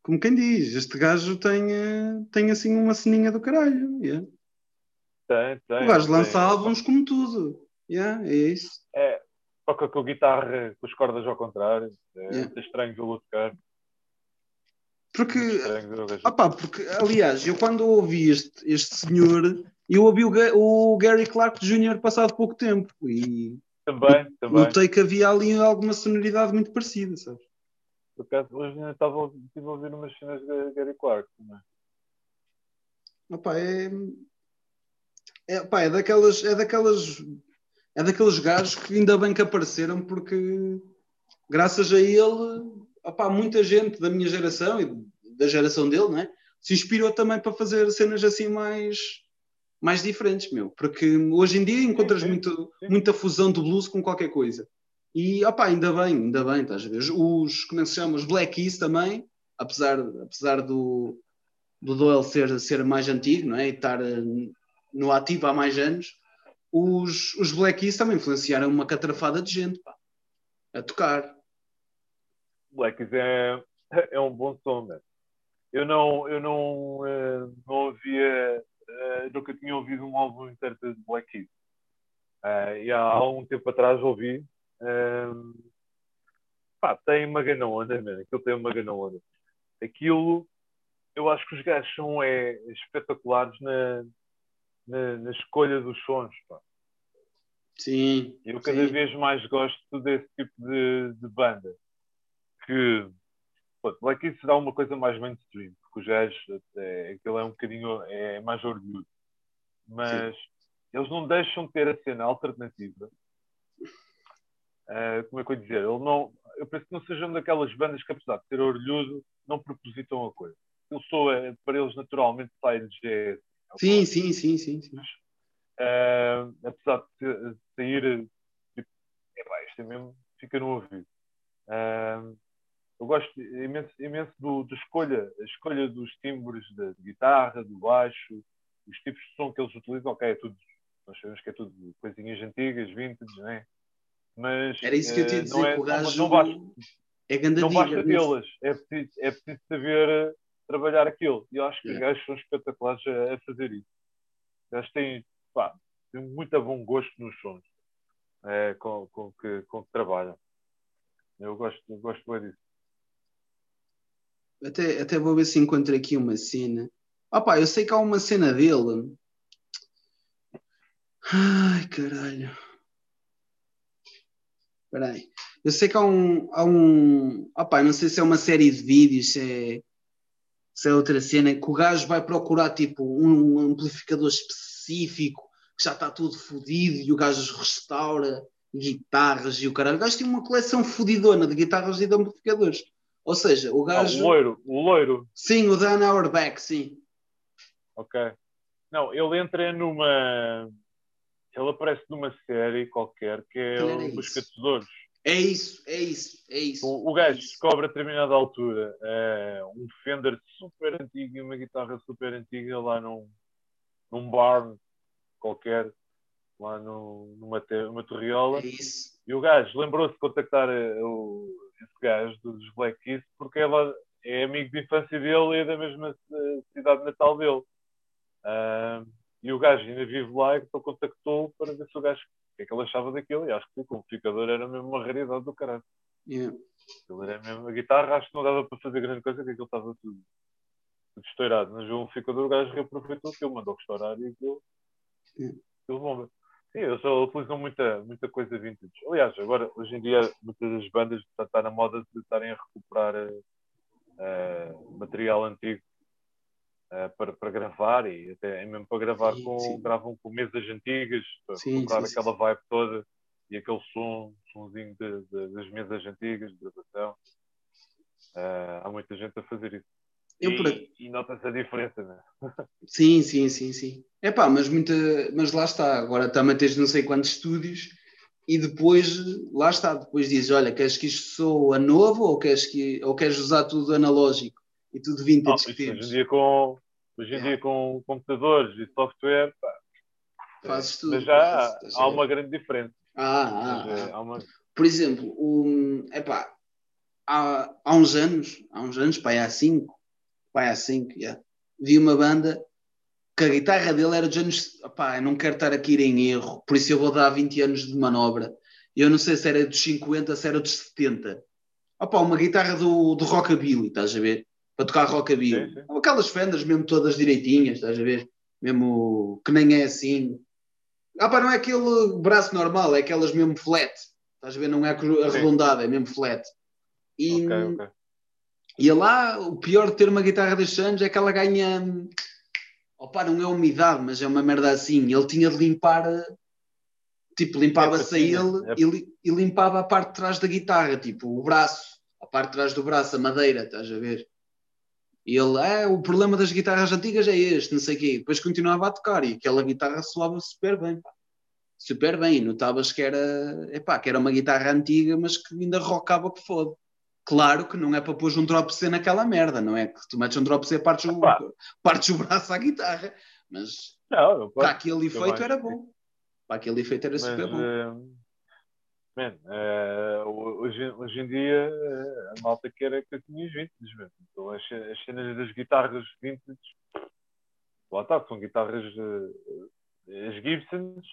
[SPEAKER 1] Como quem diz, este gajo tem, tem assim uma ceninha do caralho. Yeah.
[SPEAKER 2] Tem, tem.
[SPEAKER 1] O gajo lança álbuns como tudo. Yeah, é isso.
[SPEAKER 2] É, toca com a guitarra com as cordas ao contrário. É yeah. estranho vê-lo tocar.
[SPEAKER 1] Porque, opa, porque, aliás, eu quando ouvi este, este senhor eu ouvi o, o Gary Clark Jr. passado pouco tempo e
[SPEAKER 2] também, também.
[SPEAKER 1] notei que havia ali alguma sonoridade muito parecida, sabes?
[SPEAKER 2] Por acaso, hoje ainda estava estive a ouvir umas cenas de Gary Clark também.
[SPEAKER 1] Opa, é, é, opa, é daquelas é daquelas é daqueles gajos que ainda bem que apareceram porque graças a ele opa, muita gente da minha geração e da geração dele né, se inspirou também para fazer cenas assim mais mais diferentes, meu. Porque hoje em dia encontras sim, muito, sim. muita fusão do blues com qualquer coisa. E, opá, ainda bem, ainda bem, estás a ver? Os, como é que se chama? Os Black Keys também, apesar, apesar do, do Doyle ser, ser mais antigo, não é? E estar eh, no ativo há mais anos, os, os Black Keys também influenciaram uma catrafada de gente, pá, a tocar.
[SPEAKER 2] Black Keys é, é um bom som, né? Eu não, eu não, eh, não ouvia uh, nunca tinha ouvido um álbum inteiro de Black Keys. Uh, e há, há um tempo atrás ouvi. Uh, pá, tem uma grande onda, mano. Aquilo tem uma grande onda. Aquilo, eu acho que os gajos são é, espetaculares na, na, na, escolha dos sons. Pá.
[SPEAKER 1] Sim.
[SPEAKER 2] Eu cada
[SPEAKER 1] sim.
[SPEAKER 2] vez mais gosto desse tipo de, de banda. Que pô, Black Keys será uma coisa mais mainstream, porque que os gajos, é, aquilo é um bocadinho é mais orgulho. Mas Sim. eles não deixam de ter a cena alternativa. Uh, como é que eu ia dizer? Ele não, eu penso que não sejam daquelas bandas que, apesar de ser orgulhoso, não propositam a coisa. Eu sou, é, para eles, naturalmente, sai-lhes
[SPEAKER 1] Sim, sim, sim, sim. sim.
[SPEAKER 2] Uh, apesar de sair, tipo, é, isto é mesmo, fica no ouvido. Eu gosto imenso, imenso do, do, escolha, a escolha dos timbres da guitarra, do baixo, os tipos de som que eles utilizam, ok, é tudo, nós sabemos que é tudo coisinhas antigas, vintage, não é? Mas
[SPEAKER 1] Era isso que eu te ia dizer,
[SPEAKER 2] é,
[SPEAKER 1] o gajo
[SPEAKER 2] não, basta,
[SPEAKER 1] é
[SPEAKER 2] não basta tê-las, é preciso, é preciso saber eh, trabalhar aquilo. E eu acho que os gajos são espetaculares a, a fazer isso. Os gajos têm, pá, têm muito bom gosto nos sons é, com, com, que, com que trabalham. Eu gosto, eu gosto bem disso.
[SPEAKER 1] Até, até vou ver se encontro aqui uma cena. Ah pá, eu sei que há uma cena dele. Ai, caralho. Espera aí. Eu sei que há um. Há um ah pá, não sei se é uma série de vídeos, se é, se é outra cena, que o gajo vai procurar tipo um amplificador específico que já está tudo fodido e o gajo restaura guitarras e o caralho. O gajo tem uma coleção fodidona de guitarras e de amplificadores. Ou seja, o gajo.
[SPEAKER 2] Ah, o loiro, o loiro.
[SPEAKER 1] Sim, o Dan Auerbach, sim.
[SPEAKER 2] Ok. Não, ele entra numa. Ele aparece numa série qualquer que é Os Caçadores.
[SPEAKER 1] É isso, é isso, é isso.
[SPEAKER 2] O, o gajo é descobre a determinada altura é, um Fender super antigo e uma guitarra super antiga lá num, num bar qualquer, lá no, numa, numa torriola.
[SPEAKER 1] É isso.
[SPEAKER 2] E o gajo lembrou-se de contactar eh, o, esse gajo dos Black Keys porque ela é amigo de infância dele e é da mesma cidade natal dele. Uh, e o gajo ainda vive lá e então contactou para ver se o gajo que é que ele achava daquilo. E acho que o amplificador era mesmo uma raridade do caralho.
[SPEAKER 1] Yeah.
[SPEAKER 2] Ele era mesmo a guitarra, acho que não dava para fazer grande coisa, que aquilo estava tudo, tudo estourado. Mas o amplificador, o gajo reaproveitou aquilo, mandou restaurar e aquilo,
[SPEAKER 1] yeah.
[SPEAKER 2] aquilo bomba. Sim, eles utilizam muita, muita coisa vintage. Aliás, agora, hoje em dia, muitas das bandas estão na moda de estarem a recuperar uh, material antigo uh, para, para gravar e até mesmo para gravar sim, com, sim. gravam com mesas antigas, para sim, recuperar aquela vibe toda e aquele som, somzinho de, de, das mesas antigas de gravação. Uh, há muita gente a fazer isso. Eu, e, e nota-se a diferença, não é?
[SPEAKER 1] Sim, sim, sim, sim. É pá, mas, muita, mas lá está. Agora também tens não sei quantos estúdios e depois, lá está, depois dizes, olha, queres que isto soa novo ou queres, que, ou queres usar tudo analógico e tudo vintage
[SPEAKER 2] ah, que temos? Hoje em dia com, hoje em dia com computadores e software, pá,
[SPEAKER 1] fazes tudo.
[SPEAKER 2] Mas já há, há uma grande diferença.
[SPEAKER 1] Ah, ah, ah. Há uma... Por exemplo, um, epá, há, há uns anos, há uns anos, pá, há cinco, pá, há cinco, yeah, vi uma banda que a guitarra dele era dos anos. Opá, eu não quero estar aqui em erro, por isso eu vou dar 20 anos de manobra. Eu não sei se era dos 50, se era dos 70. Opá, uma guitarra do, do rockabilly, estás a ver? Para tocar rockabilly. Sim, sim. Aquelas fendas mesmo todas direitinhas, estás a ver? Mesmo que nem é assim. Opá, não é aquele braço normal, é aquelas mesmo flat. Estás a ver? Não é arredondada, é mesmo flat. E, okay, okay. e lá, o pior de ter uma guitarra destes anos é que ela ganha Opa, não é umidade, mas é uma merda assim. Ele tinha de limpar, tipo, limpava-se é a ele é... e, e, limpava a parte de trás da guitarra, tipo, o braço, a parte de trás do braço, a madeira, estás a ver? E ele, é, o problema das guitarras antigas é este, não sei o quê. Depois continuava a tocar e aquela guitarra soava super bem, pá. Super bem, notavas que era, epá, que era uma guitarra antiga, mas que ainda rockava que foda. Claro que não é para pôr um drop C naquela merda, não é? Que tu metes um drop C, partes o, partes o braço à guitarra. Mas
[SPEAKER 2] não,
[SPEAKER 1] para aquele efeito era bom. Para aquele efeito era super bom. Uh,
[SPEAKER 2] man, uh, hoje, hoje em dia uh, a malta quer é que eu tinha vintage. Então, as, as cenas das guitarras vintage, lá está, são guitarras, as Gibsons,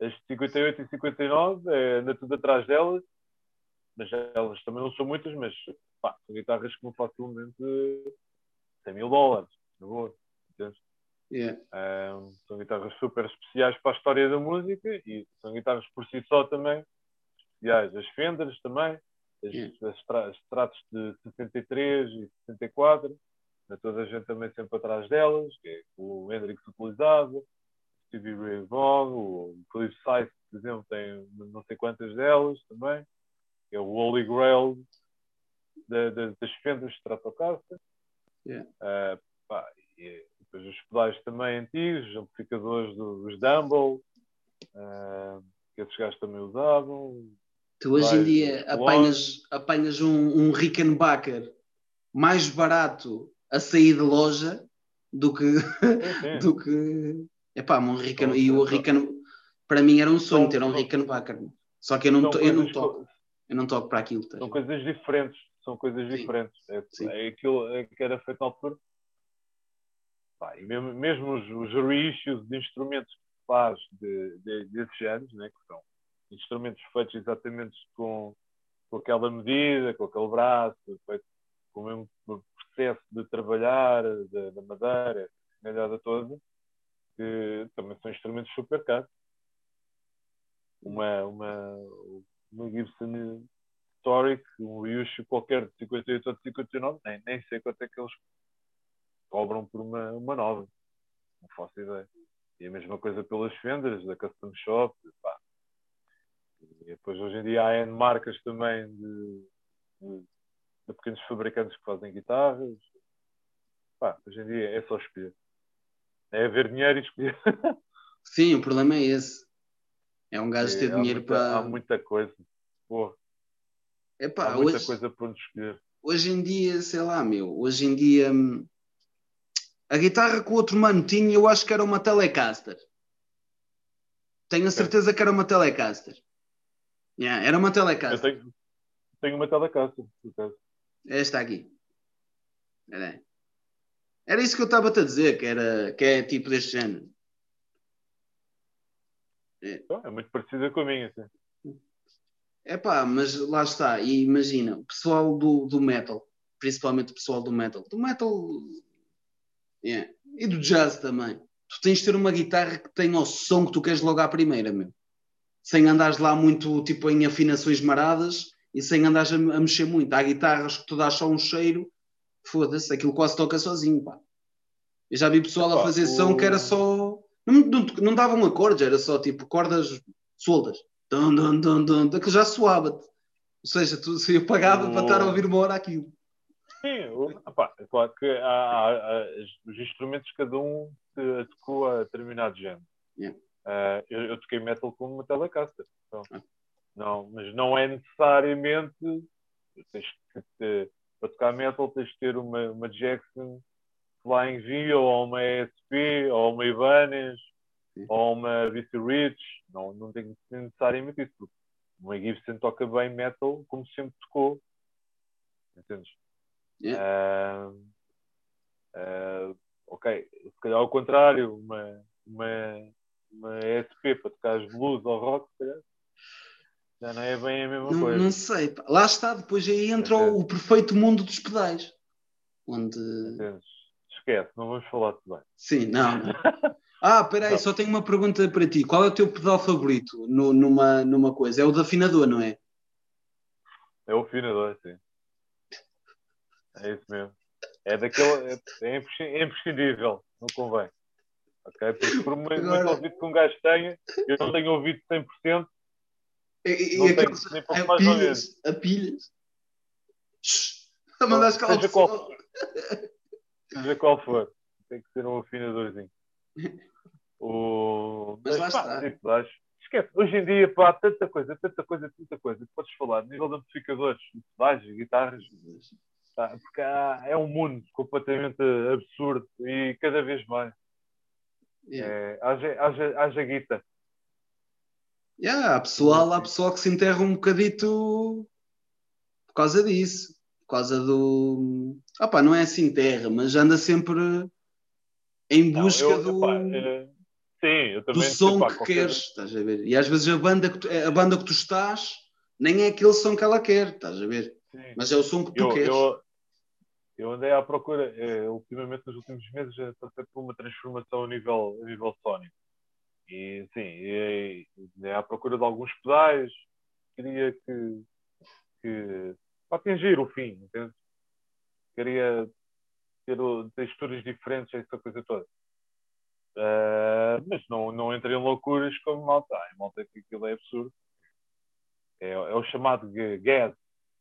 [SPEAKER 2] as 58 e 59, é, anda tudo atrás delas mas elas também não são muitas, mas pá, são guitarras que não facilmente 100 mil dólares, na boa,
[SPEAKER 1] Yeah.
[SPEAKER 2] Um, são guitarras super especiais para a história da música e são guitarras por si só também especiais. As Fenders também, as, as, as Stratos de 63 e 64, toda a gente também sempre atrás delas, que é o Hendrix utilizava, o Stevie Ray Vaughan, o Cliff Sice, por exemplo, tem não sei quantas delas também, é o Holy Grail da, da, das fendas Stratocaster.
[SPEAKER 1] Yeah.
[SPEAKER 2] Uh, pá, e depois os pedais também antigos, os amplificadores dos Dumble, uh, que esses gajos também usavam.
[SPEAKER 1] Tu hoje em dia apanhas, apanhas um, um Rickenbacker mais barato a sair de loja do que.
[SPEAKER 2] Sim, sim.
[SPEAKER 1] do que. Epá, um Ricken, e o Ricken, para mim era um sonho ter um Rickenbacker. Só que eu não, eu não toco. Eu não toco para aquilo. tá?
[SPEAKER 2] São coisas diferentes. São coisas
[SPEAKER 1] Sim.
[SPEAKER 2] diferentes. É,
[SPEAKER 1] Sim.
[SPEAKER 2] é aquilo é que era feito na altura. Pá, e mesmo, mesmo os, os reissues de instrumentos que faz de, de, desses anos, né, que são instrumentos feitos exatamente com, com aquela medida, com aquele braço, feito com o mesmo processo de trabalhar, da, madeira, galhada toda, que também são instrumentos super caros. Uma, uma, uma Gibson Historic, um reissue qualquer de 58 ou de 59, nem, nem sei quanto é que eles cobram por uma, uma nova. Não faço ideia. E a mesma coisa pelas fendas, da Custom Shop. Pá. E depois hoje em dia há N marcas também de, de, de pequenos fabricantes que fazem guitarras. Pá, hoje em dia é só escolher. É haver dinheiro e escolher.
[SPEAKER 1] Sim, o problema é esse. É um gajo ter
[SPEAKER 2] há
[SPEAKER 1] dinheiro
[SPEAKER 2] muita,
[SPEAKER 1] para.
[SPEAKER 2] Há muita coisa. Pô,
[SPEAKER 1] Epá,
[SPEAKER 2] há muita
[SPEAKER 1] hoje,
[SPEAKER 2] coisa para onde escolher.
[SPEAKER 1] hoje em dia, sei lá, meu, hoje em dia hum, a guitarra que o outro mano tinha, eu acho que era uma Telecaster. Tenho a certeza que era uma Telecaster. Yeah, era uma Telecaster.
[SPEAKER 2] tenho, tenho uma telecaça, por acaso.
[SPEAKER 1] Esta aqui. Era, era isso que eu estava a dizer, que, era, que é tipo deste género.
[SPEAKER 2] Então, É muito parecida com a minha. Assim.
[SPEAKER 1] Epá, mas lá está. E imagina, o pessoal do, do metal, principalmente o pessoal do metal, do metal yeah, e do jazz também. Tu tens de ter uma guitarra que tenha o som que tu queres logo à primeira, meu. Sem andares lá muito tipo em afinações maradas e sem andares a, a mexer muito. Há guitarras que tu dás só um cheiro, foda-se, aquilo quase toca sozinho, pá. Eu já vi pessoal a fazer
[SPEAKER 2] o-
[SPEAKER 1] som que era só. Não, não, não davam acordes, era só tipo cordas soltas. Dun, dun, dun, dun, daquilo já soava-te. Ou seja, tu, se eu pagava para estar a ouvir uma hora aquilo.
[SPEAKER 2] Sim, o- opá, é claro que há, há- há- os instrumentos, cada um se adequa a determinado género.
[SPEAKER 1] Yeah.
[SPEAKER 2] Ah, eu, eu toquei metal com uma Telecaster. Então,
[SPEAKER 1] Ah.
[SPEAKER 2] não, mas não é necessariamente. Tens que ter, para tocar metal, tens de ter uma, uma Jackson Flying V, ou uma ESP, ou uma Ibanez,
[SPEAKER 1] Sim.
[SPEAKER 2] ou uma BC Rich. Não, não tem que ser necessariamente isso. Uma Gibson toca bem metal como sempre tocou. Entendes?
[SPEAKER 1] Yeah.
[SPEAKER 2] Ah, ah, ok, se calhar ao contrário, uma, uma, uma ESP para tocar as blues ou rock, já não é bem a mesma
[SPEAKER 1] Não,
[SPEAKER 2] coisa.
[SPEAKER 1] não sei. pá. Lá está, depois aí entra o, o perfeito mundo dos pedais. Onde.
[SPEAKER 2] Esquece, não vamos falar de bem.
[SPEAKER 1] Sim, não. não. Ah, espera aí,
[SPEAKER 2] Não.
[SPEAKER 1] só tenho uma pergunta para ti. Qual é o teu pedal favorito no- numa, numa coisa? É o da afinador, não é?
[SPEAKER 2] É o afinador, sim. É isso mesmo. É daquele. É, é imprescindível, não convém. Ok? Porque por muito,
[SPEAKER 1] Agora-
[SPEAKER 2] muito ouvido que um gajo tenha, eu não tenho ouvido 100%,
[SPEAKER 1] E, e,
[SPEAKER 2] Não
[SPEAKER 1] e
[SPEAKER 2] tem,
[SPEAKER 1] aqueles-
[SPEAKER 2] nem para
[SPEAKER 1] a pilhas, a pilhas. A mandar
[SPEAKER 2] Seja qual seja qual for, tem que ser um afinadorzinho. O...
[SPEAKER 1] Mas lá
[SPEAKER 2] pá,
[SPEAKER 1] está.
[SPEAKER 2] tipo, acho- Esquece, hoje em dia, pá, há tanta coisa, tanta coisa, tanta coisa podes falar, nível de amplificadores, pedais, guitarras, pá, porque há- é um mundo completamente absurdo e cada vez mais.
[SPEAKER 1] Yeah.
[SPEAKER 2] É, haja, haja, haja guita.
[SPEAKER 1] Yeah, há, pessoal, há pessoal que se enterra um bocadito por causa disso. Por causa do. Ah pá, não é assim terra, mas anda sempre em
[SPEAKER 2] Não,
[SPEAKER 1] busca
[SPEAKER 2] eu-
[SPEAKER 1] do,
[SPEAKER 2] epá, é, sim, eu
[SPEAKER 1] do
[SPEAKER 2] também
[SPEAKER 1] som
[SPEAKER 2] epá,
[SPEAKER 1] que
[SPEAKER 2] qualquer-
[SPEAKER 1] queres. Estás a ver? E às vezes a banda que tu, a banda que tu estás nem é aquele som que ela quer, estás a ver?
[SPEAKER 2] sim.
[SPEAKER 1] Mas é o som que tu
[SPEAKER 2] eu,
[SPEAKER 1] queres.
[SPEAKER 2] eu, eu andei à procura, eh, ultimamente nos últimos meses, passei por uma transformação a nível, a nível sónico. E sim, e, à procura de alguns pedais, queria que, que para atingir o fim, entende? Queria ter texturas diferentes, essa coisa toda. Uh, mas não, não entrei em loucuras como malta. Ah, malta aquilo é absurdo. É, é o chamado GAD,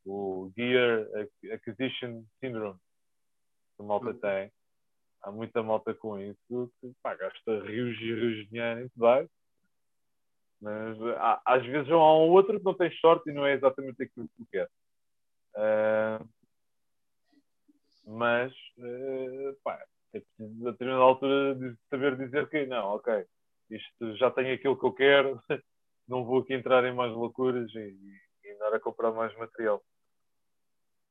[SPEAKER 2] o Gear Acquisition Syndrome, que a malta uhum. tem. Há muita malta com isso que pá, gasta rios e rios de dinheiro em bem. Mas há, às vezes há um outro que não tem sorte e não é exatamente aquilo que tu quer. Uh, mas uh, pá, é preciso a determinada altura de saber dizer que não, ok, isto já tem aquilo que eu quero, não vou aqui entrar em mais loucuras e, e andar a comprar mais material.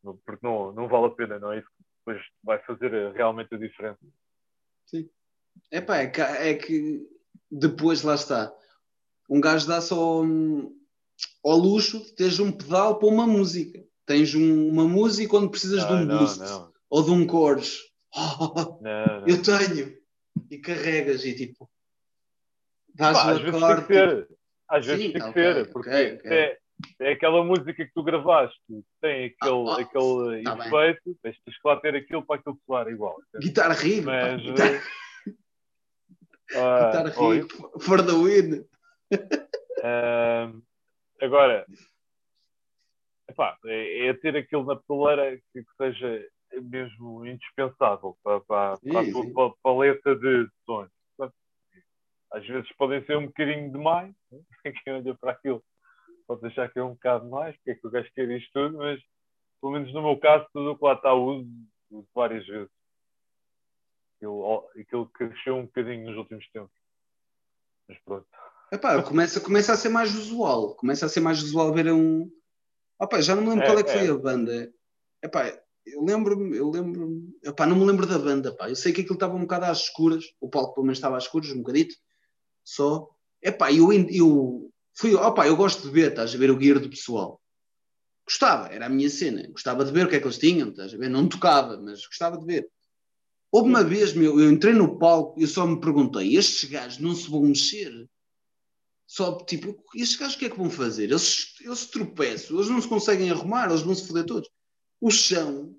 [SPEAKER 2] Porque não, não vale a pena, não é isso que depois vai fazer realmente a diferença.
[SPEAKER 1] Sim. Epá, é, que, é que depois lá está. Um gajo dá só um, ao luxo de teres um pedal para uma música. Tens um, uma música quando precisas de um não, boost não. ou de um chorus. Oh, eu tenho. E carregas e tipo.
[SPEAKER 2] Dás Pá, às vezes tem que ser. Às vezes Sim, tem que okay, ser. Porque okay, okay. É, é aquela música que tu gravaste, tem aquele, ah, oh, aquele tá efeito, tens que lá ter aquilo para aquilo soar igual.
[SPEAKER 1] Guitarra rig, mas. Guitarra, uh, guitarra rig, oh, for the win.
[SPEAKER 2] Uh, agora, epá, é, é, ter aquilo na peleira que, que seja mesmo indispensável para, para, para, a tua paleta de sons. Às vezes podem ser um bocadinho demais, né? quem olha para aquilo pode achar que é um bocado mais, porque é que o gajo quer isto tudo, mas pelo menos no meu caso, tudo o que lá está uso, uso várias vezes. Aquilo, aquilo cresceu um bocadinho nos últimos tempos. Mas pronto.
[SPEAKER 1] Epá, começa, começa a ser mais usual. Começa a ser mais usual ver um. Opa, já não me lembro é, qual é que é. foi a banda. Epá, eu lembro-me, eu lembro-me. Epá, não me lembro da banda, pá. Eu sei que aquilo estava um bocado às escuras. O palco pelo menos estava às escuras, um bocadito. Só. Epá, eu, eu fui, opa, eu gosto de ver, estás a ver o guia do pessoal. Gostava, era a minha cena. Gostava de ver o que é que eles tinham, estás a ver? Não tocava, mas gostava de ver. Houve uma vez, meu, eu entrei no palco e só me perguntei: estes gajos não se vão mexer? Só tipo, estes gajos o que é que vão fazer? Eles, eles tropeçam, eles não se conseguem arrumar, eles vão se foder todos. O chão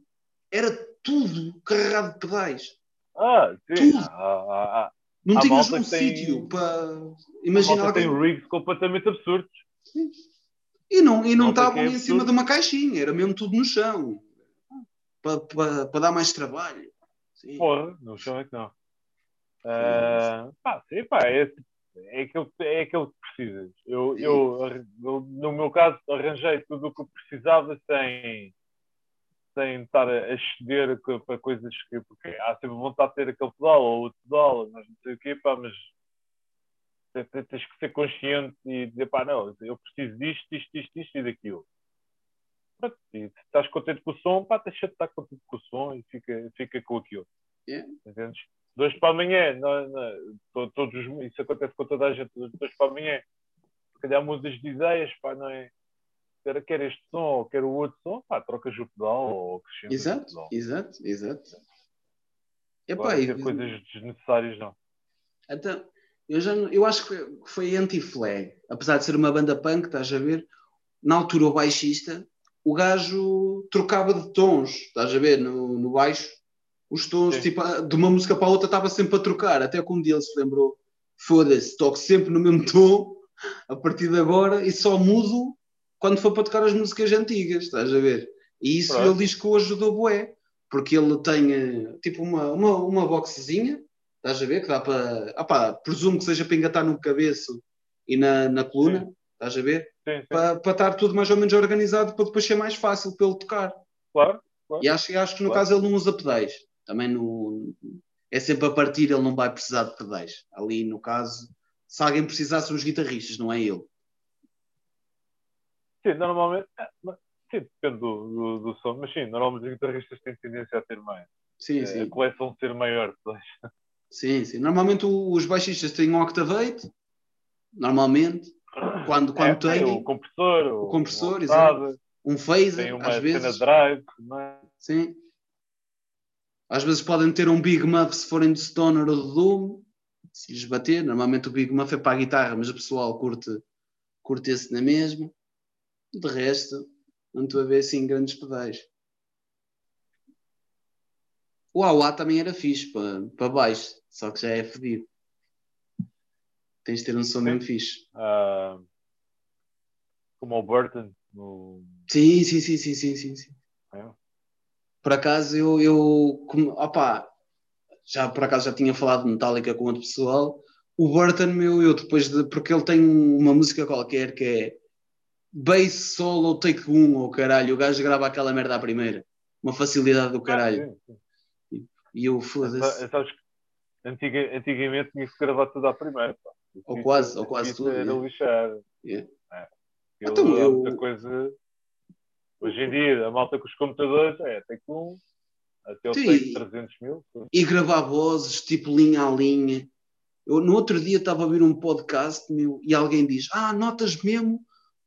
[SPEAKER 1] era tudo carregado de pedais.
[SPEAKER 2] Ah, sim. Tudo. Ah, ah, ah.
[SPEAKER 1] Não tinhas um sítio para imaginar.
[SPEAKER 2] Alguém... tem rigs completamente absurdos.
[SPEAKER 1] Sim. E não, e não estavam é em cima de uma caixinha, era mesmo tudo no chão. Para, para, para dar mais trabalho.
[SPEAKER 2] Sim. Porra, no chão é que não. Uh, pá, sim, pá, é, é, aquilo, é aquilo que precisas. Eu, eu, no meu caso, arranjei tudo o que precisava sem, sem estar a exceder para coisas que. Porque há sempre vontade de ter aquele pedal ou outro pedal, mas não sei o quê, pá, mas tens que ser consciente e dizer, pá, não, eu preciso disto, isto, isto, isto e daquilo. E se estás contente com o som, pá, deixa de estar contente com o som e fica, fica com aquilo. Yeah. Entendes? Dois para amanhã, não, não, todos, isso acontece com toda a gente, dois para amanhã, se calhar mudas de ideias, pá, não é? Quer, quer este som ou quer o outro som, pá, trocas o pedal ou acrescentas
[SPEAKER 1] exato, o pedal. Exato, exato.
[SPEAKER 2] Epá, e, coisas desnecessárias não.
[SPEAKER 1] Então, eu, já, eu acho que foi anti-flag, apesar de ser uma banda punk, estás a ver? Na altura o baixista, o gajo trocava de tons, estás a ver, no, no baixo. Os tons, Sim. tipo, de uma música para a outra estava sempre a trocar, até que um dia ele se lembrou, foda-se, toco sempre no mesmo tom, a partir de agora, e só mudo quando for para tocar as músicas antigas, estás a ver? E isso ele diz que o ajudou bué, porque ele tem eh, tipo uma, uma, uma boxezinha, estás a ver? Que dá para. Opá, presumo que seja para engatar no cabeço e na, na coluna, sim. estás a ver? Sim, sim. Para, para estar tudo mais ou menos organizado para depois ser mais fácil para ele tocar.
[SPEAKER 2] Claro. claro.
[SPEAKER 1] E acho, acho que no claro. caso ele não usa pedais. Também no, é sempre a partir, ele não vai precisar de pedais. Ali no caso, se alguém precisasse, os guitarristas, não é ele.
[SPEAKER 2] Sim, normalmente. É, sim, depende do, do, do, som, mas sim, normalmente os guitarristas têm tendência a ter mais.
[SPEAKER 1] Sim, é, sim.
[SPEAKER 2] A coleção ser maior.
[SPEAKER 1] Sim, sim. Normalmente os baixistas têm um Octavate, normalmente, quando, quando é, têm.
[SPEAKER 2] O compressor,
[SPEAKER 1] o compressor, um exato. Um phaser,
[SPEAKER 2] tem uma
[SPEAKER 1] às vezes.
[SPEAKER 2] drive, é?
[SPEAKER 1] Sim. Às vezes podem ter um Big Muff se forem de Stoner ou de Doom, se lhes bater. Normalmente o Big Muff é para a guitarra, mas o pessoal curte, curte esse na mesma. De resto, não estou a ver assim grandes pedais. O AUA também era fixe para, para baixo, só que já é fedido. Tens de ter um som
[SPEAKER 2] Sim.
[SPEAKER 1] mesmo fixe.
[SPEAKER 2] Ah, como o Burton. No...
[SPEAKER 1] Sim, sim, sim, sim, sim, sim. sim.
[SPEAKER 2] É.
[SPEAKER 1] Por acaso eu, eu como, opá, já por acaso já tinha falado de Metallica com outro pessoal. O Burton, meu, eu depois de. Porque ele tem uma música qualquer que é Bass Solo Take 1, ou caralho, o gajo grava aquela merda à primeira. Uma facilidade do caralho.
[SPEAKER 2] Ah, sim, sim.
[SPEAKER 1] E eu foda-se.
[SPEAKER 2] Antiga- antigamente tinha que gravar tudo à primeira. pá.
[SPEAKER 1] Ou
[SPEAKER 2] Isso-
[SPEAKER 1] quase, ou quase tudo,
[SPEAKER 2] Era
[SPEAKER 1] é.
[SPEAKER 2] lixar.
[SPEAKER 1] Yeah.
[SPEAKER 2] É.
[SPEAKER 1] Então,
[SPEAKER 2] Aquilo, há
[SPEAKER 1] eu-
[SPEAKER 2] muita coisa. Hoje em dia, a malta com os computadores é que um até o take 300 mil.
[SPEAKER 1] E gravar vozes, tipo linha a linha. Eu no outro dia estava a ouvir um podcast meu, e alguém diz: Ah, notas mesmo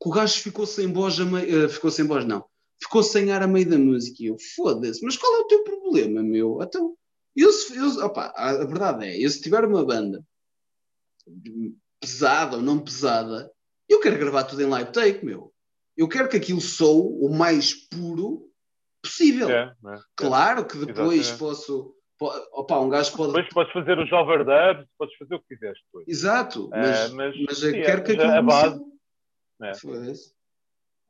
[SPEAKER 1] que o gajo ficou sem voz, meio, eh, ficou sem voz, não, ficou sem ar a meio da música. E eu, foda-se, mas qual é o teu problema, meu? Então, eu, eu, opa, a, verdade é, eu se tiver uma banda pesada ou não pesada, eu quero gravar tudo em live take, meu. Eu quero que aquilo soe o mais puro possível.
[SPEAKER 2] É, é.
[SPEAKER 1] Claro que depois
[SPEAKER 2] Exatamente.
[SPEAKER 1] posso. po- Opa, um gajo pode.
[SPEAKER 2] Depois podes fazer os overdubs, podes fazer o que quiseres depois.
[SPEAKER 1] Exato,
[SPEAKER 2] É,
[SPEAKER 1] mas,
[SPEAKER 2] mas,
[SPEAKER 1] mas eu
[SPEAKER 2] sim,
[SPEAKER 1] quero
[SPEAKER 2] é,
[SPEAKER 1] que
[SPEAKER 2] mas
[SPEAKER 1] aquilo.
[SPEAKER 2] a base- É.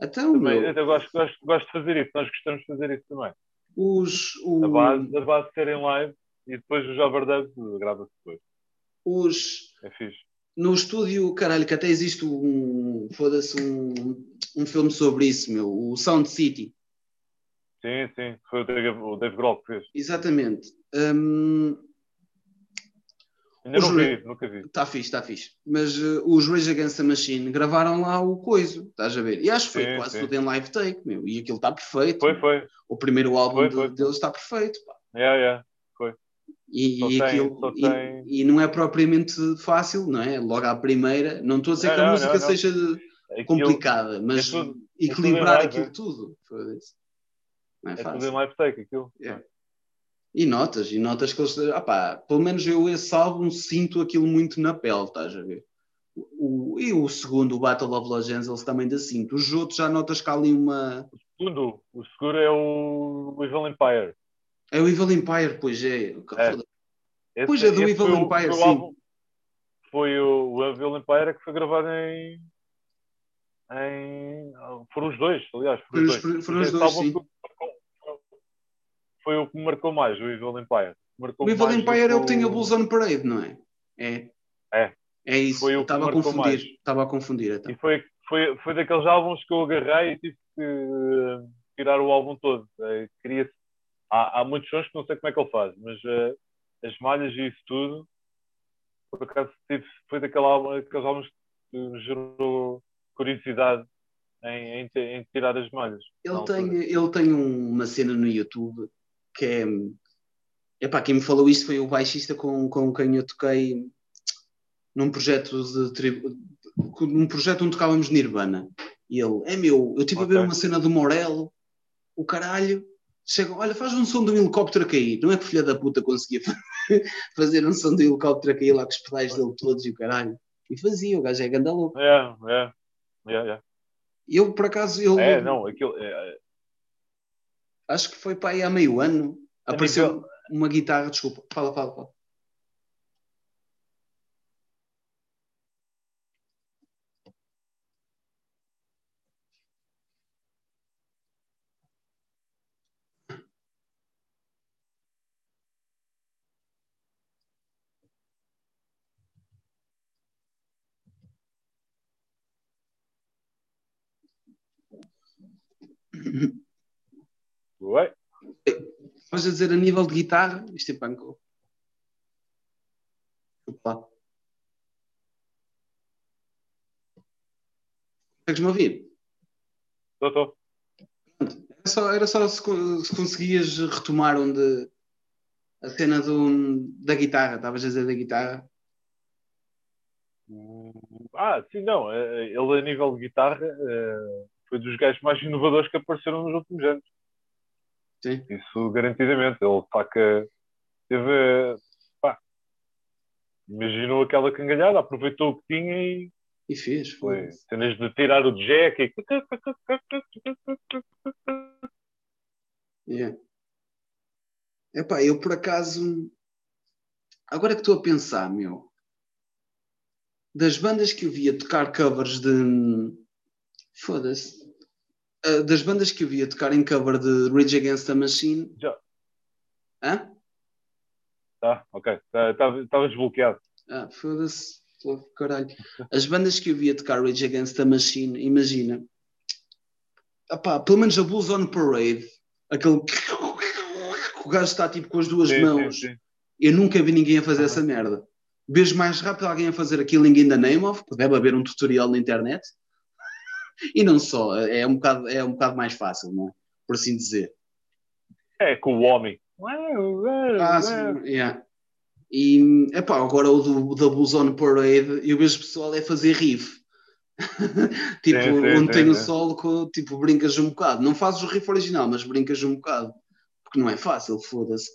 [SPEAKER 1] Então,
[SPEAKER 2] Também,
[SPEAKER 1] meu,
[SPEAKER 2] eu gosto, gosto, gosto de fazer isso, nós gostamos de fazer isso também.
[SPEAKER 1] os, o-
[SPEAKER 2] A base, a base de ser em live e depois os overdubs grava-se depois.
[SPEAKER 1] os,
[SPEAKER 2] É fixe.
[SPEAKER 1] no estúdio, caralho, que até existe um. Foda-se, um, um filme sobre isso, meu, o Sound City.
[SPEAKER 2] Sim, sim. Foi o Dave, o Dave Grohl que fez.
[SPEAKER 1] Exatamente. Hum,
[SPEAKER 2] Ainda não vi, nunca vi.
[SPEAKER 1] Está fixe, está fixe. Mas eh, os Rage Against the Machine gravaram lá o coiso, estás a ver? E acho que foi
[SPEAKER 2] Sim,
[SPEAKER 1] quase
[SPEAKER 2] sim.
[SPEAKER 1] tudo em live take, meu. E aquilo está perfeito.
[SPEAKER 2] Foi,
[SPEAKER 1] meu.
[SPEAKER 2] foi.
[SPEAKER 1] O primeiro álbum
[SPEAKER 2] Foi, foi.
[SPEAKER 1] deles está perfeito. pá.
[SPEAKER 2] Yeah, yeah.
[SPEAKER 1] E,
[SPEAKER 2] Só
[SPEAKER 1] e
[SPEAKER 2] tem-
[SPEAKER 1] aquilo, e-
[SPEAKER 2] tem-
[SPEAKER 1] e, não é propriamente fácil, não é? Logo à primeira. Não estou a dizer
[SPEAKER 2] Não,
[SPEAKER 1] que a
[SPEAKER 2] não,
[SPEAKER 1] música
[SPEAKER 2] não,
[SPEAKER 1] seja
[SPEAKER 2] Aquilo
[SPEAKER 1] complicada, mas
[SPEAKER 2] é tudo-
[SPEAKER 1] equilibrar
[SPEAKER 2] tudo em live,
[SPEAKER 1] aquilo
[SPEAKER 2] é.
[SPEAKER 1] tudo. Não é
[SPEAKER 2] É tudo
[SPEAKER 1] fácil.
[SPEAKER 2] em live take, aquilo.
[SPEAKER 1] É. E notas, e notas que eles. Ah pá, pelo menos eu esse álbum sinto aquilo muito na pele, estás a ver? O, e o segundo, o Battle of Los Angeles, também da sinto. Os outros já notas que há ali uma.
[SPEAKER 2] Segundo, o seguro é o Evil Empire.
[SPEAKER 1] É o Evil Empire, pois é.
[SPEAKER 2] É. Esse-
[SPEAKER 1] Pois é, do Evil
[SPEAKER 2] foi o-
[SPEAKER 1] Empire,
[SPEAKER 2] o
[SPEAKER 1] sim.
[SPEAKER 2] Foi o, o Evil Empire que foi gravado em. em foram os dois, aliás. Foram os dois.
[SPEAKER 1] foram os dois, sim.
[SPEAKER 2] Foi- o que me marcou mais, o Evil Empire. Marcou
[SPEAKER 1] O Evil Empire é o que tem a Bulls on Parade, não é? É.
[SPEAKER 2] É.
[SPEAKER 1] É isso.
[SPEAKER 2] Foi
[SPEAKER 1] Estava a confundir.
[SPEAKER 2] mais.
[SPEAKER 1] Estava a confundir. Então.
[SPEAKER 2] E foi, foi, foi daqueles álbuns que eu agarrei e tive que eh, tirar o álbum todo. Eh, queria há, há muitos sons que não sei como é que ele faz, mas eh, as malhas e isso tudo, por acaso tive, foi daquele álbum, daqueles álbuns que me gerou curiosidade em, em, em tirar as malhas.
[SPEAKER 1] Ele, tem, ele tem uma cena no YouTube que é. Epá, quem me falou isto foi o baixista com, com quem eu toquei num projeto de tribo, num projeto onde tocávamos Nirvana. E ele, é meu, eu estive a ver uma cena do Morello, o caralho, chega, olha, faz um som de um helicóptero a cair. Não é que filha da puta conseguia fazer um som de um helicóptero a cair lá com os pedais dele todos e o caralho. E fazia, o gajo é ganda louco.
[SPEAKER 2] É, é, é, é.
[SPEAKER 1] Eu, por acaso, ele,
[SPEAKER 2] É, não, aquilo. É,
[SPEAKER 1] acho que foi para aí há meio ano, apareceu uma guitarra, desculpa, fala, fala, fala.
[SPEAKER 2] Ué,
[SPEAKER 1] Mas a dizer, a nível de guitarra, isto é panco. Opa. Consegues-me ouvir?
[SPEAKER 2] tô, tô.
[SPEAKER 1] Era só, era só se, se conseguias retomar onde a cena do, da guitarra, estavas a dizer da guitarra.
[SPEAKER 2] Ah, sim, não. eh, Ele, a nível de guitarra, eh, foi dos gajos mais inovadores que apareceram nos últimos anos.
[SPEAKER 1] Sim.
[SPEAKER 2] Isso garantidamente. Ele saca. Teve. Pá, imaginou aquela cangalhada, aproveitou o que tinha e
[SPEAKER 1] E fez,
[SPEAKER 2] foi. Cenas de tirar o jack e.
[SPEAKER 1] Yeah. Epá, eu por acaso. Agora que estou a pensar, meu. Das bandas que eu via tocar covers de. Foda-se. Uh, das bandas que eu via tocar em cover de Rage Against the Machine.
[SPEAKER 2] Já.
[SPEAKER 1] Hã?
[SPEAKER 2] Tá, ok. Estava tá, desbloqueado.
[SPEAKER 1] Ah, foda-se. Caralho. As bandas que eu via tocar Rage Against the Machine, imagina. Epá, pelo menos a Blues on Parade, aquele o gajo está tipo com as duas sim, mãos. Sim, sim. Eu nunca vi ninguém a fazer uhum. essa merda. Vejo mais rápido alguém a fazer Killing in the Name of, deve haver um tutorial na internet. E não só, é um bocado, é um bocado mais fácil, não é? Por assim dizer.
[SPEAKER 2] É com o homem.
[SPEAKER 1] Ah, sim, yeah. E epá, agora o do, da on Parade, eu vejo o pessoal é fazer riff. tipo, sim, sim, onde sim, tem o solo, tipo, brincas um bocado. Não fazes o riff original, mas brincas um bocado porque não é fácil, foda-se.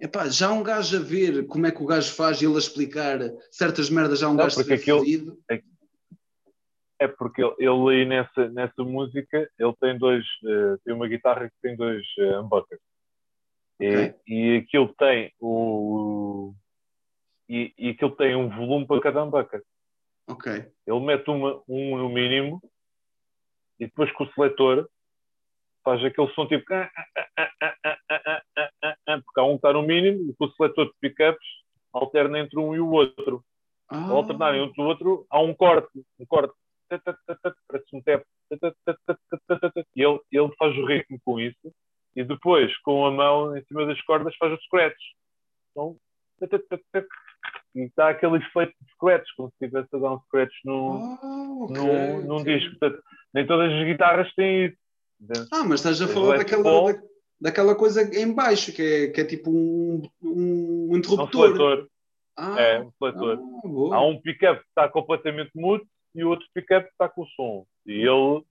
[SPEAKER 1] Epá, já um gajo a ver como é que o gajo faz e ele a explicar certas merdas, já um não, gajo
[SPEAKER 2] porque aquilo, é, porque ele, ele aí nessa, nessa música ele tem dois, uh, tem uma guitarra que tem dois uh, humbuckers. Okay. E, e aquilo tem o. E, e aquilo tem um volume para cada humbucker.
[SPEAKER 1] Ok.
[SPEAKER 2] Ele mete uma, um no mínimo e depois com o seletor faz aquele som tipo. Porque há um que está no mínimo e com o seletor de pickups alterna entre um e o outro. Ah. Ao alternarem um do outro, há um corte. Um corte. Parece um tap. E ele, ele faz o ritmo com isso e depois, com a mão em cima das cordas, faz os scratch. Então, e está aquele efeito de scratch, como se estivesse a dar um scratch no, oh, okay, no, num okay. disco. Portanto, nem todas as guitarras têm isso.
[SPEAKER 1] Ah, mas estás a falar daquela, da, daquela coisa em baixo, que é, que é tipo um, um interruptor.
[SPEAKER 2] Um fletor. Ah, é, um fletor. Ah, Há um pick-up que está completamente mudo e o outro pick-up está com o som. E ele,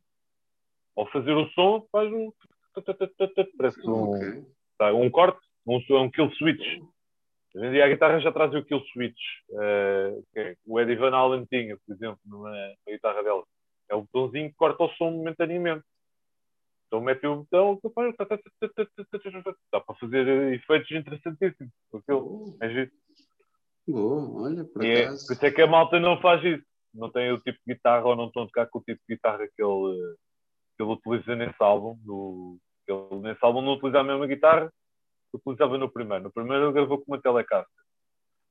[SPEAKER 2] ao fazer o som, faz um. Parece um, okay. tá, um corte, um, um kill switch. Hoje em dia a guitarra já traz o kill switch. Uh, okay. O Eddie Van Allen tinha, por exemplo, numa, na guitarra dela. É o botãozinho que corta o som momentaneamente. Então mete o botão, dá para fazer efeitos interessantíssimos. Aquilo, é giro.
[SPEAKER 1] Olha, por
[SPEAKER 2] e acaso. É, por isso é que a malta não faz isso. Não tem o tipo de guitarra ou não estão a tocar com o tipo de guitarra que ele, que ele utiliza nesse álbum. No, ele, nesse álbum não utiliza a mesma guitarra que utilizava no primeiro. No primeiro ele gravou com uma Telecaster.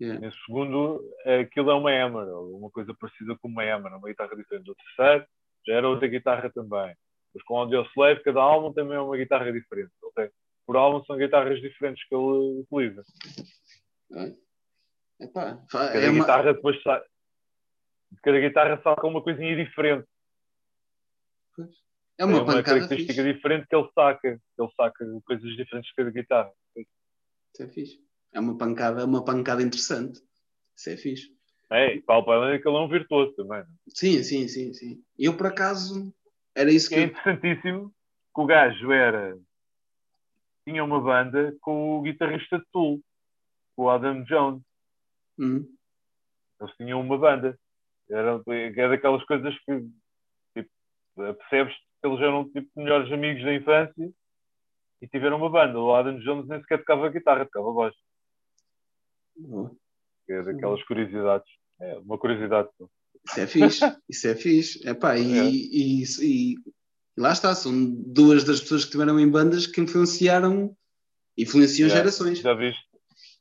[SPEAKER 2] Yeah. No segundo, aquilo é uma Hammer, uma coisa parecida com uma Hammer, uma guitarra diferente. No terceiro, já era outra guitarra também. Mas com o Audio Slave, cada álbum também é uma guitarra diferente. Okay? Por álbum são guitarras diferentes que ele utiliza.
[SPEAKER 1] Epá,
[SPEAKER 2] cada é guitarra uma... depois sai. Cada guitarra saca uma coisinha diferente.
[SPEAKER 1] É uma, é uma
[SPEAKER 2] característica
[SPEAKER 1] fixe.
[SPEAKER 2] diferente que ele saca. Ele saca coisas diferentes de cada guitarra.
[SPEAKER 1] Isso é fixe. É uma pancada, é uma pancada interessante. Isso é fixe.
[SPEAKER 2] É, para o é que ele é um virtuoso também. É?
[SPEAKER 1] Sim, sim, sim, sim. Eu, por acaso, era isso que.
[SPEAKER 2] É interessantíssimo que o gajo era. Tinha uma banda com o guitarrista de Tool, o Adam Jones.
[SPEAKER 1] Hum.
[SPEAKER 2] Eles tinham uma banda. Era, era daquelas coisas que tipo, percebes que eles eram tipo, melhores amigos da infância e tiveram uma banda. O Adam Jones nem sequer tocava guitarra, tocava voz.
[SPEAKER 1] Uhum.
[SPEAKER 2] É daquelas curiosidades. É uma curiosidade.
[SPEAKER 1] Isso é fixe, isso é fixe. Epá, e, é. e, e, e, lá está, são duas das pessoas que tiveram em bandas que influenciaram, influenciam yeah, gerações.
[SPEAKER 2] Já viste?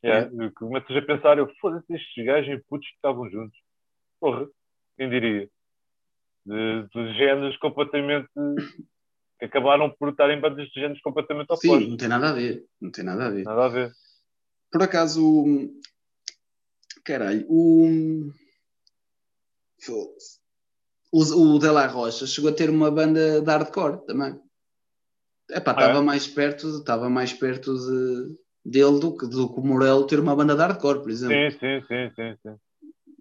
[SPEAKER 2] Yeah. É. Começas a pensar, eu foda-se estes gajos e putos que estavam juntos. Porra, quem diria? De, de géneros completamente que acabaram por estar em bandas de géneros completamente opostos.
[SPEAKER 1] Sim, não tem nada a ver. Não tem nada a ver.
[SPEAKER 2] Nada a ver.
[SPEAKER 1] Por acaso, caralho, o o, o De La Rocha chegou a ter uma banda de hardcore também. Epá, estava ah, é? mais perto, estava mais perto de, dele do que, do que o Morel ter uma banda de hardcore, por exemplo.
[SPEAKER 2] Sim, sim, sim, sim, sim.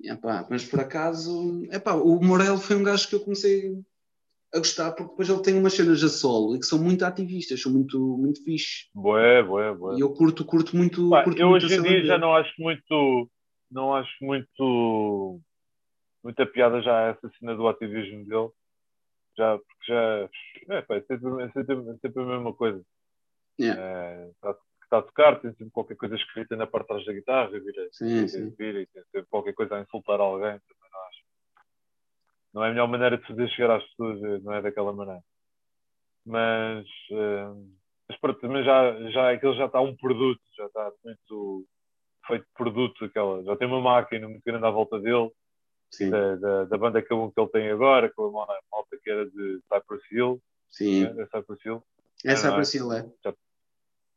[SPEAKER 1] Epá, mas por acaso, epá, o Morel foi um gajo que eu comecei a gostar porque depois ele tem umas cenas a solo e que são muito ativistas, são muito, muito fixe.
[SPEAKER 2] Boé, boé, boé.
[SPEAKER 1] E eu curto, curto muito.
[SPEAKER 2] Pá,
[SPEAKER 1] curto
[SPEAKER 2] eu
[SPEAKER 1] muito
[SPEAKER 2] hoje em dia já não acho muito, não acho muito muita piada já essa cena do ativismo dele. Já, porque já. É, pá, é, sempre, é, sempre, é sempre a mesma coisa.
[SPEAKER 1] Yeah. É,
[SPEAKER 2] tá, está a tocar, tem sempre qualquer coisa escrita na parte de trás da guitarra, vira,
[SPEAKER 1] Sim,
[SPEAKER 2] vira,
[SPEAKER 1] sim.
[SPEAKER 2] vira, e tem sempre qualquer coisa a insultar alguém, também não acho. Não é a melhor maneira de fazer chegar às pessoas, eh, não é daquela maneira. Mas, eh, mas pronto, também já, já, aquilo já está um produto, já está muito feito produto, aquela, já tem uma máquina muito grande à volta dele, da, da, da banda que ele, que ele tem agora, com a malta- que era de Cypress Hill,
[SPEAKER 1] sim.
[SPEAKER 2] né, da Cypress Hill,
[SPEAKER 1] Essa é
[SPEAKER 2] não
[SPEAKER 1] a
[SPEAKER 2] é?
[SPEAKER 1] É.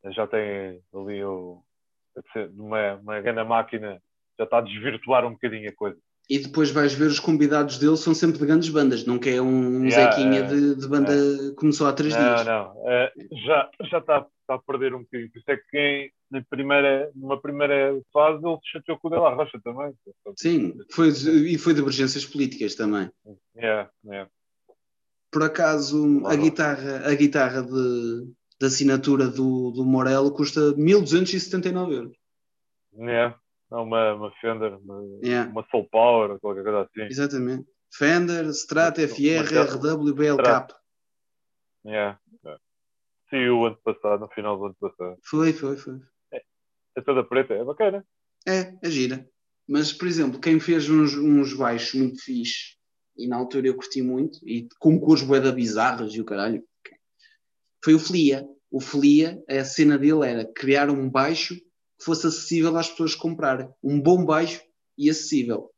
[SPEAKER 2] já tem ali o, uma, uma grande máquina, já está a desvirtuar um bocadinho a coisa.
[SPEAKER 1] E depois vais ver os convidados dele são sempre de grandes bandas, nunca é um
[SPEAKER 2] Yeah,
[SPEAKER 1] Zequinha de, de banda que começou há três
[SPEAKER 2] não,
[SPEAKER 1] dias.
[SPEAKER 2] não, eh, já, já está, está a perder um bocadinho. Por isso é que na primeira, numa primeira fase ele se chateou com o Dela Rocha também.
[SPEAKER 1] Sim, foi, e foi de divergências políticas também.
[SPEAKER 2] Yeah, yeah.
[SPEAKER 1] Por acaso, a guitarra, a guitarra de, de assinatura do, do Morello custa 1279 euros.
[SPEAKER 2] Yeah. Não, uma, uma Fender, uma,
[SPEAKER 1] Yeah.
[SPEAKER 2] uma Soul Power, qualquer coisa assim.
[SPEAKER 1] Exatamente. Fender, Strat, FR, RW, BLK.
[SPEAKER 2] Yeah. Saiu o ano passado, no final do ano passado.
[SPEAKER 1] Foi, foi, foi.
[SPEAKER 2] É toda preta, é bacana.
[SPEAKER 1] É, é gira. Mas, por exemplo, quem fez uns, uns baixos muito fixe, e na altura eu curti muito, e com cores boeda bizarras e o caralho, foi o Flia. O Flia, a cena dele era criar um baixo que fosse acessível às pessoas comprarem. Um bom baixo e acessível.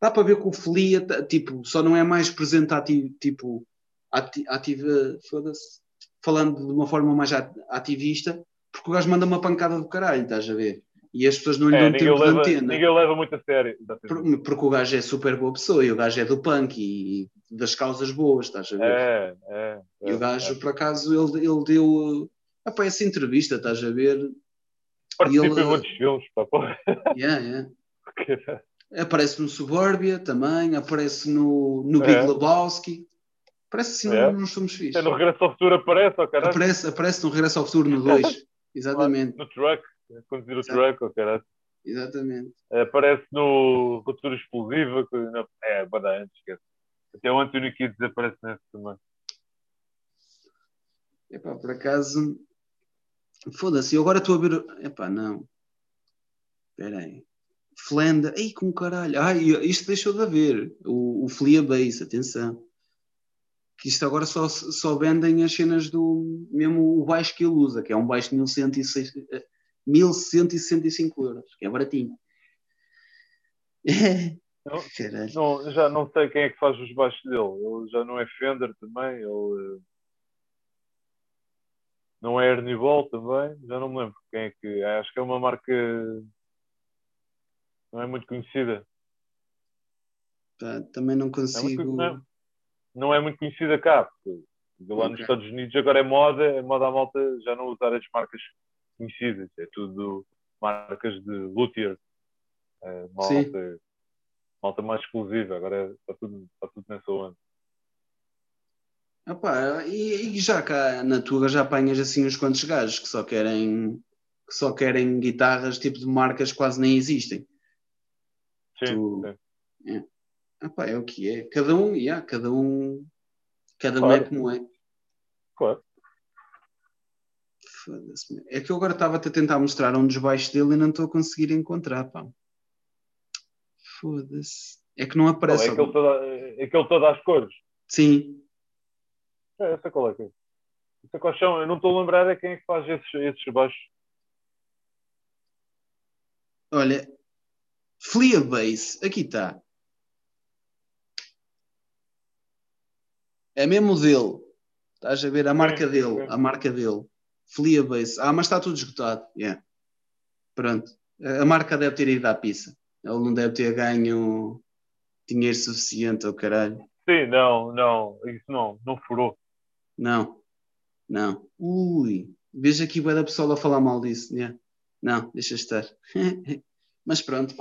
[SPEAKER 1] Dá para ver que o Flia, tá- tipo, só não é mais presente ativo, tipo, ati- ativa, falando de uma forma mais at- ativista, porque o gajo manda uma pancada do caralho, estás a ver? E as pessoas não lhe
[SPEAKER 2] É,
[SPEAKER 1] dão tempo de
[SPEAKER 2] leva,
[SPEAKER 1] antena.
[SPEAKER 2] ninguém leva muito a sério.
[SPEAKER 1] Por- Porque o gajo é super boa pessoa e o gajo é do punk e das causas boas, estás a ver?
[SPEAKER 2] É, é.
[SPEAKER 1] e o
[SPEAKER 2] é,
[SPEAKER 1] gajo,
[SPEAKER 2] é.
[SPEAKER 1] por acaso, ele, ele deu ah, pá, essa entrevista, estás a ver?
[SPEAKER 2] Participa
[SPEAKER 1] ele-
[SPEAKER 2] em muitos filmes, pá, porra.
[SPEAKER 1] Yeah, yeah. Aparece no Suburbia também, aparece no, no
[SPEAKER 2] É.
[SPEAKER 1] Big Lebowski. Aparece assim
[SPEAKER 2] É.
[SPEAKER 1] nos filmes fixos.
[SPEAKER 2] É, no Regresso ao Futuro aparece, ó caralho.
[SPEAKER 1] Aparece, aparece no Regresso ao Futuro no 2. Exatamente,
[SPEAKER 2] No truck, conduzir o truck, ó caralho.
[SPEAKER 1] exatamente.
[SPEAKER 2] Aparece no Ruptura Explosiva, não- é, antes, esquece. Até o Anthony Kidd aparece nesse também.
[SPEAKER 1] Epá, por acaso. Foda-se, eu agora estou a ver. Epá, não. Espera aí. Flenda. Ei, com caralho. Ai, isto deixou de haver. O, o Flia Base, atenção. Que isto agora só, só vendem as cenas do. Mesmo o baixo que ele usa, que é um baixo de 1106, eh, 1165 euros, que é baratinho.
[SPEAKER 2] Não, não, já não sei quem é que faz os baixos dele. Ele já não é Fender também. Ele eh, não é Ernie Ball também. Já não me lembro quem é que. Acho que é uma marca. Não é muito conhecida.
[SPEAKER 1] Pá, também não
[SPEAKER 2] É muito,
[SPEAKER 1] consigo.
[SPEAKER 2] não, não é muito conhecida cá. Porque lá nos
[SPEAKER 1] Ok.
[SPEAKER 2] Estados Unidos agora é moda. É moda à malta já não usar as marcas conhecidas. É tudo marcas de luthier. É, malta, malta mais exclusiva. Agora está tudo, está tudo nessa onda.
[SPEAKER 1] Pá, e, e já cá na Tuga já apanhas assim uns quantos gajos que só querem que só querem guitarras tipo de marcas que quase nem existem.
[SPEAKER 2] Sim,
[SPEAKER 1] Tu-
[SPEAKER 2] sim.
[SPEAKER 1] Ah pá, é o que é. Cada um, yeah, cada um, cada um é
[SPEAKER 2] Claro.
[SPEAKER 1] como é.
[SPEAKER 2] Claro.
[SPEAKER 1] Foda-se. É que eu agora estava a tentar mostrar um dos baixos dele e não estou a conseguir encontrar, pá. Foda-se. É que não
[SPEAKER 2] Qual
[SPEAKER 1] aparece.
[SPEAKER 2] é aquele, toda, é aquele todo às cores.
[SPEAKER 1] Sim,
[SPEAKER 2] É, essa qual é que é? Essa são? Eu não estou a lembrar é quem é que faz esses, esses baixos.
[SPEAKER 1] olha. Flia Bass, aqui está. É mesmo dele. Estás a ver a marca dele, a marca dele. Flia Bass. Ah, mas está tudo esgotado. Yeah. Pronto. A marca deve ter ido à pizza. Ele não deve ter ganho dinheiro suficiente, ao caralho.
[SPEAKER 2] Sim, não, não. Isso não, não furou.
[SPEAKER 1] Não. Não. Ui. Veja aqui o da pessoa a falar mal disso. Yeah. Não, deixa estar. mas pronto.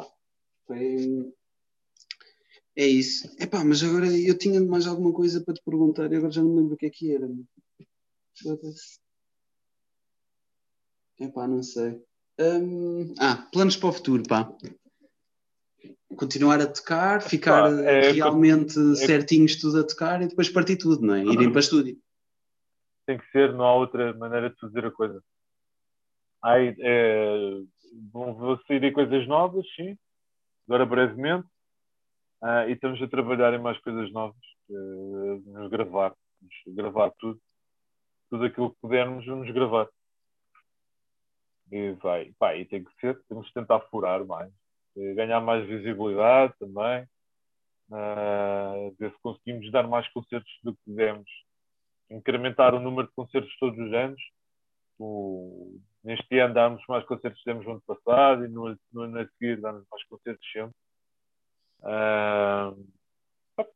[SPEAKER 1] Foi... É isso. Epá, mas agora eu tinha mais alguma coisa para te perguntar e agora já não me lembro o que é que era. Foda-se. Epá, não sei. Hum, ah, planos para o futuro, pá. Continuar a tocar, ficar
[SPEAKER 2] Epá, é-
[SPEAKER 1] realmente
[SPEAKER 2] é-
[SPEAKER 1] certinhos tudo a tocar e depois partir tudo, não é? Irem para estúdio.
[SPEAKER 2] Tem que ser, não há outra maneira de fazer a coisa. Ai, é, vão sair aí coisas novas, sim, agora brevemente. Uh, e estamos a trabalhar em mais coisas novas, uh, vamos gravar, vamos gravar tudo, tudo aquilo que pudermos, vamos gravar. E vai, pá, e tem que ser, temos que tentar furar mais, ganhar mais visibilidade também, uh, ver se conseguimos dar mais concertos do que demos, incrementar o número de concertos todos os anos. O, neste ano damos mais concertos que demos no ano passado e no, no ano a seguir damos mais concertos sempre. Uh,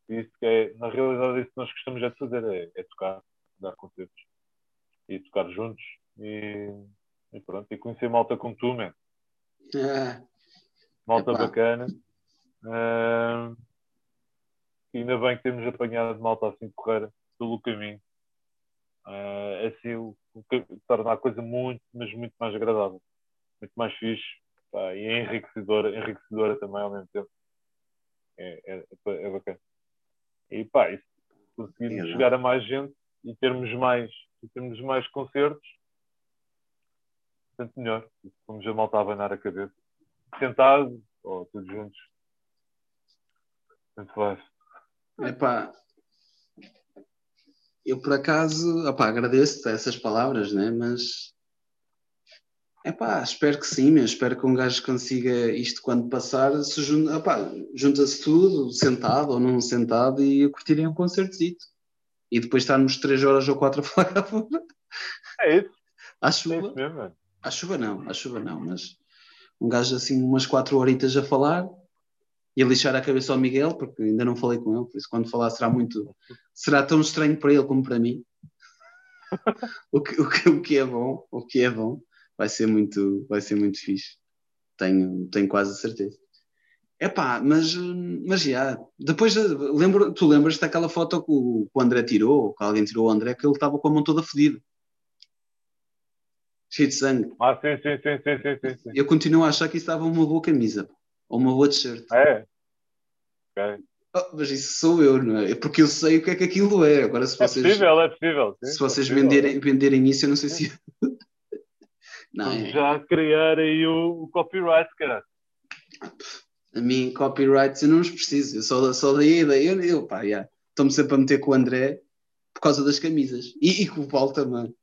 [SPEAKER 2] isso é, na realidade, isso que nós gostamos é de fazer, é, é tocar, dar concertos e tocar juntos e, e, pronto, e conhecer malta como tu, man. É. Malta Epá. bacana. Uh, ainda bem que temos apanhado malta assim correr pelo caminho. Uh, assim o, o torna a coisa muito, mas muito mais agradável, muito mais fixe pá, e é enriquecedora, enriquecedora também ao mesmo tempo. É, é, é bacana. E pá, isso, conseguirmos é chegar a mais gente e termos mais, e termos mais concertos, tanto melhor. Vamos a malta a abanar a cabeça. Sentado ou todos juntos. Tanto faz.
[SPEAKER 1] Epá, eu por acaso opá, agradeço essas palavras, né? mas epá, espero que sim, mas espero que um gajo consiga isto quando passar, se junta-se tudo, sentado ou não sentado, e curtirem um concertozito. E depois estarmos três horas ou quatro a falar fora.
[SPEAKER 2] É isso.
[SPEAKER 1] Chuva. É isso mesmo, à chuva não, à chuva não, mas um gajo assim umas quatro horitas a falar e a lixar a cabeça ao Miguel, porque ainda não falei com ele, por isso quando falar será muito. será tão estranho para ele como para mim. o, que, o, que, o que é bom, o que é bom, vai ser muito, vai ser muito fixe. Tenho, tenho quase a certeza. Pá, mas, mas já, depois lembro, tu lembras daquela foto que o, que o André tirou, que alguém tirou o André, que ele estava com a mão toda fodida. Cheio de sangue.
[SPEAKER 2] Ah, sim, sim, sim, sim, sim, sim.
[SPEAKER 1] Eu continuo a achar que isso estava uma boa camisa. Ou uma boa t-shirt.
[SPEAKER 2] É. Okay.
[SPEAKER 1] Oh, mas isso sou eu, não é? é? Porque eu sei o que é que aquilo é. Agora, se é vocês,
[SPEAKER 2] é possível, é possível.
[SPEAKER 1] Sim, se vocês é venderem, venderem isso, eu não sei se.
[SPEAKER 2] não, é. Já criar aí o, o copyright, cara.
[SPEAKER 1] A mim, copyrights eu não os preciso. Eu só, só daí a ideia. Eu, eu pá, yeah. estou-me sempre a meter com o André por causa das camisas. E, e com o Paulo também.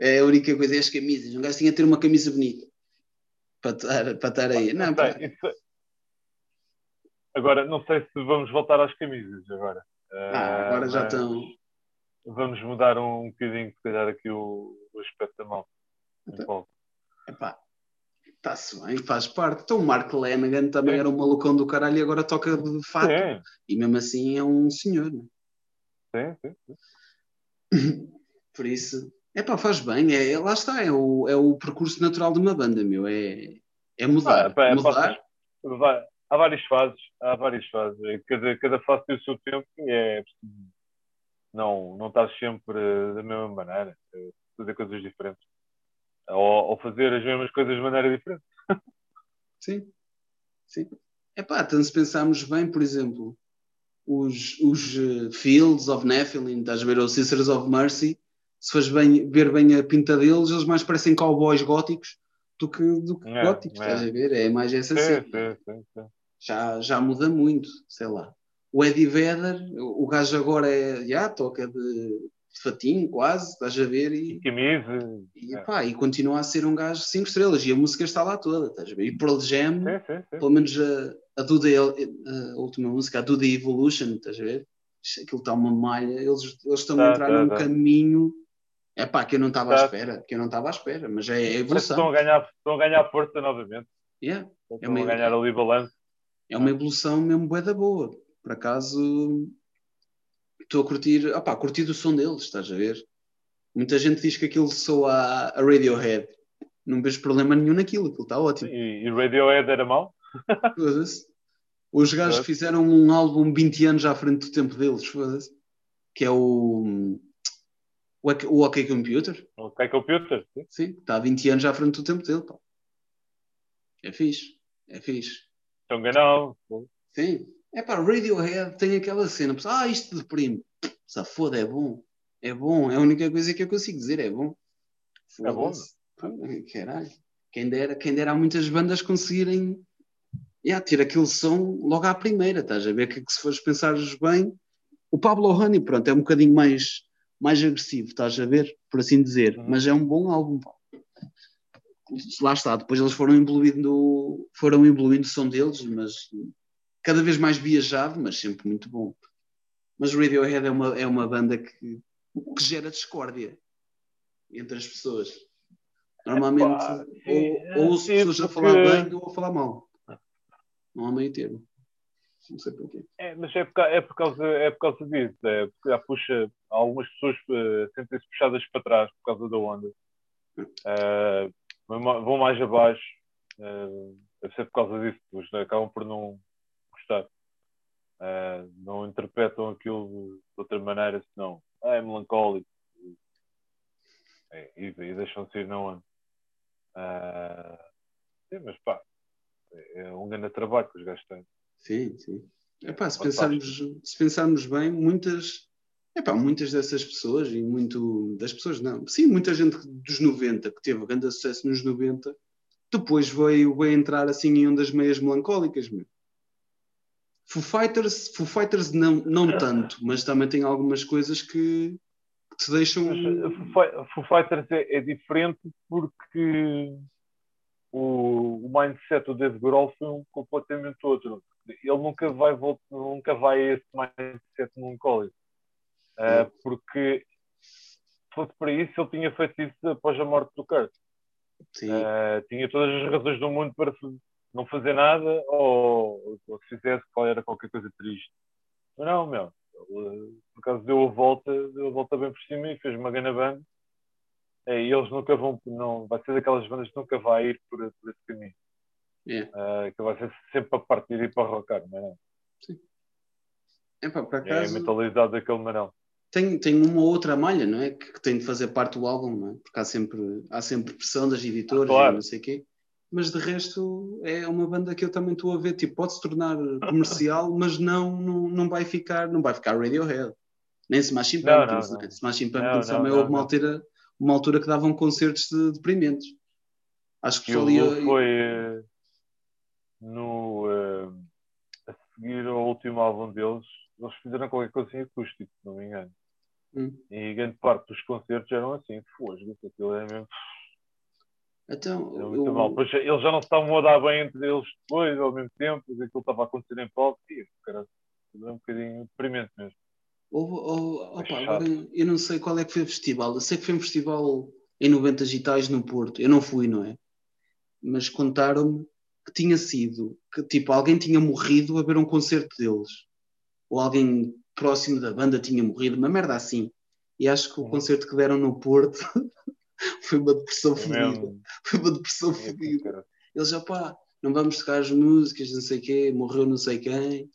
[SPEAKER 1] É a única coisa, é as camisas. Um gajo tinha a ter uma camisa bonita para estar, para estar aí. Não,
[SPEAKER 2] pá. Agora, não sei se vamos voltar às camisas agora.
[SPEAKER 1] Ah, agora uh, já estão.
[SPEAKER 2] Vamos mudar um, bocadinho, se calhar, aqui o, o aspecto da mão.
[SPEAKER 1] Então, epá, está-se bem, faz parte. Então o Mark Lanagan também Sim. era um malucão do caralho e agora toca de fato. Sim. E mesmo assim é um senhor. Não?
[SPEAKER 2] É? Sim, sim,
[SPEAKER 1] sim. Por isso, é pá, faz bem. É, lá está, é o, é o percurso natural de uma banda, meu. É, é mudar. Ah, é, mudar.
[SPEAKER 2] Há várias fases, há várias fases. Cada, cada fase tem o seu tempo e é não, não estás sempre da mesma maneira, é fazer coisas diferentes. Ou, ou fazer as mesmas coisas de maneira diferente.
[SPEAKER 1] Sim, sim. É pá, então se pensarmos bem, por exemplo, os, os uh, Fields of Nephilim, estás a ver, os Sisters of Mercy, se fores bem, ver bem a pinta deles, eles mais parecem cowboys góticos do que, do que é, góticos, é. estás a ver? É mais essa sim, sim, já, já muda muito, sei lá. O Eddie Vedder, o gajo agora é, já, toca de fatinho quase, estás a ver? E,
[SPEAKER 2] camisa.
[SPEAKER 1] E, pá, e continua a ser um gajo 5 estrelas e a música está lá toda, estás a ver? E Pearl Jam, sim, sim, sim. pelo menos a, a, do the, a última música, a Do The Evolution, estás a ver? Aquilo está uma malha, eles, eles estão tá, a entrar tá, num tá. caminho é pá, que eu não estava à espera, que eu não estava à espera, mas é, é evolução.
[SPEAKER 2] Estão a, ganhar, estão a ganhar força novamente.
[SPEAKER 1] Yeah.
[SPEAKER 2] Estão é a ganhar ali balanço
[SPEAKER 1] é uma evolução mesmo bué da boa. Por acaso estou a curtir, opá, a curtir o som deles, estás a ver? Muita gente diz que aquilo soa a, a Radiohead. Não vejo problema nenhum naquilo, aquilo está ótimo.
[SPEAKER 2] E, e Radiohead era mau?
[SPEAKER 1] Os gajos fizeram um álbum 20 anos à frente do tempo deles, foda-se. Que é o. O OK Computer.
[SPEAKER 2] O OK Computer?
[SPEAKER 1] Sim. sim, está há 20 anos à frente do tempo dele. Pá. É fixe. É fixe.
[SPEAKER 2] Estão ganhando.
[SPEAKER 1] Sim. É para Radiohead tem aquela cena, ah, isto deprime. Se foda, é bom. É bom, é a única coisa que eu consigo dizer, é bom.
[SPEAKER 2] É bom.
[SPEAKER 1] Caralho. Quem dera, quem dera há muitas bandas conseguirem yeah, ter aquele som logo à primeira, estás a ver? Que, que se fores pensar bem, o Pablo Honey, pronto, é um bocadinho mais, mais agressivo, estás a ver? Por assim dizer, uhum. mas é um bom álbum. Lá está, depois eles foram evoluindo, foram evoluindo o som deles, mas cada vez mais viajado, mas sempre muito bom. Mas o Radiohead é uma, é uma banda que, que gera discórdia entre as pessoas. Normalmente, Epá, ou, ou as pessoas porque... a falar bem ou a falar mal. Não há meio termo. Não sei porquê.
[SPEAKER 2] É, mas é por, é por, causa, é por causa disso. É porque já puxa, algumas pessoas uh, sentem-se puxadas para trás por causa da onda. Uh, vão mais abaixo. Uh, deve ser por causa disso. Pois, né, acabam por não gostar. Uh, não interpretam aquilo de outra maneira, senão ah, é melancólico. É, e, e deixam-se ir na onda. Uh, sim, mas pá, é um grande trabalho que os gajos têm.
[SPEAKER 1] Sim, sim. Epá, se, pensarmos, se pensarmos bem, muitas, epá, muitas dessas pessoas, e muito das pessoas, não, sim, muita gente dos 90 que teve grande sucesso nos 90, depois veio, veio entrar assim em ondas meias melancólicas. Meu. Foo Fighters, Foo Fighters não, não tanto, mas também tem algumas coisas que, que te deixam.
[SPEAKER 2] Mas, uh, Foo Fighters é, é diferente porque o, o mindset do Dave Grohl foi um completamente outro. Ele nunca vai voltar, nunca vai a esse mindset melancólico. Uh, porque se fosse para isso, ele tinha feito isso após a morte do Kurt. Uh, tinha todas as razões do mundo para não fazer nada ou, ou se fizesse, qual era qualquer coisa triste. Mas não, meu. Ele, por acaso deu a volta, deu a volta bem por cima e fez uma grande banda é, e eles nunca vão, não, vai ser daquelas bandas que nunca vai ir por, por esse caminho. Yeah. Uh, que vai ser sempre para partir e para rocar, não é? Sim.
[SPEAKER 1] É, pá, por acaso,
[SPEAKER 2] é mentalizado daquele marão.
[SPEAKER 1] Tem, tem uma outra malha, não é? Que, que, tem de fazer parte do álbum, não é? Porque há sempre, há sempre pressão das editoras claro. e não sei o quê. Mas de resto é uma banda que eu também estou a ver, tipo, pode se tornar comercial, mas não, não, não vai ficar, não vai ficar Radiohead. Nem Smashing Pumpkins, não, não, não. Smashing Pumpkins também houve uma altura uma altura que davam concertos de deprimentes. Acho que
[SPEAKER 2] foi ali. Foi uh, no. Uh, a seguir ao último álbum deles, eles fizeram qualquer coisa em acústico, se não me engano. Hum. E grande parte dos concertos eram assim, fosgo, aquilo é mesmo.
[SPEAKER 1] Então,
[SPEAKER 2] é muito eu... mal. Pois, eles já não se estavam a dar bem entre eles depois, ao mesmo tempo, aquilo estava a acontecer em palco, e é um bocadinho deprimente mesmo.
[SPEAKER 1] Ou, ou, opa, agora eu não sei qual é que foi o festival. Eu sei que foi um festival em 90 digitais no Porto. Eu não fui, não é? Mas contaram-me que tinha sido, que tipo, alguém tinha morrido a ver um concerto deles. Ou alguém próximo da banda tinha morrido, uma merda assim. E acho que o concerto que deram no Porto foi uma depressão fodida. Foi uma depressão fodida. Eles já pá, não vamos tocar as músicas, não sei quê, morreu não sei quem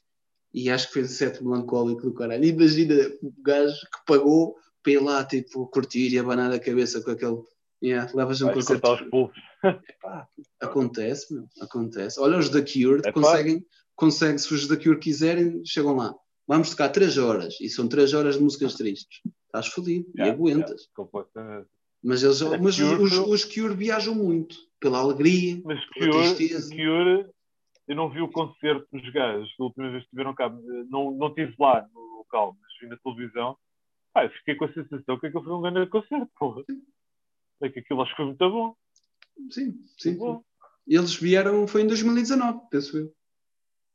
[SPEAKER 1] e acho que foi um set melancólico do caralho. Imagina o gajo que pagou para ir lá, tipo, curtir e abanar a cabeça com aquele. Yeah, levas um concerto. Os pulsos. Epá, acontece, meu, acontece. Olha, os da Cure é conseguem, conseguem, se os da Cure quiserem, chegam lá. Vamos tocar 3 horas e são 3 horas de músicas tristes. Estás fodido yeah, e aguentas. Yeah, mas eles, mas Cure, os, os, Cure viajam muito pela alegria,
[SPEAKER 2] mas pela Cure, tristeza. Cure eu não vi o concerto dos gajos da última vez que estiveram cá. Não, não estive lá no local, mas vi na televisão. Ah, eu fiquei com a sensação que aquilo foi um grande concerto, porra. É que aquilo acho que foi muito bom.
[SPEAKER 1] Sim, sim. Bom. Eles vieram, foi em 2019, penso eu.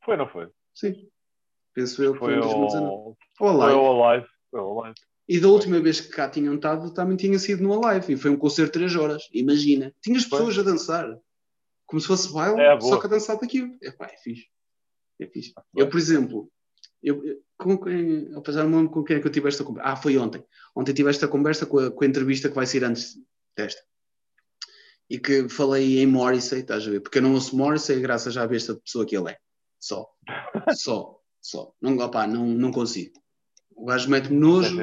[SPEAKER 2] Foi, não foi?
[SPEAKER 1] Sim. Penso eu que foi, foi em 2019. Ao...
[SPEAKER 2] Foi ao Alive. Foi ao Alive.
[SPEAKER 1] E da última vez que cá tinham estado, também tinha sido no Alive. E foi um concerto de 3 horas. Imagina. Tinhas pessoas foi. a dançar. Como se fosse baile, é, só que a dançar daquilo. É pá, é fixe. É fixe. Ah, eu, por exemplo, eu, eu, com quem, apesar não com quem é que eu tive esta conversa. Ah, foi ontem. Ontem tive esta conversa com a, com a entrevista que vai ser antes desta. E que falei em Morrissey, estás a ver? Porque eu não ouço Morrissey graças à besta pessoa que ele é. Só. Só. Só. Não, opá, não, não consigo. O gajo mete-me nojo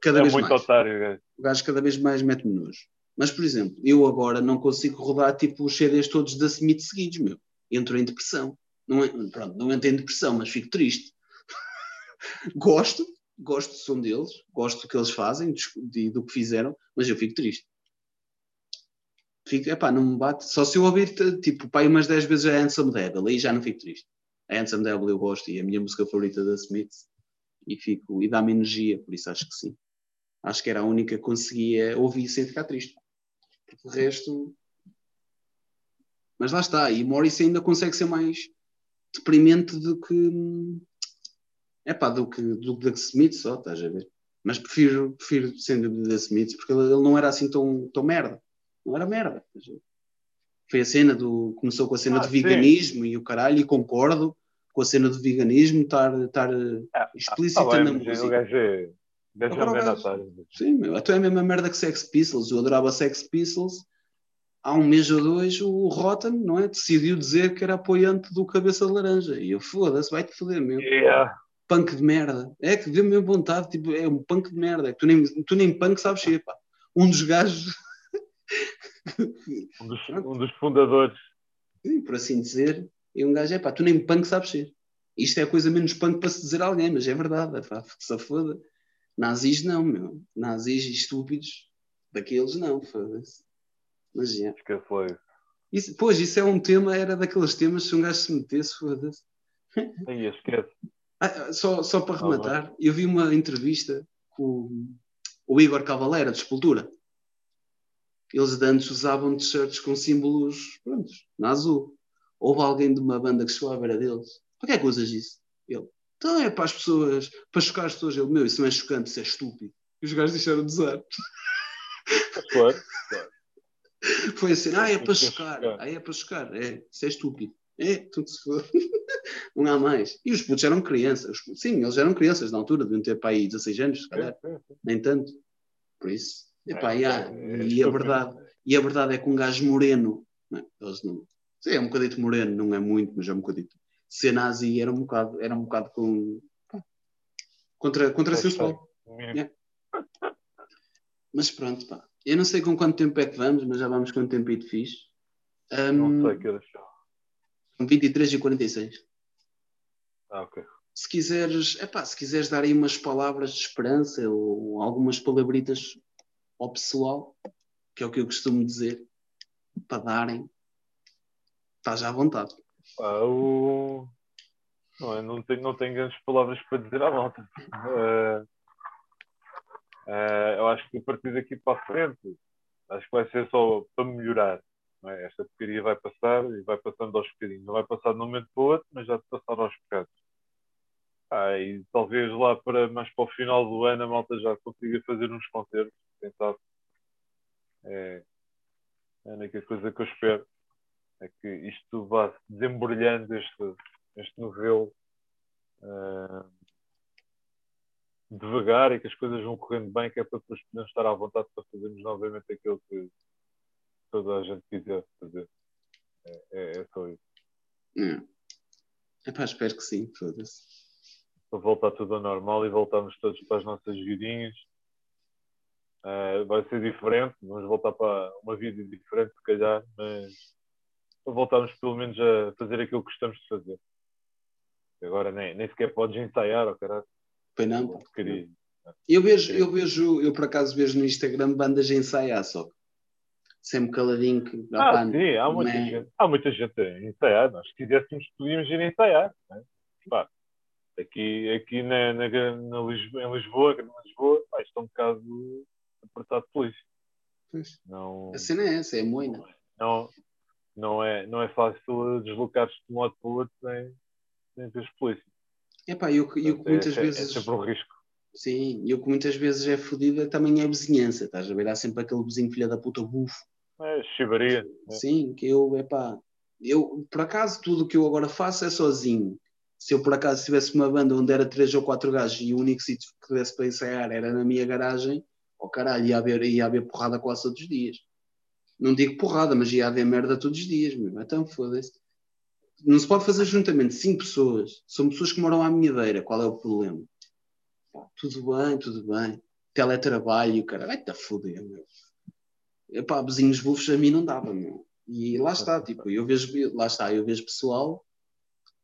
[SPEAKER 1] cada é vez muito mais. Otário, gajo. O gajo cada vez mais mete-me nojo. Mas, por exemplo, eu agora não consigo rodar tipo os CDs todos da Smith seguidos, meu. Entro em depressão. Não, é, pronto, não entro em depressão, mas fico triste. gosto, gosto do som deles, gosto do que eles fazem, de, do que fizeram, mas eu fico triste. fico, epá, não me bate. Só se eu ouvir, tipo, pai, umas 10 vezes a Handsome Devil, aí já não fico triste. A Handsome Devil eu gosto e é a minha música favorita da Smiths e fico, e dá-me energia, por isso acho que sim. Acho que era a única que conseguia ouvir sem ficar triste. Porque o resto. Mas lá está, e Morris ainda consegue ser mais deprimente do que. É pá, do que, do que da Smith só, estás a ver? Mas prefiro, prefiro dúvida da Smith, porque ele, ele não era assim tão, tão merda. Não era merda. Foi a cena do. Começou com a cena ah, do veganismo sim. e o caralho, e concordo com a cena do veganismo estar, estar ah, explícita ah, na música. O gajo é, gajo é Sim, meu, até é a mesma merda que Sex Pistols. Eu adorava Sex Pistols. Há um mês ou dois, o Rotten, não é? Decidiu dizer que era apoiante do Cabeça de Laranja. E eu, foda-se, vai-te foder, meu.
[SPEAKER 2] Yeah.
[SPEAKER 1] Punk de merda. É que deu-me vontade, tipo, é um punk de merda. É tu, nem, tu nem punk sabes ser, pá. Um dos gajos
[SPEAKER 2] um, dos, um dos, fundadores.
[SPEAKER 1] Sim, por assim dizer, e um gajo é pá, tu nem punk sabes ser. Isto é a coisa menos punk para se dizer a alguém, mas é verdade, é pá, se foda. Nazis não, meu. Nazis estúpidos, daqueles não, foda-se. Mas é.
[SPEAKER 2] que foi.
[SPEAKER 1] Isso, pois, isso é um tema, era daqueles temas, se um gajo se metesse, foda-se.
[SPEAKER 2] Aí, esquece.
[SPEAKER 1] Ah, só, só para rematar, eu vi uma entrevista com o Igor Cavalera, de Sepultura eles antes usavam t-shirts com símbolos, pronto, na azul. Houve alguém de uma banda que chegou à beira deles. Para que é que usas isso? Ele, então é para as pessoas, para chocar as pessoas. Ele, meu, isso não é chocante, isso é estúpido. E os gajos deixaram de usar.
[SPEAKER 2] Claro, claro.
[SPEAKER 1] Foi assim, ah, é para chocar. Ah, é para chocar. É, isso é estúpido. É, tudo se for. não há mais. E os putos eram crianças. Sim, eles eram crianças na altura, deviam ter para aí 16 anos, se calhar. Nem tanto. Por isso. Epá, é, é, e, a verdade, e a verdade é que um gajo moreno, não é? Eles não, sim, é um bocadito moreno, não é muito, mas é um bocadito. Ser nazi era um bocado, era um bocado com, contra, contra sensual. É. Mas pronto, pá. Eu não sei com quanto tempo é que vamos, mas já vamos com um tempito fixe. Um,
[SPEAKER 2] não sei que horas
[SPEAKER 1] são. 23 e 46.
[SPEAKER 2] Ah, ok.
[SPEAKER 1] Se quiseres, epá, se quiseres dar aí umas palavras de esperança ou algumas palabritas ao pessoal, que é o que eu costumo dizer, para darem, estás à vontade.
[SPEAKER 2] Ah, o... não, não, tenho, não tenho grandes palavras para dizer à volta. Uh, uh, eu acho que a partir daqui para a frente, acho que vai ser só para melhorar. É? Esta porcaria vai passar e vai passando aos bocadinhos. Não vai passar de um momento para o outro, mas já de passar aos bocados. Ah, e talvez lá para mais para o final do ano a malta já consiga fazer uns concertos pensado. É, é a única coisa que eu espero é que isto vá se desembrulhando este, este novelo uh, devagar e que as coisas vão correndo bem, que é para depois podermos estar à vontade para fazermos novamente aquilo que toda a gente quiser fazer. É, é, é só isso.
[SPEAKER 1] Hum. Epá, espero que sim, foda-se.
[SPEAKER 2] Para voltar tudo ao normal e voltarmos todos para as nossas vidinhas Uh, vai ser diferente, vamos voltar para uma vida diferente, se calhar, mas voltarmos pelo menos a fazer aquilo que gostamos de fazer. Agora nem, nem sequer podes ensaiar, oh, caralho.
[SPEAKER 1] Pois não, Queria... Eu vejo, eu vejo, eu por acaso vejo no Instagram bandas a ensaiar só. Sempre caladinho que
[SPEAKER 2] ah, pá, sim, há muita, é... gente, há muita gente a ensaiar. Nós se quiséssemos podíamos ir ensaiar. Né? Pá, aqui aqui na, na, na Lisboa, em Lisboa, em Lisboa, pá, isto é um bocado apertado de polícia.
[SPEAKER 1] Pois. Não, a cena é essa, é moina.
[SPEAKER 2] Não, não, é, não é fácil deslocar-se de um lado para o outro sem, sem ter polícia.
[SPEAKER 1] Epá, eu, eu que muitas
[SPEAKER 2] é,
[SPEAKER 1] vezes.
[SPEAKER 2] É sempre um risco.
[SPEAKER 1] Sim, eu que muitas vezes é fodida também é a vizinhança, estás a ver? Há sempre aquele vizinho filha da puta bufo.
[SPEAKER 2] É, chivaria.
[SPEAKER 1] É. Sim, que eu, epá, eu, por acaso, tudo o que eu agora faço é sozinho. Se eu por acaso tivesse uma banda onde era três ou quatro gajos e o único sítio que desse para ensaiar era na minha garagem, oh caralho, ia haver, ia haver porrada quase todos os dias. Não digo porrada, mas ia haver merda todos os dias, meu. Então foda-se. Não se pode fazer juntamente cinco pessoas. São pessoas que moram à minha beira. Qual é o problema? Pá, tudo bem, tudo bem. Teletrabalho, cara, vai-te a foder, meu. Epá, vizinhos bufos a mim não dava, meu. E lá está, tipo, eu vejo, lá está, eu vejo pessoal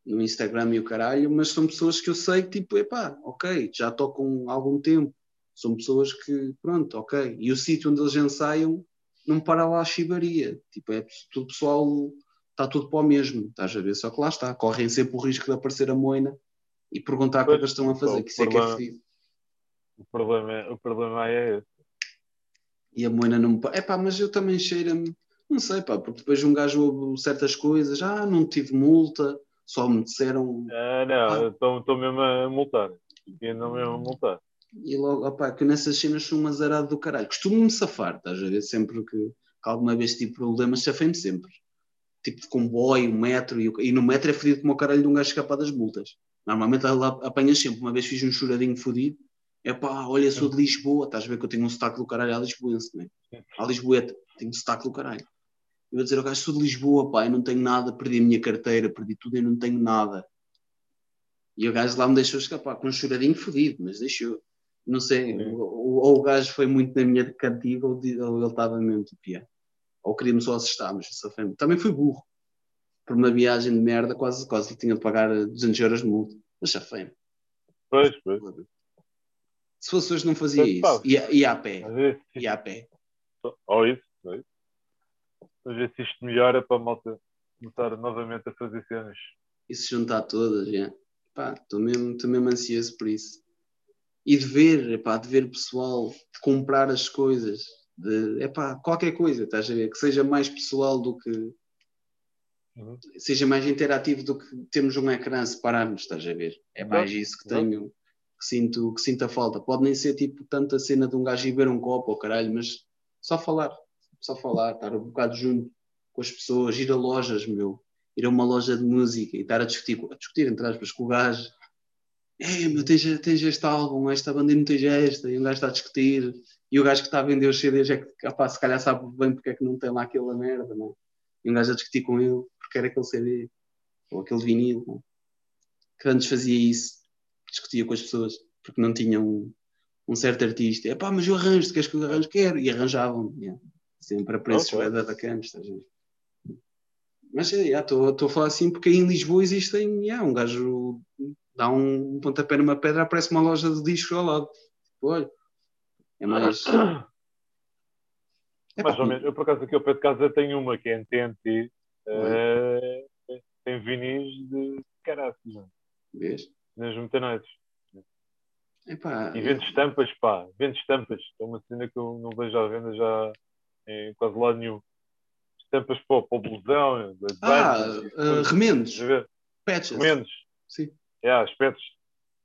[SPEAKER 1] no Instagram e o caralho, mas são pessoas que eu sei que, tipo, epá, ok, já tocam há algum tempo, são pessoas que, pronto, ok. E o sítio onde eles ensaiam não para lá a chibaria. Tipo, é tudo pessoal, está tudo para o mesmo, estás a ver? Só que lá está, correm sempre o risco de aparecer a moina e perguntar o que é eles estão a fazer, que isso é que é fedido.
[SPEAKER 2] O problema, é, o problema é esse.
[SPEAKER 1] E a moina não me. É pá, mas eu também cheira-me. Não sei, pá, porque depois um gajo ouve certas coisas, ah, não tive multa, só me disseram.
[SPEAKER 2] Ah, não, estou ah. mesmo a multar. E não mesmo a multar.
[SPEAKER 1] E logo, opá, que nessas cenas sou um azarado do caralho. Costumo-me safar, estás a ver? Sempre que, que alguma vez tive problemas, safei-me sempre. Tipo de comboio, metro, e, e no metro é fodido como o caralho de um gajo escapar das multas. Normalmente lá apanhas sempre. Uma vez fiz um choradinho fodido, é pá, olha, sou de Lisboa, estás a ver que eu tenho um sotaque do caralho à Lisboense, não é? À Lisboeta, tenho um sotaque do caralho. Eu vou dizer ao gajo, sou de Lisboa, pá, eu não tenho nada, perdi a minha carteira, perdi tudo, eu não tenho nada. E o gajo lá me deixou escapar com um choradinho fodido, mas deixou. Não sei, ou, ou, o gajo foi muito na minha cantiga ou, ou ele estava mesmo tipo, ou queria-me só assustar, mas também fui burro. Por uma viagem de merda, quase, quase tinha de pagar 200 euros de multa. Mas safei-me.
[SPEAKER 2] Pois, pois.
[SPEAKER 1] Se fosse hoje não fazia isso. Ia, ia a pé. Ia a pé.
[SPEAKER 2] Ou isso, ou isso. Vamos ver se isto melhora para a malta começar novamente a fazer cenas.
[SPEAKER 1] E se juntar todas, já. Pá, estou mesmo, mesmo ansioso por isso. E de ver, epá, de ver pessoal, de comprar as coisas, de epá, qualquer coisa, estás a ver? Que seja mais pessoal do que. Uhum. Seja mais interativo do que temos um ecrã separarmos, estás a ver? É mais isso que tenho que sinto, que sinto a falta. Pode nem ser tipo tanta cena de um gajo beber um copo ou caralho, mas só falar, só falar, estar um bocado junto com as pessoas, ir a lojas, meu, ir a uma loja de música e estar a discutir, a discutir entre aspas, com o gajo. É, meu, tens, tens este álbum, esta banda não tens esta, e um gajo está a discutir, e o gajo que está a vender os CDs é que, rapaz, se calhar sabe bem porque é que não tem lá aquela merda, não? E um gajo a discutir com ele porque era aquele CD, ou aquele vinil, não? que antes fazia isso discutia com as pessoas, porque não tinham um, um certo artista. É pá, mas eu arranjo, queres que eu arranjo? Quero. E arranjavam, yeah. Sempre a preços okay. da bacanas, estás a ver? Mas estou yeah, a falar assim porque em Lisboa existem, yeah, um gajo dá um pontapé numa pedra, aparece uma loja de discos ao lado. Tipo, olha, é mais.
[SPEAKER 2] É mais ou menos. Eu, por acaso, aqui ao pé de casa tenho uma que é em TNT. Uh, eh, tem vinis de caraças.
[SPEAKER 1] Vês?
[SPEAKER 2] nas metanoides. E vende estampas, pá, vende estampas. É uma cena que eu não vejo à venda já em quase lado nenhum. Estampas para, o blusão,
[SPEAKER 1] ah, uh, remendos. Patches.
[SPEAKER 2] Remendos.
[SPEAKER 1] Sim.
[SPEAKER 2] Yeah, aspectos.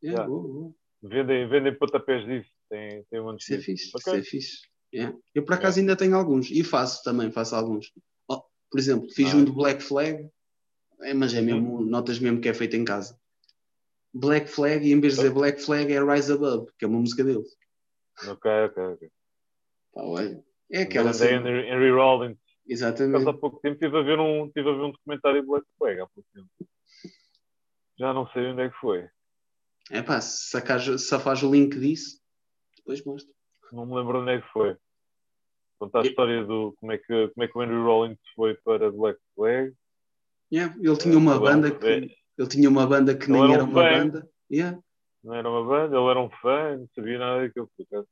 [SPEAKER 1] Yeah, yeah. Boa.
[SPEAKER 2] Vendem, vendem pontapés disso. Tem, tem um
[SPEAKER 1] Isso é fixe. Okay. Isso é fixe. Yeah. Eu por acaso ainda tenho alguns. E faço também, faço alguns. Oh, por exemplo, fiz ah. um do Black Flag, é, mas é mesmo, uhum. notas mesmo que é feito em casa. Black Flag e em vez de dizer Black Flag é Rise Above, que é uma música deles.
[SPEAKER 2] Ok, ok, ok.
[SPEAKER 1] Pá, olha. É aquela
[SPEAKER 2] cena. Henry, Henry Rollins.
[SPEAKER 1] Exatamente.
[SPEAKER 2] há pouco tempo estive a, ver um, estive a ver um documentário de Black Flag há pouco tempo. Já não sei onde é que foi.
[SPEAKER 1] É pá, se, faz o link disso, depois mostro.
[SPEAKER 2] Não me lembro onde é que foi. Contar a história do como é, que, como é que o Henry Rollins foi para Black Flag.
[SPEAKER 1] Yeah, ele tinha uma é, banda que ele tinha uma banda que nem era, um uma fã. banda. Yeah.
[SPEAKER 2] Não era uma banda, ele era um fã, não sabia nada daquilo. É,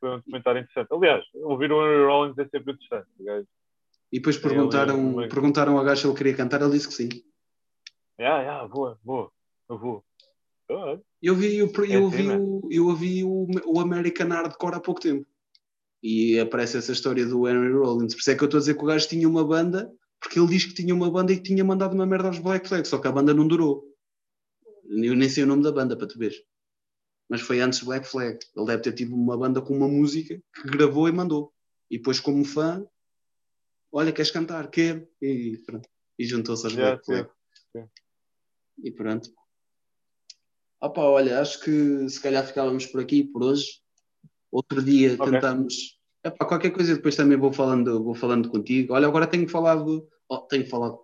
[SPEAKER 2] foi um comentário interessante. Aliás, ouvir o Henry Rollins é sempre interessante.
[SPEAKER 1] E depois perguntaram, é, perguntaram ao gajo se ele queria cantar, ele disse que sim.
[SPEAKER 2] Yeah, yeah, boa, boa, eu vou.
[SPEAKER 1] Eu vi, eu, eu, é ouvi, o, eu ouvi o, o American Hardcore há pouco tempo. E aparece essa história do Henry Rollins. Por isso é que eu estou a dizer que o gajo tinha uma banda porque ele diz que tinha uma banda e que tinha mandado uma merda aos Black Flag, só que a banda não durou. Eu nem sei o nome da banda, para tu ver. Mas foi antes do Black Flag. Ele deve ter tido uma banda com uma música que gravou e mandou. E depois, como fã, olha, queres cantar? Quero. E pronto. E juntou-se aos yeah, Black Flag. Yeah. E pronto. Opa, olha, acho que se calhar ficávamos por aqui por hoje. Outro dia okay. tentamos Epá, qualquer coisa depois também vou falando, vou falando contigo. Olha, agora tenho falado, oh, tenho falado.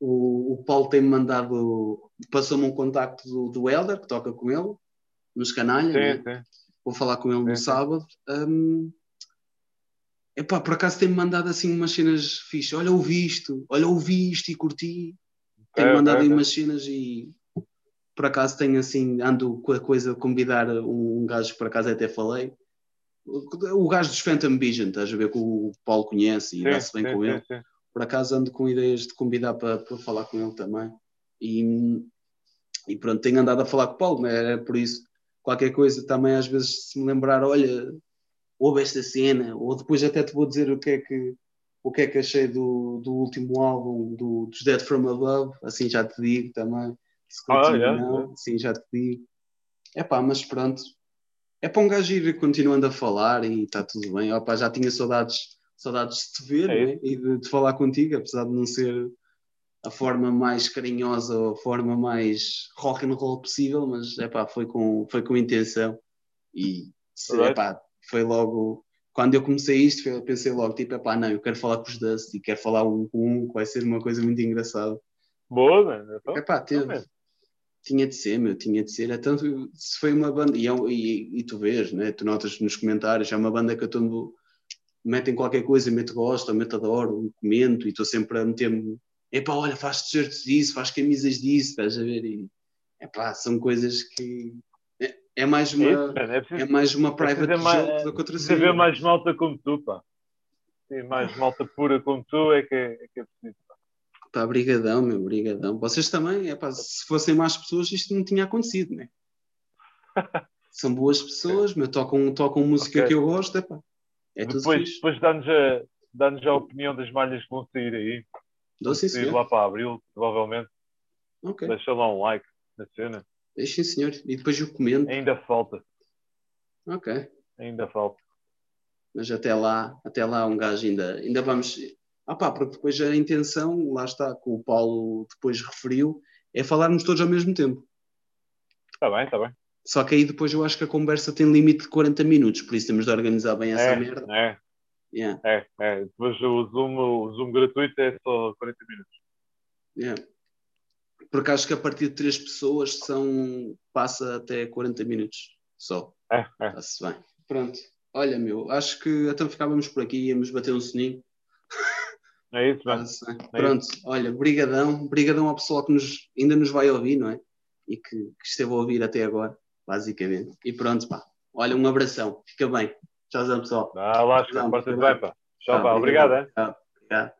[SPEAKER 1] O, o Paulo tem-me mandado, passou-me um contacto do, do Helder, que toca com ele, nos canalhas. Sim, né? Vou falar com ele sim, no sábado. Um, epá, por acaso tem-me mandado assim umas cenas fixe. Olha, ouvi isto, olha, ouvi isto e curti. Tem-me mandado aí umas cenas e por acaso tenho assim, ando com a coisa de convidar um, um gajo que por acaso até falei O gajo dos Phantom Vision, estás a ver que o Paulo conhece e dá-se bem sim, com ele. Sim. Por acaso ando com ideias de convidar para, para falar com ele também. E, e pronto, tenho andado a falar com o Paulo, né? é por isso. Qualquer coisa também, às vezes, se me lembrar, olha, houve esta cena, ou depois até te vou dizer o que é que, o que, é que achei do, do último álbum do, dos Dead From Above, assim já te digo também. Se ah, yeah, não, yeah. sim, já te digo. É pá, mas pronto. É para um gajo ir continuando a falar e está tudo bem. Opa, já tinha saudades, saudades de te ver é né? e de, de, falar contigo, apesar de não ser a forma mais carinhosa ou a forma mais rock and roll possível, mas é pá, foi com, foi com intenção e right. epá, foi logo quando eu comecei isto, eu pensei logo, tipo, epá, não, eu quero falar com os Dust e quero falar um com um, vai ser uma coisa muito engraçada.
[SPEAKER 2] Boa, mano. Então,
[SPEAKER 1] epá, teve, tinha de ser, meu, tinha de ser. É tanto, se foi uma banda, e, é e, e, tu vês, né? tu notas nos comentários, é uma banda que eu estou metem qualquer coisa, meto gosto, meto adoro, comento e estou sempre a meter-me, epá, olha, faz t-shirts disso, faz camisas disso, estás a ver? E, epá, são coisas que é mais uma, é, é, é mais uma private joke mais, do que outra
[SPEAKER 2] cena. ver mais malta como tu, pá. Sim, mais malta pura como tu é que é, é, que é preciso.
[SPEAKER 1] Pá, brigadão, meu, brigadão. Vocês também, é pá, se fossem mais pessoas isto não tinha acontecido, né? São boas pessoas, okay. meu, tocam, tocam música okay. que eu gosto, é pá.
[SPEAKER 2] É depois depois dá-nos a, dá a opinião das malhas que vão sair aí.
[SPEAKER 1] Dou sim,
[SPEAKER 2] sair lá para abril, provavelmente.
[SPEAKER 1] Okay.
[SPEAKER 2] Deixa lá um like na cena.
[SPEAKER 1] Deixem, senhor. E depois eu comento.
[SPEAKER 2] Ainda falta.
[SPEAKER 1] Ok.
[SPEAKER 2] Ainda falta.
[SPEAKER 1] Mas até lá, até lá um gajo ainda, ainda vamos. Ah pá, porque depois a intenção, lá está, que o Paulo depois referiu, é falarmos todos ao mesmo tempo.
[SPEAKER 2] Está bem, está bem.
[SPEAKER 1] Só que aí depois eu acho que a conversa tem limite de 40 minutos, por isso temos de organizar bem essa
[SPEAKER 2] é,
[SPEAKER 1] merda.
[SPEAKER 2] É. Yeah. É, é. Depois o Zoom, o Zoom gratuito é só 40 minutos.
[SPEAKER 1] Yeah porque acho que a partir de três pessoas são, passa até 40 minutos só.
[SPEAKER 2] É, é.
[SPEAKER 1] Está-se bem. Pronto. Olha, meu, acho que até ficávamos por aqui, íamos bater um sininho.
[SPEAKER 2] É isso, mano.
[SPEAKER 1] É Pronto, isso. olha, brigadão, brigadão ao pessoal que nos, ainda nos vai ouvir, não é? E que, que esteve a ouvir até agora, basicamente. E pronto, pá. Olha, um abração. Fica bem. Tchauzão, pessoal.
[SPEAKER 2] Ah, lá, porta-te bem, pá. Tchau, pá. Obrigado, hein?
[SPEAKER 1] Obrigado.